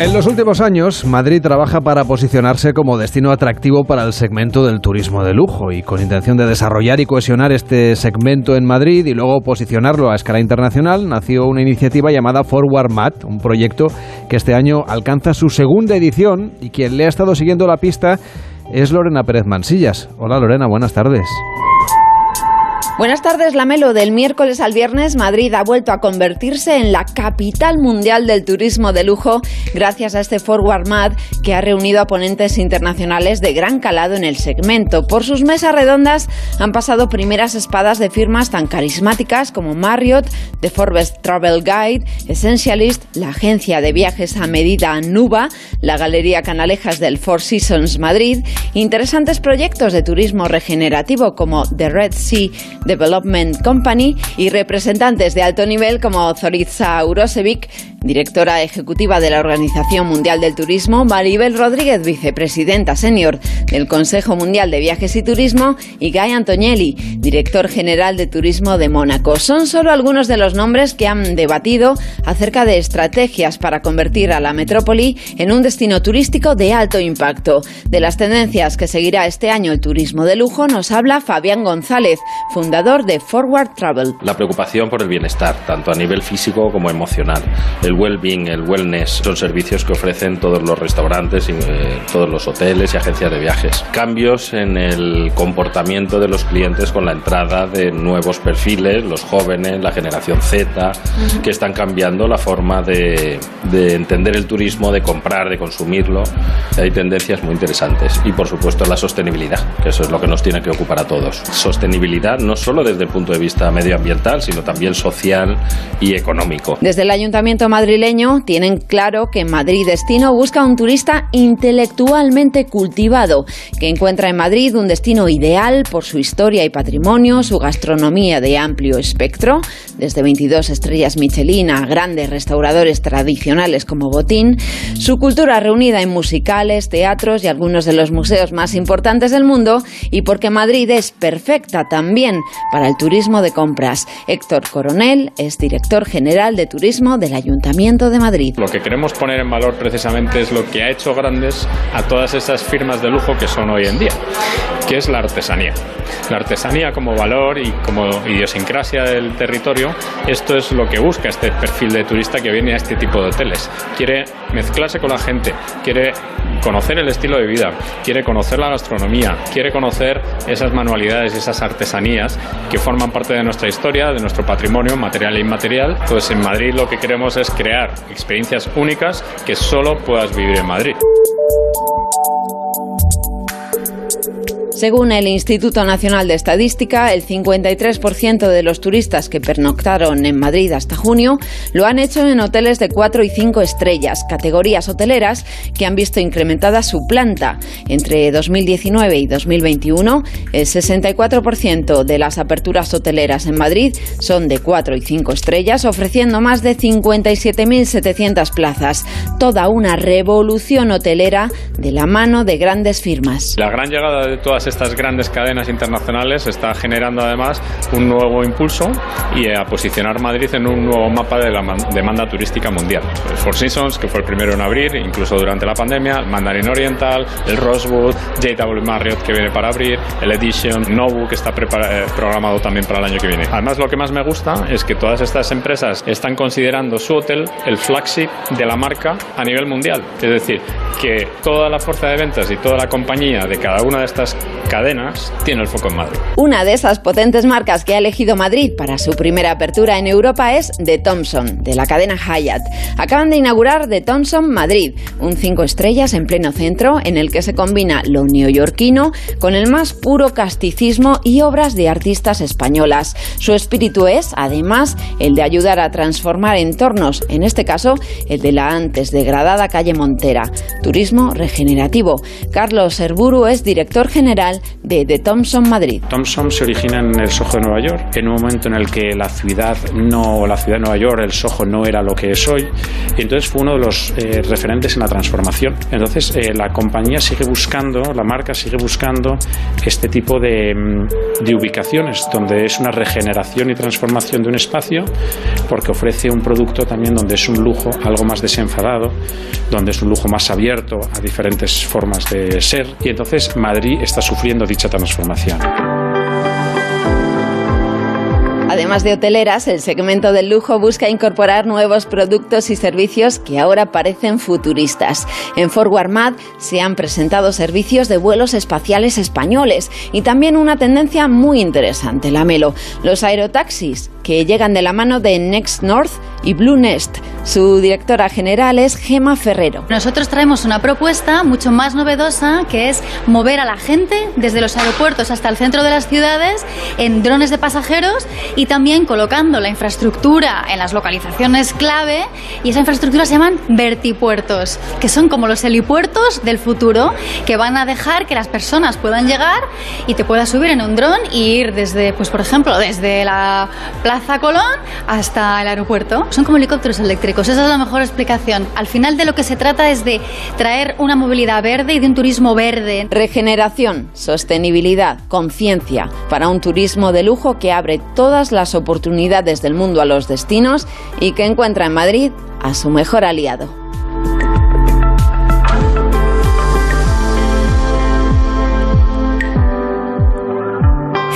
En los últimos años, Madrid trabaja para posicionarse como destino atractivo para el segmento del turismo de lujo y con intención de desarrollar y cohesionar este segmento en Madrid y luego posicionarlo a escala internacional, nació una iniciativa llamada Forward Mat, un proyecto que este año alcanza su segunda edición y quien le ha estado siguiendo la pista es Lorena Pérez Mansillas. Hola Lorena, buenas tardes. Buenas tardes, Lamelo. Del miércoles al viernes, Madrid ha vuelto a convertirse en la capital mundial del turismo de lujo gracias a este Forward Mad que ha reunido a ponentes internacionales de gran calado en el segmento. Por sus mesas redondas han pasado primeras espadas de firmas tan carismáticas como Marriott, The Forbes Travel Guide, Essentialist, la agencia de viajes a medida Nuba, la Galería Canalejas del Four Seasons Madrid, interesantes proyectos de turismo regenerativo como The Red Sea Development Company y representantes de alto nivel como Zoritza Urosevic, directora ejecutiva de la Organización Mundial del Turismo, Maribel Rodríguez, vicepresidenta senior del Consejo Mundial de Viajes y Turismo, y Guy Antonielli, director general de Turismo de Mónaco. Son solo algunos de los nombres que han debatido acerca de estrategias para convertir a la metrópoli en un destino turístico de alto impacto. De las tendencias que seguirá este año el turismo de lujo nos habla Fabián González, fundador de Forward Travel. La preocupación por el bienestar, tanto a nivel físico como emocional. Well-being, el wellness, son servicios que ofrecen todos los restaurantes, y, eh, todos los hoteles y agencias de viajes. Cambios en el comportamiento de los clientes con la entrada de nuevos perfiles, los jóvenes, la generación Z, que están cambiando la forma de, de entender el turismo, de comprar, de consumirlo. Hay tendencias muy interesantes. Y por supuesto la sostenibilidad, que eso es lo que nos tiene que ocupar a todos. Sostenibilidad no solo desde el punto de vista medioambiental, sino también social y económico. Desde el Ayuntamiento madrileño tienen claro que Madrid Destino busca un turista intelectualmente cultivado, que encuentra en Madrid un destino ideal por su historia y patrimonio, su gastronomía de amplio espectro, desde 22 estrellas Michelin a grandes restauradores tradicionales como Botín, su cultura reunida en musicales, teatros y algunos de los museos más importantes del mundo, y porque Madrid es perfecta también para el turismo de compras. Héctor Coronel es director general de turismo del Ayuntamiento de Madrid. Lo que queremos poner en valor precisamente es lo que ha hecho grandes a todas esas firmas de lujo que son hoy en día, que es la artesanía. La artesanía como valor y como idiosincrasia del territorio, esto es lo que busca este perfil de turista que viene a este tipo de hoteles. Quiere mezclarse con la gente, quiere conocer el estilo de vida, quiere conocer la gastronomía, quiere conocer esas manualidades, esas artesanías que forman parte de nuestra historia, de nuestro patrimonio material e inmaterial. Pues en Madrid lo que queremos es crear experiencias únicas que solo puedas vivir en Madrid. Según el Instituto Nacional de Estadística, el 53% de los turistas que pernoctaron en Madrid hasta junio lo han hecho en hoteles de 4 y 5 estrellas, categorías hoteleras que han visto incrementada su planta. Entre 2019 y 2021, el 64% de las aperturas hoteleras en Madrid son de 4 y 5 estrellas, ofreciendo más de 57.700 plazas. Toda una revolución hotelera de la mano de grandes firmas. La gran llegada de todas estas grandes cadenas internacionales está generando además un nuevo impulso y a posicionar Madrid en un nuevo mapa de la demanda turística mundial. El Four Seasons, que fue el primero en abrir, incluso durante la pandemia, el Mandarin Oriental, el Rosewood, JW Marriott que viene para abrir, el Edition, Nobu que está eh, programado también para el año que viene. Además, lo que más me gusta es que todas estas empresas están considerando su hotel el flagship de la marca a nivel mundial. Es decir, que toda la fuerza de ventas y toda la compañía de cada una de estas cadenas tiene el foco en Madrid. Una de esas potentes marcas que ha elegido Madrid para su primera apertura en Europa es The Thompson, de la cadena Hyatt. Acaban de inaugurar The Thompson Madrid, un cinco estrellas en pleno centro en el que se combina lo neoyorquino con el más puro casticismo y obras de artistas españolas. Su espíritu es, además, el de ayudar a transformar entornos, en este caso, el de la antes degradada calle Montera. Turismo regenerativo. Carlos Herburu es director general de The Thompson Madrid. Thompson se origina en el Soho de Nueva York, en un momento en el que la ciudad no, la ciudad de Nueva York, el Soho no era lo que es hoy, y entonces fue uno de los eh, referentes en la transformación. Entonces eh, la compañía sigue buscando, la marca sigue buscando este tipo de, mm, de ubicaciones donde es una regeneración y transformación de un espacio, porque ofrece un producto también donde es un lujo algo más desenfadado, donde es un lujo más abierto a diferentes formas de ser, y entonces Madrid está sufriendo dicha transformación. Además de hoteleras, el segmento del lujo busca incorporar nuevos productos y servicios que ahora parecen futuristas. En Forward Mad se han presentado servicios de vuelos espaciales españoles y también una tendencia muy interesante, la Melo, los aerotaxis que llegan de la mano de Next North y Blue Nest. Su directora general es Gema Ferrero. Nosotros traemos una propuesta mucho más novedosa que es mover a la gente desde los aeropuertos hasta el centro de las ciudades en drones de pasajeros y también colocando la infraestructura en las localizaciones clave y esa infraestructura se llaman vertipuertos, que son como los helipuertos del futuro que van a dejar que las personas puedan llegar y te puedas subir en un dron y ir desde, pues por ejemplo, desde la plaza Colón hasta el aeropuerto. Son como helicópteros eléctricos, esa es la mejor explicación. Al final de lo que se trata es de traer una movilidad verde y de un turismo verde. Regeneración, sostenibilidad, conciencia para un turismo de lujo que abre todas las oportunidades del mundo a los destinos y que encuentra en Madrid a su mejor aliado.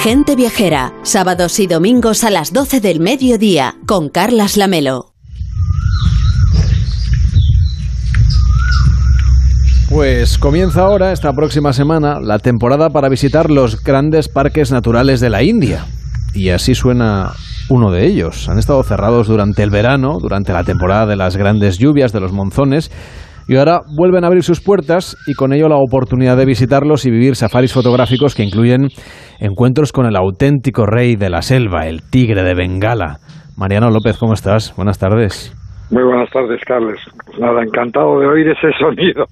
Gente Viajera, sábados y domingos a las 12 del mediodía, con Carlas Lamelo. Pues comienza ahora, esta próxima semana, la temporada para visitar los grandes parques naturales de la India. Y así suena uno de ellos. Han estado cerrados durante el verano, durante la temporada de las grandes lluvias, de los monzones, y ahora vuelven a abrir sus puertas y con ello la oportunidad de visitarlos y vivir safaris fotográficos que incluyen encuentros con el auténtico rey de la selva, el tigre de Bengala. Mariano López, ¿cómo estás? Buenas tardes. Muy buenas tardes, Carles. Pues nada, encantado de oír ese sonido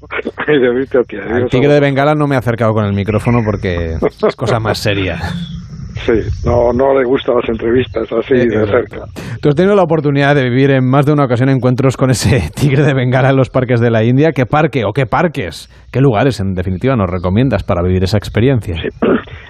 y de oírte a ti. El tigre de Bengala no me he acercado con el micrófono porque es cosa más seria. Sí, no, no le gustan las entrevistas así de cerca. Tú has tenido la oportunidad de vivir en más de una ocasión encuentros con ese tigre de Bengala en los parques de la India. ¿Qué parque o qué parques, qué lugares en definitiva nos recomiendas para vivir esa experiencia? Sí.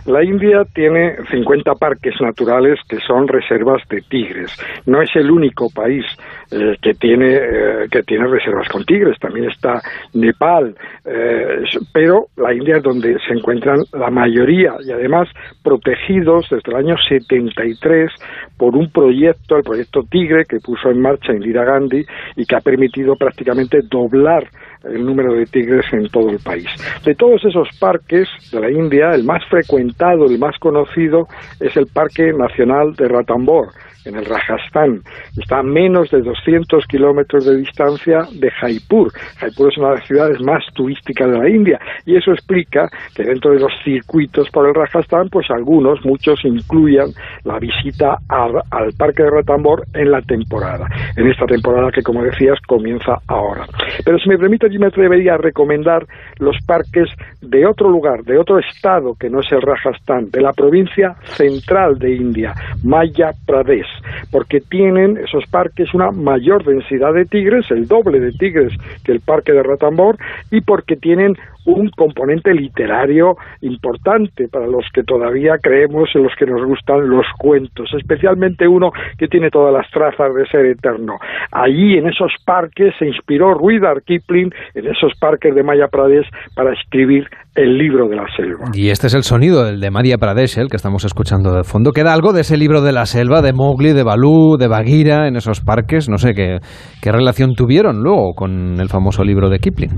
La India tiene 50 parques naturales que son reservas de tigres. No es el único país eh, que tiene eh, que tiene reservas con tigres. También está Nepal, eh, pero la India es donde se encuentran la mayoría y además protegidos desde el año 73 por un proyecto, el proyecto Tigre, que puso en marcha Indira Gandhi y que ha permitido prácticamente doblar el número de tigres en todo el país. De todos esos parques de la India, el más frecuentado, el más conocido, es el Parque Nacional de Ratambor, en el Rajasthan. Está a menos de 200 kilómetros de distancia de Jaipur. Jaipur es una de las ciudades más turísticas de la India y eso explica que dentro de los circuitos por el Rajasthan, pues algunos, muchos incluyan la visita al, Parque de Ratambor en la temporada. En esta temporada que, como decías, comienza ahora. Pero si me permite, yo me atrevería a recomendar los parques de otro lugar, de otro estado que no es el Rajasthan, de la provincia central de India, Maya Pradesh porque tienen esos parques una mayor densidad de tigres, el doble de tigres que el parque de Ratambor, y porque tienen un componente literario importante para los que todavía creemos en los que nos gustan los cuentos, especialmente uno que tiene todas las trazas de ser eterno. Allí en eruidar parques se inspiró Rudyard Kipling en esos parques de Maya Pradesh para escribir el libro de la selva. Y este es el sonido del de Madhya Pradesh, el que estamos escuchando de fondo. ¿Queda algo de ese libro de la selva, de Mowgli, de Balú, de Bagheera en esos parques? No sé, ¿qué, qué relación tuvieron luego con el famoso libro de Kipling?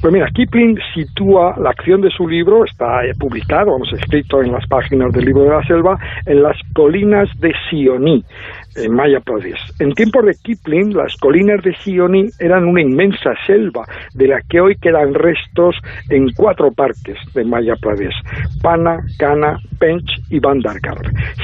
Pues mira, Kipling, si la acción de su libro, está eh, publicado, vamos, escrito en las páginas del libro de la selva, en las colinas de Sioní, en Maya Pradesh. En tiempos de Kipling, las colinas de Sioní eran una inmensa selva, de la que hoy quedan restos en cuatro parques de Maya Pradesh, Pana, Kana, Pench y Bandarkar.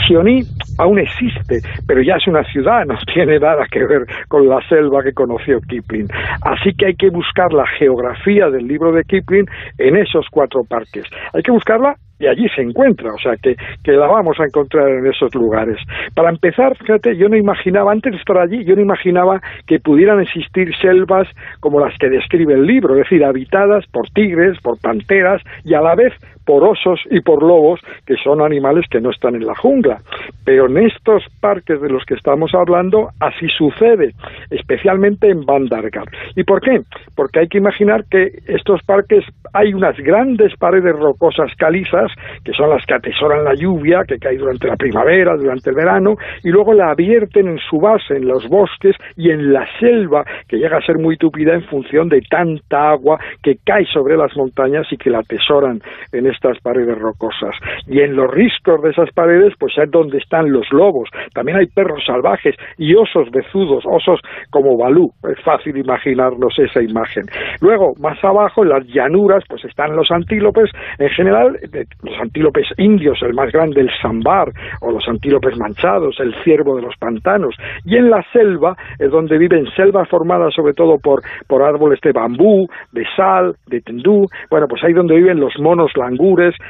Sioní aún existe, pero ya es una ciudad, no tiene nada que ver con la selva que conoció Kipling. Así que hay que buscar la geografía del libro de Kipling en esos cuatro parques. Hay que buscarla y allí se encuentra, o sea que, que, la vamos a encontrar en esos lugares. Para empezar, fíjate, yo no imaginaba, antes de estar allí, yo no imaginaba que pudieran existir selvas como las que describe el libro, es decir, habitadas por tigres, por panteras y a la vez por osos y por lobos, que son animales que no están en la jungla. Pero en estos parques de los que estamos hablando, así sucede, especialmente en Bandargar. ¿Y por qué? Porque hay que imaginar que estos parques hay unas grandes paredes rocosas calizas, que son las que atesoran la lluvia que cae durante la primavera, durante el verano, y luego la abierten en su base, en los bosques y en la selva, que llega a ser muy tupida en función de tanta agua que cae sobre las montañas y que la atesoran en estas paredes rocosas. Y en los riscos de esas paredes, pues es donde están los lobos. También hay perros salvajes y osos bezudos, osos como Balú. Es fácil imaginarnos esa imagen. Luego, más abajo, en las llanuras, pues están los antílopes. En general, los antílopes indios, el más grande, el sambar, o los antílopes manchados, el ciervo de los pantanos. Y en la selva es donde viven selvas formadas sobre todo por, por árboles de bambú, de sal, de tendú. Bueno, pues ahí donde viven los monos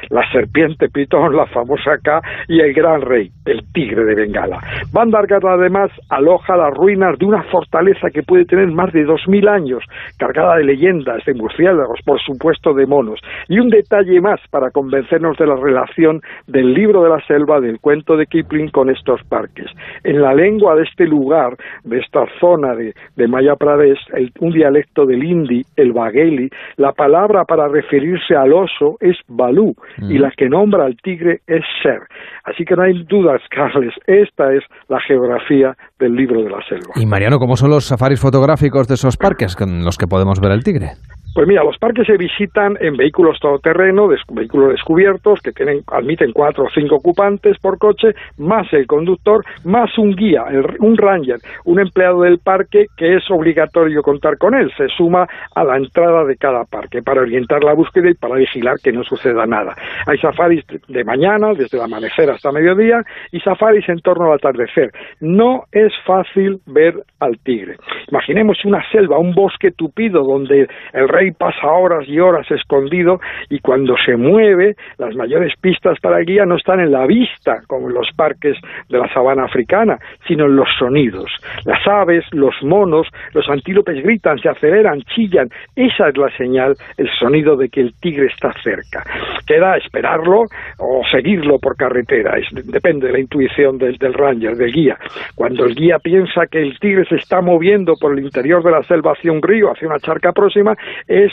la serpiente pitón, la famosa K, y el gran rey, el tigre de Bengala. Bandargar además aloja las ruinas de una fortaleza que puede tener más de dos mil años, cargada de leyendas, de murciélagos, por supuesto de monos. Y un detalle más para convencernos de la relación del libro de la selva, del cuento de Kipling con estos parques. En la lengua de este lugar, de esta zona de, de Maya Pradesh, un dialecto del hindi, el bagheli, la palabra para referirse al oso es Balú y la que nombra al tigre es Ser. Así que no hay dudas, Carles, esta es la geografía del libro de la selva. Y Mariano, ¿cómo son los safaris fotográficos de esos parques con los que podemos ver el tigre? Pues mira, los parques se visitan en vehículos todoterreno, vehículos descubiertos, que tienen, admiten cuatro o cinco ocupantes por coche, más el conductor, más un guía, un ranger, un empleado del parque que es obligatorio contar con él. Se suma a la entrada de cada parque para orientar la búsqueda y para vigilar que no suceda nada. Hay safaris de mañana, desde el amanecer hasta mediodía, y safaris en torno al atardecer. No es fácil ver al tigre. Imaginemos una selva, un bosque tupido donde el rey pasa horas y horas escondido y cuando se mueve, las mayores pistas para el guía no están en la vista, como en los parques de la sabana africana, sino en los sonidos. Las aves, los monos, los antílopes gritan, se aceleran, chillan. Esa es la señal, el sonido de que el tigre está cerca. Queda esperarlo o seguirlo por carretera, depende de la intuición del, del ranger, del guía. Cuando el guía piensa que el tigre se está moviendo por el interior de la selva hacia un río, hacia una charca próxima, es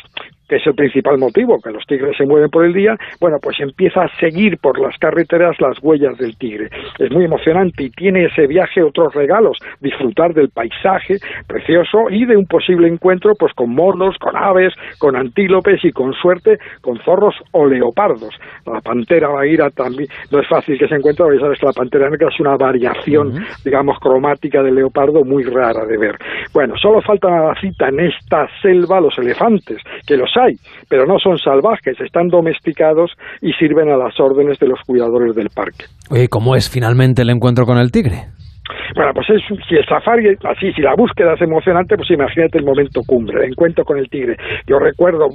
que es el principal motivo, que los tigres se mueven por el día, bueno, pues empieza a seguir por las carreteras las huellas del tigre. Es muy emocionante y tiene ese viaje otros regalos, disfrutar del paisaje precioso y de un posible encuentro pues con monos, con aves, con antílopes y con suerte con zorros o leopardos. La pantera vaira también no es fácil que se encuentre, porque sabes que la pantera negra es una variación, digamos, cromática del leopardo muy rara de ver. Bueno, solo faltan a la cita en esta selva los elefantes, que los hay, pero no son salvajes, están domesticados y sirven a las órdenes de los cuidadores del parque. Oye, ¿cómo es finalmente el encuentro con el tigre? Bueno, pues es, si el safari, así, si la búsqueda es emocionante, pues imagínate el momento cumbre, el encuentro con el tigre. Yo recuerdo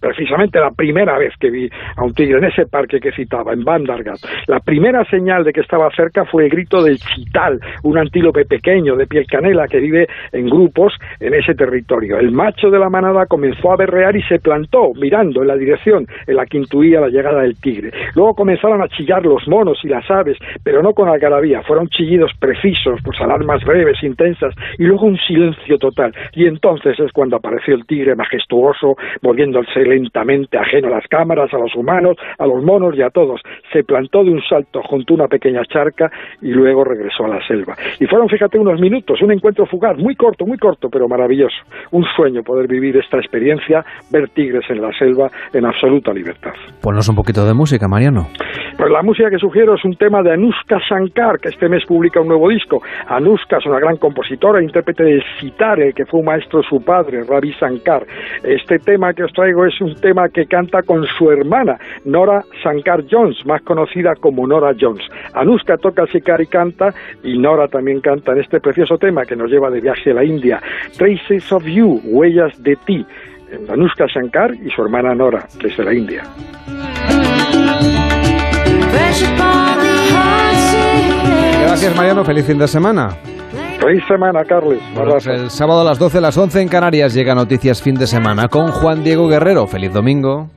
precisamente la primera vez que vi a un tigre en ese parque que citaba, en Bandargat. La primera señal de que estaba cerca fue el grito del chital, un antílope pequeño de piel canela que vive en grupos en ese territorio. El macho de la manada comenzó a berrear y se plantó mirando en la dirección en la que intuía la llegada del tigre. Luego comenzaron a chillar los monos y las aves, pero no con algarabía, fueron chillidos precisos avisos, pues alarmas breves, intensas, y luego un silencio total. Y entonces es cuando apareció el tigre majestuoso, moviéndose lentamente, ajeno a las cámaras, a los humanos, a los monos y a todos. Se plantó de un salto junto a una pequeña charca y luego regresó a la selva. Y fueron, fíjate, unos minutos, un encuentro fugaz, muy corto, muy corto, pero maravilloso. Un sueño poder vivir esta experiencia, ver tigres en la selva en absoluta libertad. Ponnos un poquito de música, Mariano. Pues la música que sugiero es un tema de Anushka Shankar, que este mes publica un nuevo disco. Anushka es una gran compositora e intérprete de Sitare, que fue un maestro su padre, Ravi Shankar. Este tema que os traigo es un tema que canta con su hermana, Nora Shankar Jones, más conocida como Nora Jones. Anushka toca el sicar y canta, y Nora también canta en este precioso tema que nos lleva de viaje a la India, Traces of You, Huellas de ti. Anushka Shankar y su hermana Nora, desde la India. Gracias, Mariano. Feliz fin de semana. Feliz semana, Carles. Pues el sábado a las 12, las 11 en Canarias llega Noticias Fin de Semana con Juan Diego Guerrero. Feliz domingo.